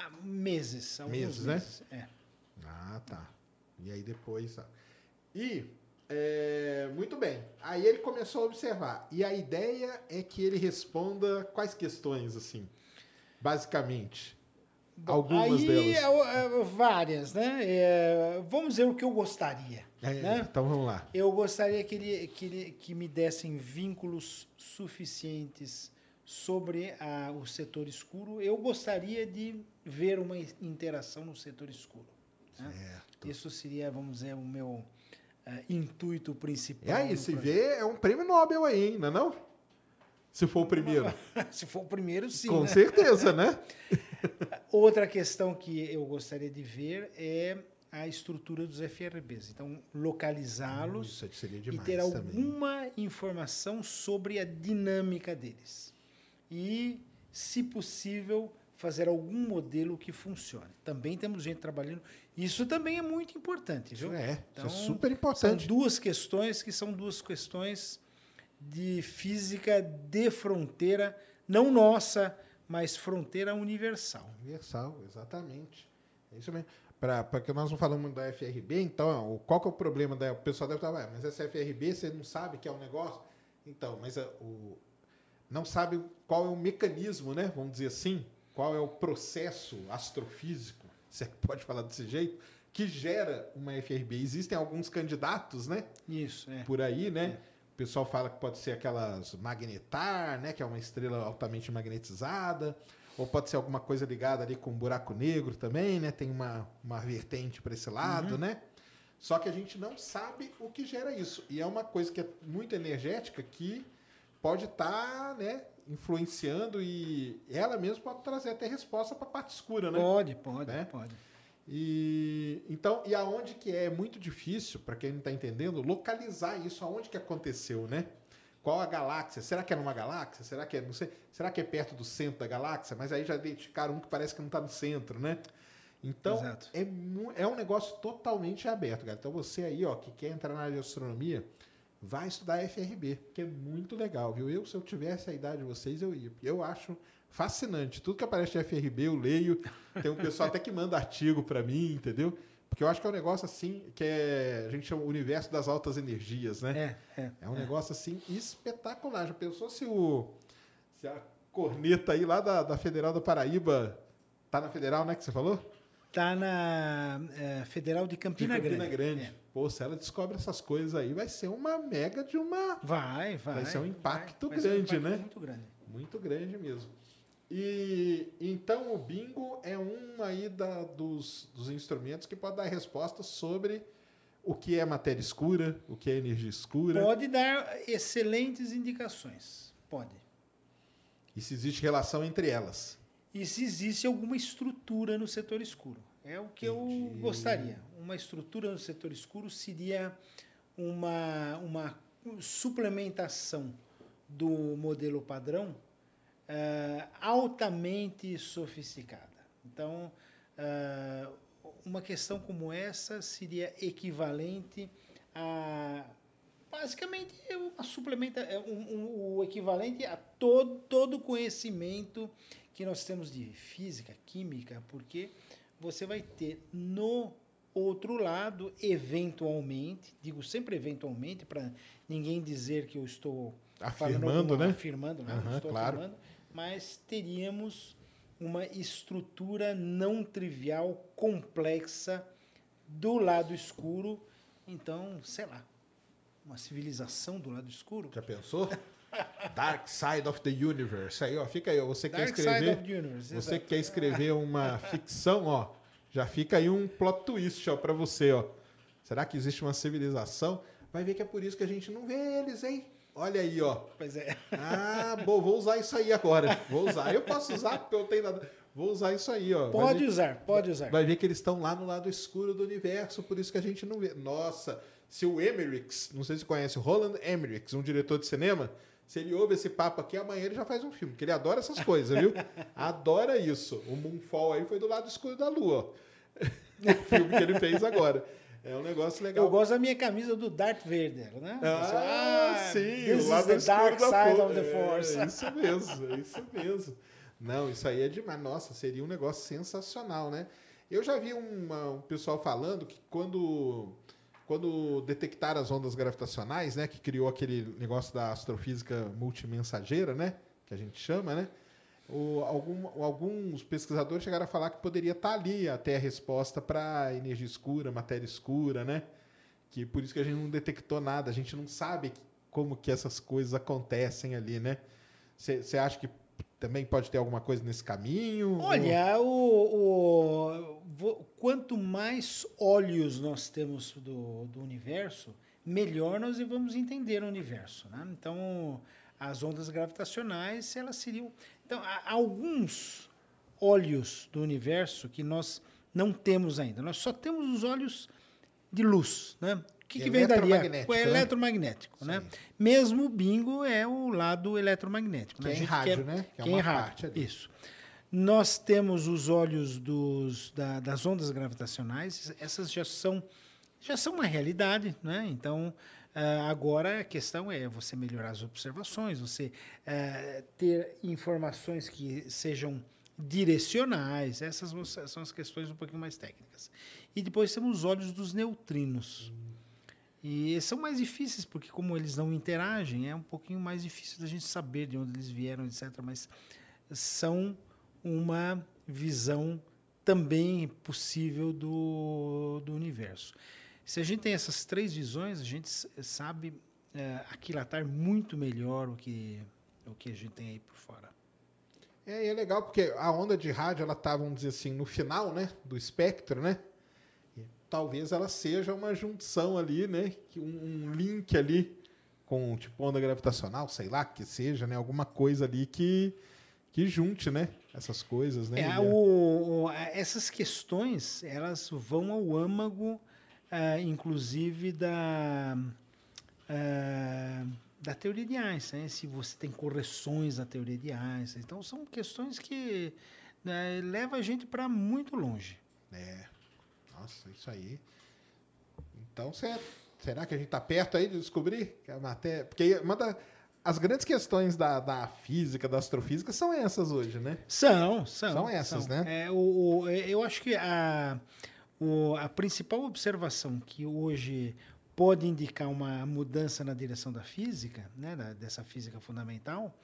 Ah, meses. alguns Meses, né? É. Ah, tá. E aí depois. E, é, muito bem. Aí ele começou a observar. E a ideia é que ele responda quais questões, assim? Basicamente. Algumas Aí, delas. é, é, várias, né? É, vamos ver o que eu gostaria. É, né? Então vamos lá. Eu gostaria que, ele, que, ele, que me dessem vínculos suficientes sobre a, o setor escuro. Eu gostaria de ver uma interação no setor escuro. né? Certo. Isso seria, vamos dizer, o meu eh, intuito principal. E aí, se projeto. vê, é um prêmio Nobel aí, hein? não é não? Se for o primeiro. se for o primeiro, sim. Com né? certeza, né? Outra questão que eu gostaria de ver é a estrutura dos FRBs. Então, localizá-los e ter também. alguma informação sobre a dinâmica deles. E, se possível, fazer algum modelo que funcione. Também temos gente trabalhando. Isso também é muito importante, viu? É, isso Então, é super São importante. duas questões que são duas questões de física de fronteira, não nossa, mas fronteira universal. Universal, exatamente. É isso mesmo. Pra, porque nós não falamos da FRB, então, o- qual que é o problema da. O pessoal deve estar, "Ué, mas essa FRB você não sabe que é um negócio? Então, mas a- o, não sabe qual é o mecanismo, né? Vamos dizer assim, qual é o processo astrofísico, se é que pode falar desse jeito, que gera uma FRB. Existem alguns candidatos, né? Isso, é. por aí, né? O pessoal fala que pode ser aquelas magnetar, né? Que é uma estrela altamente magnetizada. Ou pode ser alguma coisa ligada ali com um buraco negro também, né? Tem uma, uma vertente para esse lado, né? Só que a gente não sabe o que gera isso. E é uma coisa que é muito energética que pode estar, né? Influenciando e ela mesma pode trazer até resposta para a parte escura, né? Pode, pode, Né? pode. E então, e aonde que é muito difícil, para quem não está entendendo, localizar isso, aonde que aconteceu, né? Qual a galáxia? Será que é numa galáxia? Será que é, não sei, será que é perto do centro da galáxia? Mas aí já identificaram um que parece que não está no centro, né? Então, Exato. é, é um negócio totalmente aberto, cara. Então você aí, ó, que quer entrar na área de astronomia, vai estudar FRB, que é muito legal, viu? Eu, se eu tivesse a idade de vocês, eu ia. Eu acho fascinante. Tudo que aparece de FRB, eu leio. Tem um pessoal até que manda artigo para mim, entendeu? Porque eu acho que é um negócio assim, que é, a gente chama o universo das altas energias, né? É, é. É um negócio assim espetacular. Já pensou se o se a corneta aí lá da, da Federal da Paraíba tá na Federal, né, que você falou? Tá na eh, Federal de Campina, de Campina Grande. Grande. Pô, se ela descobre essas coisas aí, vai ser uma mega de uma Vai, vai. Vai ser um impacto vai um grande, impacto né? Muito grande. muito grande mesmo. E então o bingo é um aí da, dos, dos instrumentos que pode dar resposta sobre o que é matéria escura, o que é energia escura. Pode dar excelentes indicações. Pode. E se existe relação entre elas. E se existe alguma estrutura no setor escuro. É o que eu gostaria. Uma estrutura no setor escuro seria uma, uma suplementação do modelo padrão eh, altamente sofisticada. Então, eh, uma questão como essa seria equivalente a basicamente uma suplementa é um, um, o equivalente a todo todo o conhecimento que nós temos de física, química, porque você vai ter no outro lado, eventualmente, digo sempre eventualmente para ninguém dizer que eu estou afirmando, né? Afirmando, não, uhum, estou claro. afirmando, mas teríamos uma estrutura não trivial, complexa do lado escuro. Então, sei lá, uma civilização do lado escuro. Já pensou? Dark Side of the Universe. Aí, ó, fica aí, ó. Você Dark quer escrever. Side of the Universe. Você exato. quer escrever uma ficção, ó. Já fica aí um plot twist, ó, pra você, ó. Será que existe uma civilização? Vai ver que é por isso que a gente não vê eles, hein? Olha aí, ó. Pois é. Ah, bom, vou usar isso aí agora. Vou usar. Eu posso usar porque eu tenho nada. Vou usar isso aí, ó. Pode ver- usar, pode usar. Vai ver que eles estão lá no lado escuro do universo, por isso que a gente não vê. Nossa, se o Emmerichs, não sei se você conhece, o Roland Emmerichs, um diretor de cinema, se ele ouve esse papo aqui, amanhã ele já faz um filme, porque ele adora essas coisas, viu? Adora isso. O Moonfall aí foi do lado escuro da lua, ó. o filme que ele fez agora. É um negócio legal. Eu gosto da minha camisa do Darth Vader, né? Ah, sim, this o lado is the dark da side fo- of the force. É, isso mesmo, é isso mesmo. Não, isso aí é demais. Nossa, seria um negócio sensacional, né? Eu já vi uma- um pessoal falando que quando, quando detectaram as ondas gravitacionais, né, que criou aquele negócio da astrofísica multimensageira, né, que a gente chama, né, o- algum- alguns pesquisadores chegaram a falar que poderia estar ali até a resposta para energia escura, matéria escura, né? Que por isso que a gente não detectou nada, a gente não sabe como que essas coisas acontecem ali, né? Você acha que também pode ter alguma coisa nesse caminho? Olha, o, o- vo- quanto mais olhos nós temos do, do universo, melhor nós vamos entender o universo. Né? Então, as ondas gravitacionais, elas seriam. Então, há alguns olhos do universo que nós não temos ainda. Nós só temos os olhos de luz. Né? O que, que vem dali? Eletromagnético, O né? eletromagnético. Né? Mesmo o bingo é o lado eletromagnético. Que né? é em rádio, quer- né? Que é que é em uma rádio. parte ali. Isso. Nós temos os olhos dos, da- das ondas gravitacionais, essas já são, já são uma realidade, né? Então, ah, agora a questão é você melhorar as observações, você eh, ter informações que sejam direcionais, essas são as questões um pouquinho mais técnicas. E depois temos os olhos dos neutrinos. E são mais difíceis, porque como eles não interagem, é um pouquinho mais difícil da gente saber de onde eles vieram, etc. Mas são uma visão também possível do, do universo. Se a gente tem essas três visões, a gente sabe eh, aquilatar muito melhor o que, o que a gente tem aí por fora. É, e é legal porque a onda de rádio, ela tá, vamos dizer assim, no final, né, do espectro, né? Talvez ela seja uma junção ali, né, um, um link ali com tipo onda gravitacional, sei lá, que seja, né, alguma coisa ali que que junte, né, essas coisas, né? É, o- o- essas questões elas vão ao âmago, ah, inclusive da ah, da teoria de Einstein, né? se você tem correções da teoria de Einstein. Então são questões que né, levam a gente para muito longe. É. Nossa, isso aí. Então, cê- será que a gente está perto aí de descobrir que a matéria. Porque as grandes questões da, da física, da astrofísica, são essas hoje, né? São, são. São essas, né? É, o, o- eu acho que a, o- a principal observação que hoje pode indicar uma mudança na direção da física, né, da- dessa física fundamental,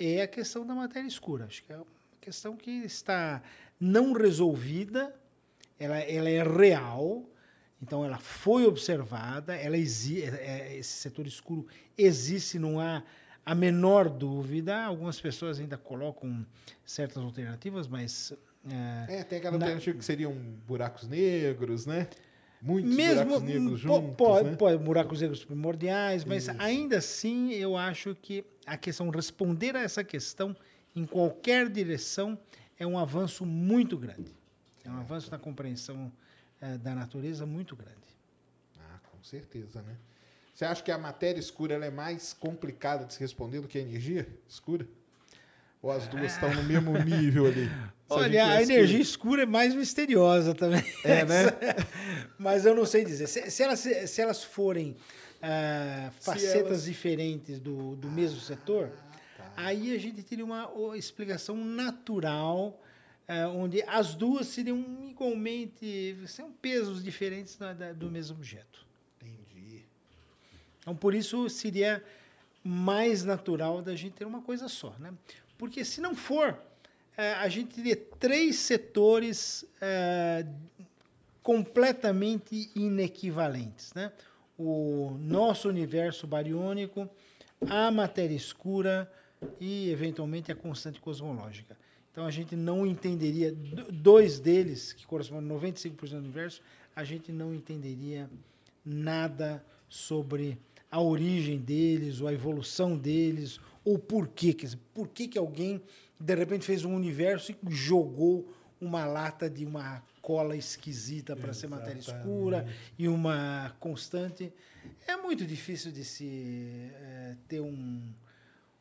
é a questão da matéria escura. Acho que é uma questão que está não resolvida, ela, ela é real, então ela foi observada, ela é- é- esse setor escuro existe, não há a menor dúvida. Algumas pessoas ainda colocam certas alternativas, mas. É, tem aquela Na- alternativa que seriam buracos negros, né? Muitos mesmo buracos negros po- juntos, pode, né? pode, buracos negros primordiais, mas Isso. ainda assim eu acho que a questão responder a essa questão em qualquer direção é um avanço muito grande. É um avanço na compreensão eh, da natureza muito grande. Ah, com certeza, né? Você acha que a matéria escura é mais complicada de se responder do que a energia escura? Ou as duas estão no mesmo nível ali? Olha, a que- energia escura é mais misteriosa também. É, né? Mas eu não sei dizer. Se, se elas, se elas forem ah, facetas elas- Ah, diferentes do, do mesmo setor, tá. aí a gente teria uma explicação natural, ah, onde as duas seriam igualmente. são pesos diferentes da- da- do mesmo objeto. Entendi. Então, por isso seria mais natural da gente ter uma coisa só, né? Porque se não for, eh, a gente teria três setores eh, completamente inequivalentes, né? O nosso universo bariônico, a matéria escura e, eventualmente, a constante cosmológica. Então, a gente não entenderia, do- dois deles, que correspondem a 95% do universo, a gente não entenderia nada sobre a origem deles, ou a evolução deles, ou por quê. Quer dizer, por que, que alguém, de repente, fez um universo e jogou uma lata de uma cola esquisita para ser matéria escura e uma constante. É muito difícil de se eh, ter um,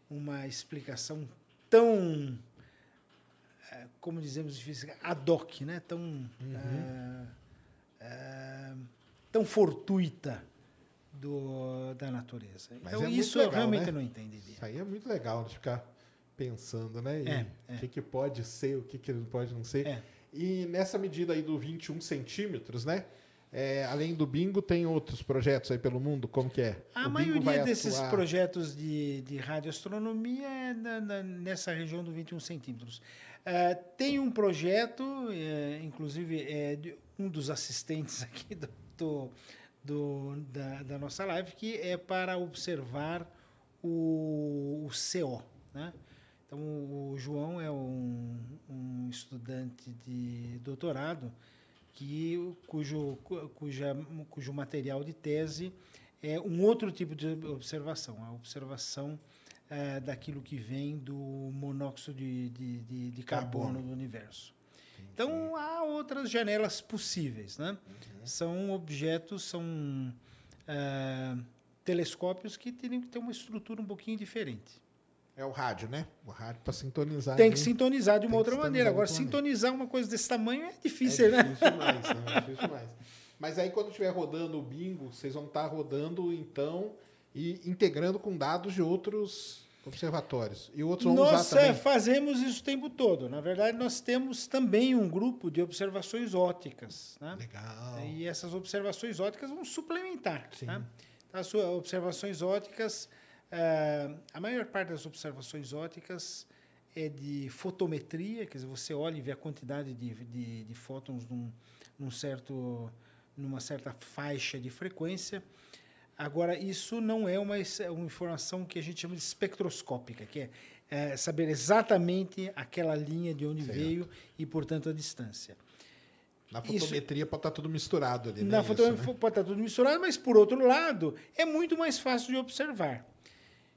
uma explicação tão, como dizemos em física, ad hoc, né? tão, eh, eh, tão fortuita do, da natureza. Mas então, é isso eu legal, realmente né? não entenderia. Isso aí é muito legal de ficar pensando, né? E É, O que, que pode ser, o que, que não pode não ser. É. E nessa medida aí do 21 centímetros, né? É, além do bingo, tem outros projetos aí pelo mundo? Como que é? A O maioria desses atuar- projetos de, de radioastronomia é na- na- nessa região do 21 centímetros. Ah, tem um projeto, eh, inclusive é um dos assistentes aqui do, do- do- da, da nossa live, que é para observar o, o CO. Né? Então, o João é um, um estudante de doutorado que cujo, cu- cuja, cujo material de tese é um outro tipo de observação, a observação eh, daquilo que vem do monóxido de, de, de, de carbono, Carbono. do universo. Então, há outras janelas possíveis. Né? São objetos, são eh, telescópios que teriam que ter uma estrutura um pouquinho diferente. É o rádio, né? O rádio para sintonizar. Tem ali. que sintonizar de uma Tem outra maneira. Agora, maneira. sintonizar uma coisa desse tamanho é É difícil, né? difícil demais, né? É difícil demais. Mas aí quando estiver rodando o bingo, vocês vão estar rodando então e integrando com dados de outros observatórios. E outros vão Nós usar também. eh, fazemos isso o tempo todo. Na verdade, nós temos também um grupo de observações ópticas. Né? Legal. E essas observações ópticas vão suplementar. Sim. Né? Então, As suas observações ópticas, eh, a maior parte das observações ópticas é de fotometria, quer dizer, você olha e vê a quantidade de, de, de fótons num, num certo, numa certa faixa de frequência. Agora, isso não é uma, uma informação que a gente chama de espectroscópica, que é, é, saber exatamente aquela linha de onde Certo. veio e, portanto, a distância. Na Isso- fotometria pode estar tudo misturado ali, né? Na Isso, fotografia né? pode estar tudo misturado, mas, por outro lado, é muito mais fácil de observar.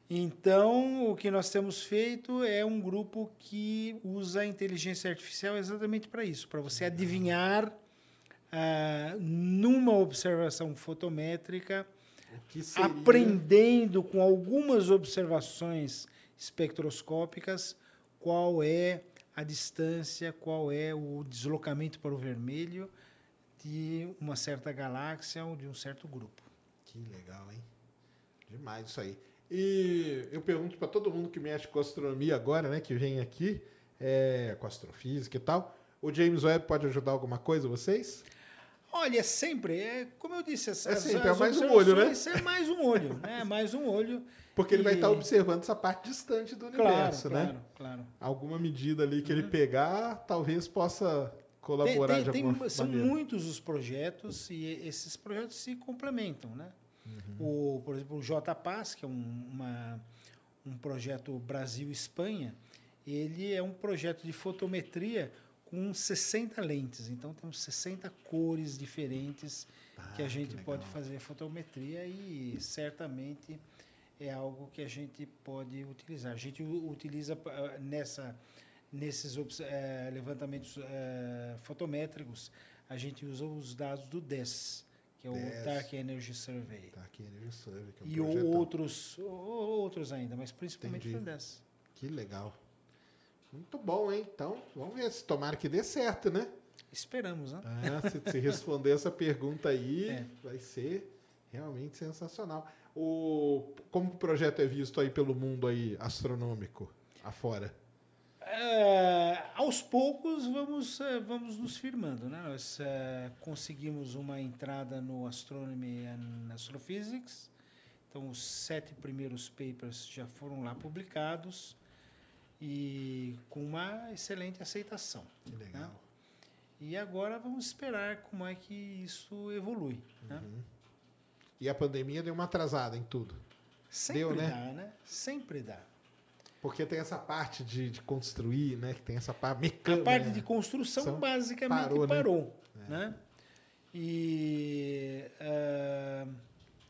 Então, o que nós temos feito é um grupo que usa a inteligência artificial exatamente para isso, para você adivinhar, ah, numa observação fotométrica, seria- aprendendo com algumas observações espectroscópicas qual é a distância, qual é o deslocamento para o vermelho de uma certa galáxia ou de um certo grupo. Que legal, hein? Demais isso aí. E eu pergunto para todo mundo que mexe com astronomia agora, né, que vem aqui, é, com astrofísica e tal, o James Webb pode ajudar alguma coisa vocês? Olha, sempre, é, como eu disse, as, É as- sempre, é as mais um olho, né? É mais um olho, né? Mais um olho. Porque ele vai E- estar observando essa parte distante do Claro, universo, claro, né? claro. Alguma medida ali que ele pegar, talvez possa colaborar Tem- de tem- alguma tem- são maneira. muitos os projetos e esses projetos se complementam, né? O, por exemplo, o JPAS, que é um, uma, um projeto Brasil-Espanha, ele é um projeto de fotometria com 60 lentes. Então, temos 60 cores diferentes que a gente pode fazer fotometria e certamente é algo que a gente pode utilizar. A gente utiliza ah, nessa, nesses eh, levantamentos eh, fotométricos, a gente usa os dados do DES, que é o. Dark Energy Survey. Aqui, Energy Survey, que é um E projetão. outros, outros ainda, mas principalmente Entendi. o DES. Que legal. Muito bom, hein? Então, vamos ver se tomara que dê certo, né? Esperamos, né? Ah, se, se responder essa pergunta aí, É. vai ser realmente sensacional. O, como o projeto é visto aí pelo mundo aí astronômico afora? É, aos poucos vamos, eh, vamos nos firmando. Né? Nós eh, conseguimos uma entrada no Astronomy and Astrophysics. Então, os sete primeiros papers já foram lá publicados e com uma excelente aceitação. Que legal. E agora vamos esperar como é que isso evolui. Né? E a pandemia deu uma atrasada em tudo. Sempre Deu, né? dá, né? Sempre dá. Porque tem essa parte de, de construir, né? Que tem essa parte A mecânica. parte de construção São- basicamente parou, parou. né? né? E ah,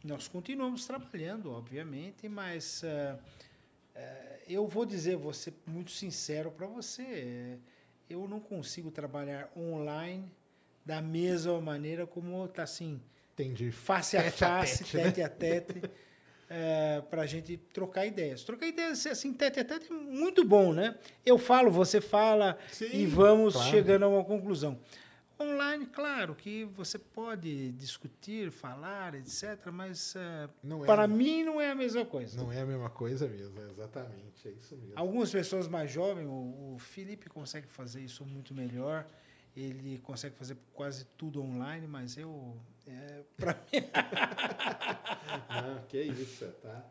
nós continuamos trabalhando, obviamente, mas ah, eu vou dizer, vou ser muito sincero para você, eh, eu não consigo trabalhar online da mesma maneira como está assim, Entendi. face a Tete a face, tete, né? tete a tete, para a gente trocar ideias. Trocar ideias, assim, tete a tete é muito bom, né? Eu falo, você fala Sim, e vamos claro. chegando a uma conclusão. Online, claro que você pode discutir, falar, etc., mas eh, é, para mim não é a mesma coisa. Não é a mesma coisa mesmo, é exatamente. É isso mesmo. Algumas pessoas mais jovens, o, o Felipe consegue fazer isso muito melhor. Ele consegue fazer quase tudo online, mas eu, é, para mim, Não, que isso, tá?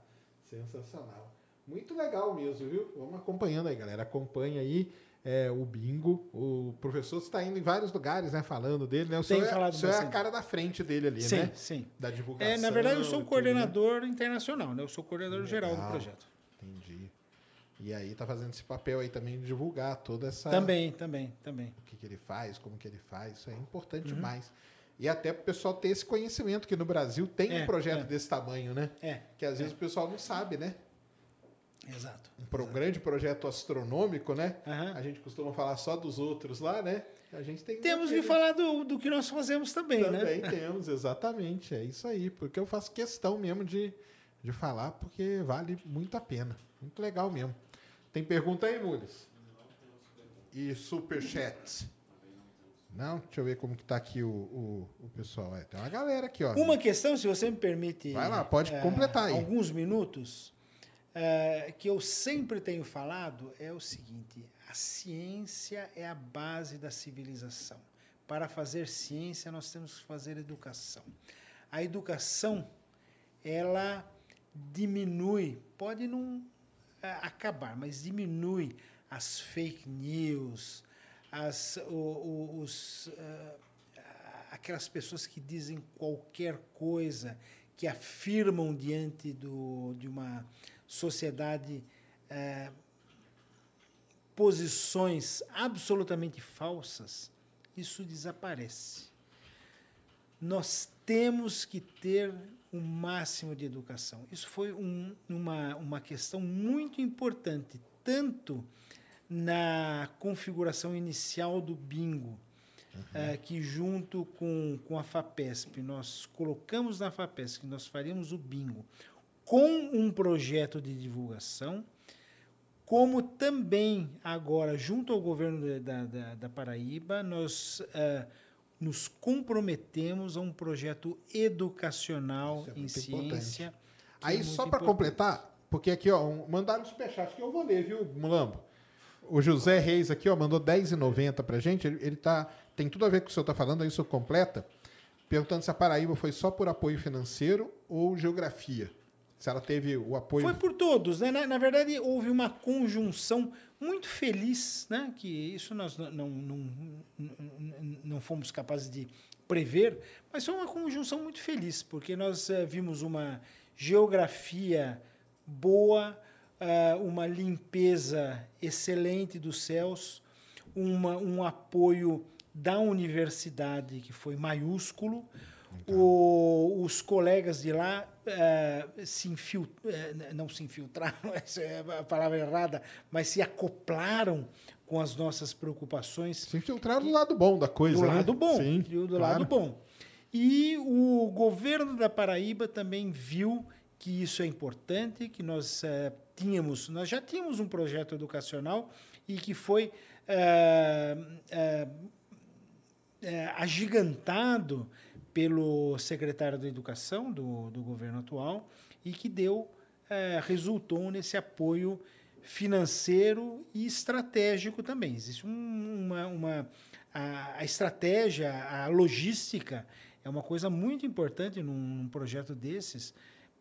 Sensacional. Muito legal mesmo, viu? Vamos acompanhando aí, galera. Acompanha aí é, o bingo. O professor está indo em vários lugares, né? Falando dele, né? O Tem senhor, é, o senhor é a cara da frente dele ali, sim, né? sim. Da divulgação. É, na verdade, eu sou o tudo, coordenador internacional, né? Eu sou o coordenador geral do Legal. projeto. né? Entendi. E aí tá fazendo esse papel aí também de divulgar toda essa... Também, também, também. O que, que ele faz, como que ele faz. Isso é importante Uhum. demais. E até para o pessoal ter esse conhecimento, que no Brasil tem É, um projeto é. desse tamanho, né? É, Que às vezes o pessoal não sabe, né? Exato. um pro- grande projeto astronômico, né? Aham. A gente costuma falar só dos outros lá, né? A gente tem Temos que falar do, do que nós fazemos também, Também né? temos, exatamente. É isso aí, porque eu faço questão mesmo de, de falar, porque vale muito a pena. Muito legal mesmo. Tem pergunta aí, Mules? E superchat? Não? Deixa eu ver como que tá aqui o, o, o pessoal. É, tem uma galera aqui, ó. Uma questão, se você me permite. Vai lá, pode eh, completar aí. Alguns minutos, eh, que eu sempre tenho falado é o seguinte: a ciência é a base da civilização. Para fazer ciência, nós temos que fazer educação. A educação, ela diminui, pode não eh, acabar, mas diminui as fake news, as, o- o- os, eh, aquelas pessoas que dizem qualquer coisa, que afirmam diante do, de uma sociedade eh, posições absolutamente falsas, isso desaparece. Nós temos que ter o máximo de educação. Isso foi um- uma, uma questão muito importante, tanto na configuração inicial do bingo, eh, que junto com, com a FAPESP, nós colocamos na FAPESP que nós faríamos o bingo com um projeto de divulgação, como também agora, junto ao governo da, da, da Paraíba, nós eh, nos comprometemos a um projeto educacional é em ciência. é Aí, muito só para completar, porque aqui, ó, um, mandaram um superchat que eu vou ler, viu, Mulambo? O José Reis aqui, ó, mandou R$10,90 pra gente. Ele, ele tá. Tem tudo a ver com o que o senhor tá falando, aí o senhor completa. Perguntando se a Paraíba foi só por apoio financeiro ou geografia. Se ela teve o apoio. Foi por todos, né? Na, na verdade, houve uma conjunção muito feliz, né? Que isso nós não, não, não, não- fomos capazes de prever, mas foi uma conjunção muito feliz, porque nós eh, vimos uma geografia boa, ah, uma limpeza excelente dos céus, uma, um apoio da universidade que foi maiúsculo. O- os colegas de lá eh, se infil, eh, não se infiltraram, essa é a palavra errada, mas se acoplaram com as nossas preocupações Se infiltrar do lado bom da coisa, do né? lado bom, Sim, do claro. lado bom. E o governo da Paraíba também viu que isso é importante, que nós eh, tínhamos, nós já tínhamos um projeto educacional e que foi agigantado pelo secretário da Educação do, do governo atual e que deu, eh, resultou nesse apoio financeiro e estratégico também. Existe um- uma, uma a, a estratégia, a logística é uma coisa muito importante num, num projeto desses,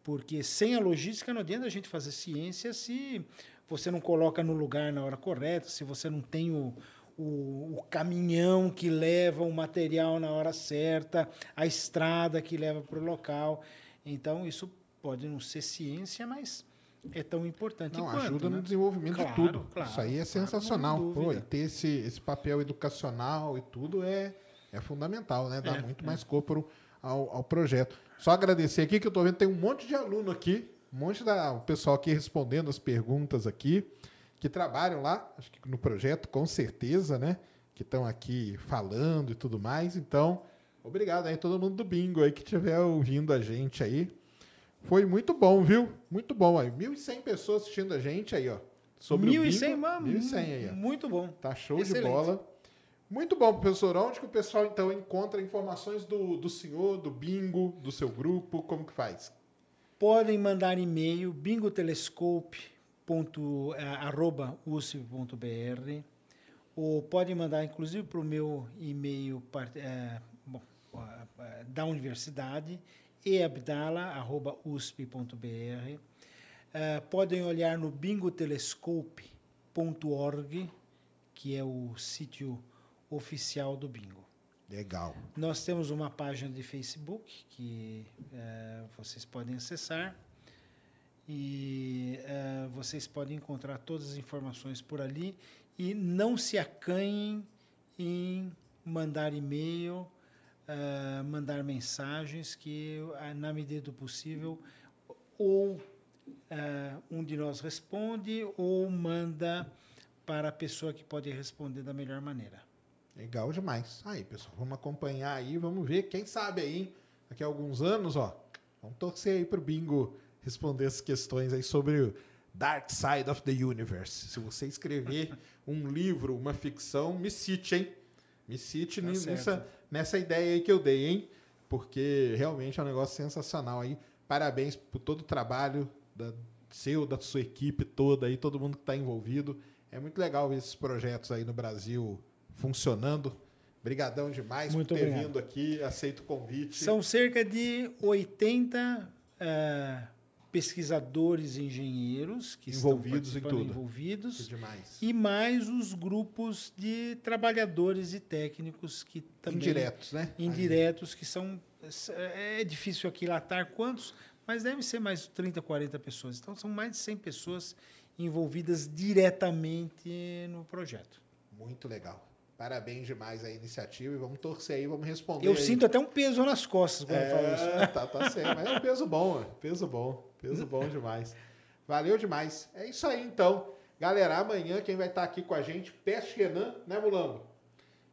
porque sem a logística não adianta a gente fazer ciência se você não coloca no lugar na hora correta, se você não tem o, o, o caminhão que leva o material na hora certa, a estrada que leva para o local. Então, isso pode não ser ciência, mas é tão importante Não, quanto. ajuda né? no desenvolvimento Claro, de tudo. claro, Isso aí é claro, sensacional. Pô, e ter esse, esse papel educacional e tudo é, é fundamental, né? Dá É, muito mais corpo ao, ao projeto. Só agradecer aqui que eu tô vendo tem um monte de aluno aqui, um monte da o pessoal aqui respondendo as perguntas aqui, que trabalham lá, acho que no projeto, com certeza, né? Que estão aqui falando e tudo mais. Então, obrigado aí todo mundo do Bingo aí que estiver ouvindo a gente aí. Foi muito bom, viu? Muito bom aí. 1.100 pessoas assistindo a gente aí, ó. Sobre o 1.100, bingo. mano, 1.100 aí, ó. Muito bom. Tá show Excelente. de bola. Muito bom, professor. Onde que o pessoal, então, encontra informações do, do senhor, do bingo, do seu grupo? Como que faz? Podem mandar e-mail bingotelescope.usp.br ou podem mandar, inclusive, para o meu e-mail eh, bom, ah, da universidade, eabdala.usp.br. Eh, podem olhar no bingotelescope.org, que é o sítio oficial do bingo. Legal. Nós temos uma página de Facebook que eh, vocês podem acessar e eh, vocês podem encontrar todas as informações por ali e não se acanhem em mandar e-mail, eh, mandar mensagens que ah, na medida do possível ou eh, um de nós responde ou manda para a pessoa que pode responder da melhor maneira. Legal demais. Aí, pessoal, vamos acompanhar aí, vamos ver. Quem sabe aí, daqui a alguns anos, ó, vamos torcer aí pro Bingo responder as questões aí sobre o Dark Side of the Universe. Se você escrever um livro, uma ficção, me cite, hein? Me cite Tá nessa, nessa ideia aí que eu dei, hein? Porque realmente é um negócio sensacional aí. Parabéns por todo o trabalho da, seu, da sua equipe toda aí, todo mundo que está envolvido. É muito legal ver esses projetos aí no Brasil funcionando. Obrigadão demais Muito por ter obrigado. vindo aqui. Aceito o convite. São cerca de 80 eh, pesquisadores e engenheiros que Envolvidos em estão tudo. participando, Que envolvidos demais. e mais os grupos de trabalhadores e técnicos que também Indiretos, né? indiretos que são é difícil aquilatar quantos, mas deve ser mais 30, 40 pessoas. Então são mais de 100 pessoas envolvidas diretamente no projeto. Muito legal. Parabéns demais a iniciativa e vamos torcer aí, vamos responder. Eu aí. sinto até um peso nas costas quando eu falo isso. É, tá, tá certo. Mas é um peso bom, é. peso bom, peso bom demais. Valeu demais. É isso aí, então. Galera, amanhã quem vai estar aqui com a gente, Peste Renan, né, Mulambo?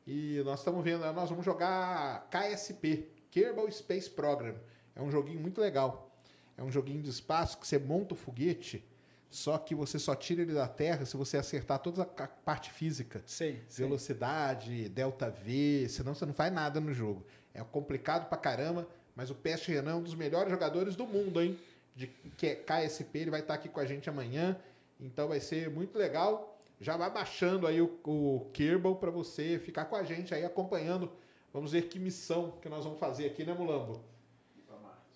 E nós estamos vendo, nós vamos jogar KSP, Kerbal Space Program. É um joguinho muito legal. É um joguinho de espaço que você monta o foguete, só que você só tira ele da Terra se você acertar toda a parte física sei. velocidade, delta V, senão você não faz nada no jogo. É complicado pra caramba, mas o Peste Renan é um dos melhores jogadores do mundo, hein? De que é KSP, ele vai estar aqui com a gente amanhã, então vai ser muito legal. Já vai baixando aí o, o Kerbal para você ficar com a gente aí acompanhando. Vamos ver que missão que nós vamos fazer aqui, né, Mulambo?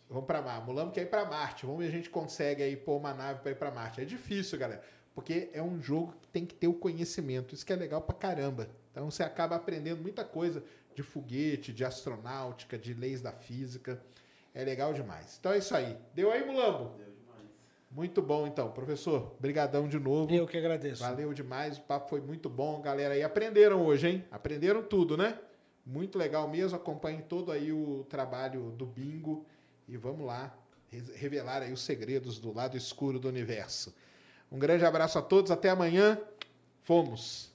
Vamos para Marte. Mulambo quer ir para Marte. Vamos ver se a gente consegue aí pôr uma nave para ir para Marte. É difícil, galera, porque é um jogo que tem que ter o conhecimento. Isso que é legal pra caramba. Então você acaba aprendendo muita coisa de foguete, de astronáutica, de leis da física. É legal demais. Então é isso aí. Deu aí, Mulambo? Deu demais. Muito bom, então. Professor, brigadão de novo. Eu que agradeço. Valeu demais, o papo foi muito bom, galera. aí aprenderam hoje, hein? Aprenderam tudo, né? Muito legal mesmo. Acompanhem todo aí o trabalho do Bingo e vamos lá revelar aí os segredos do lado escuro do universo. Um grande abraço a todos, até amanhã. Fomos.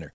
winner.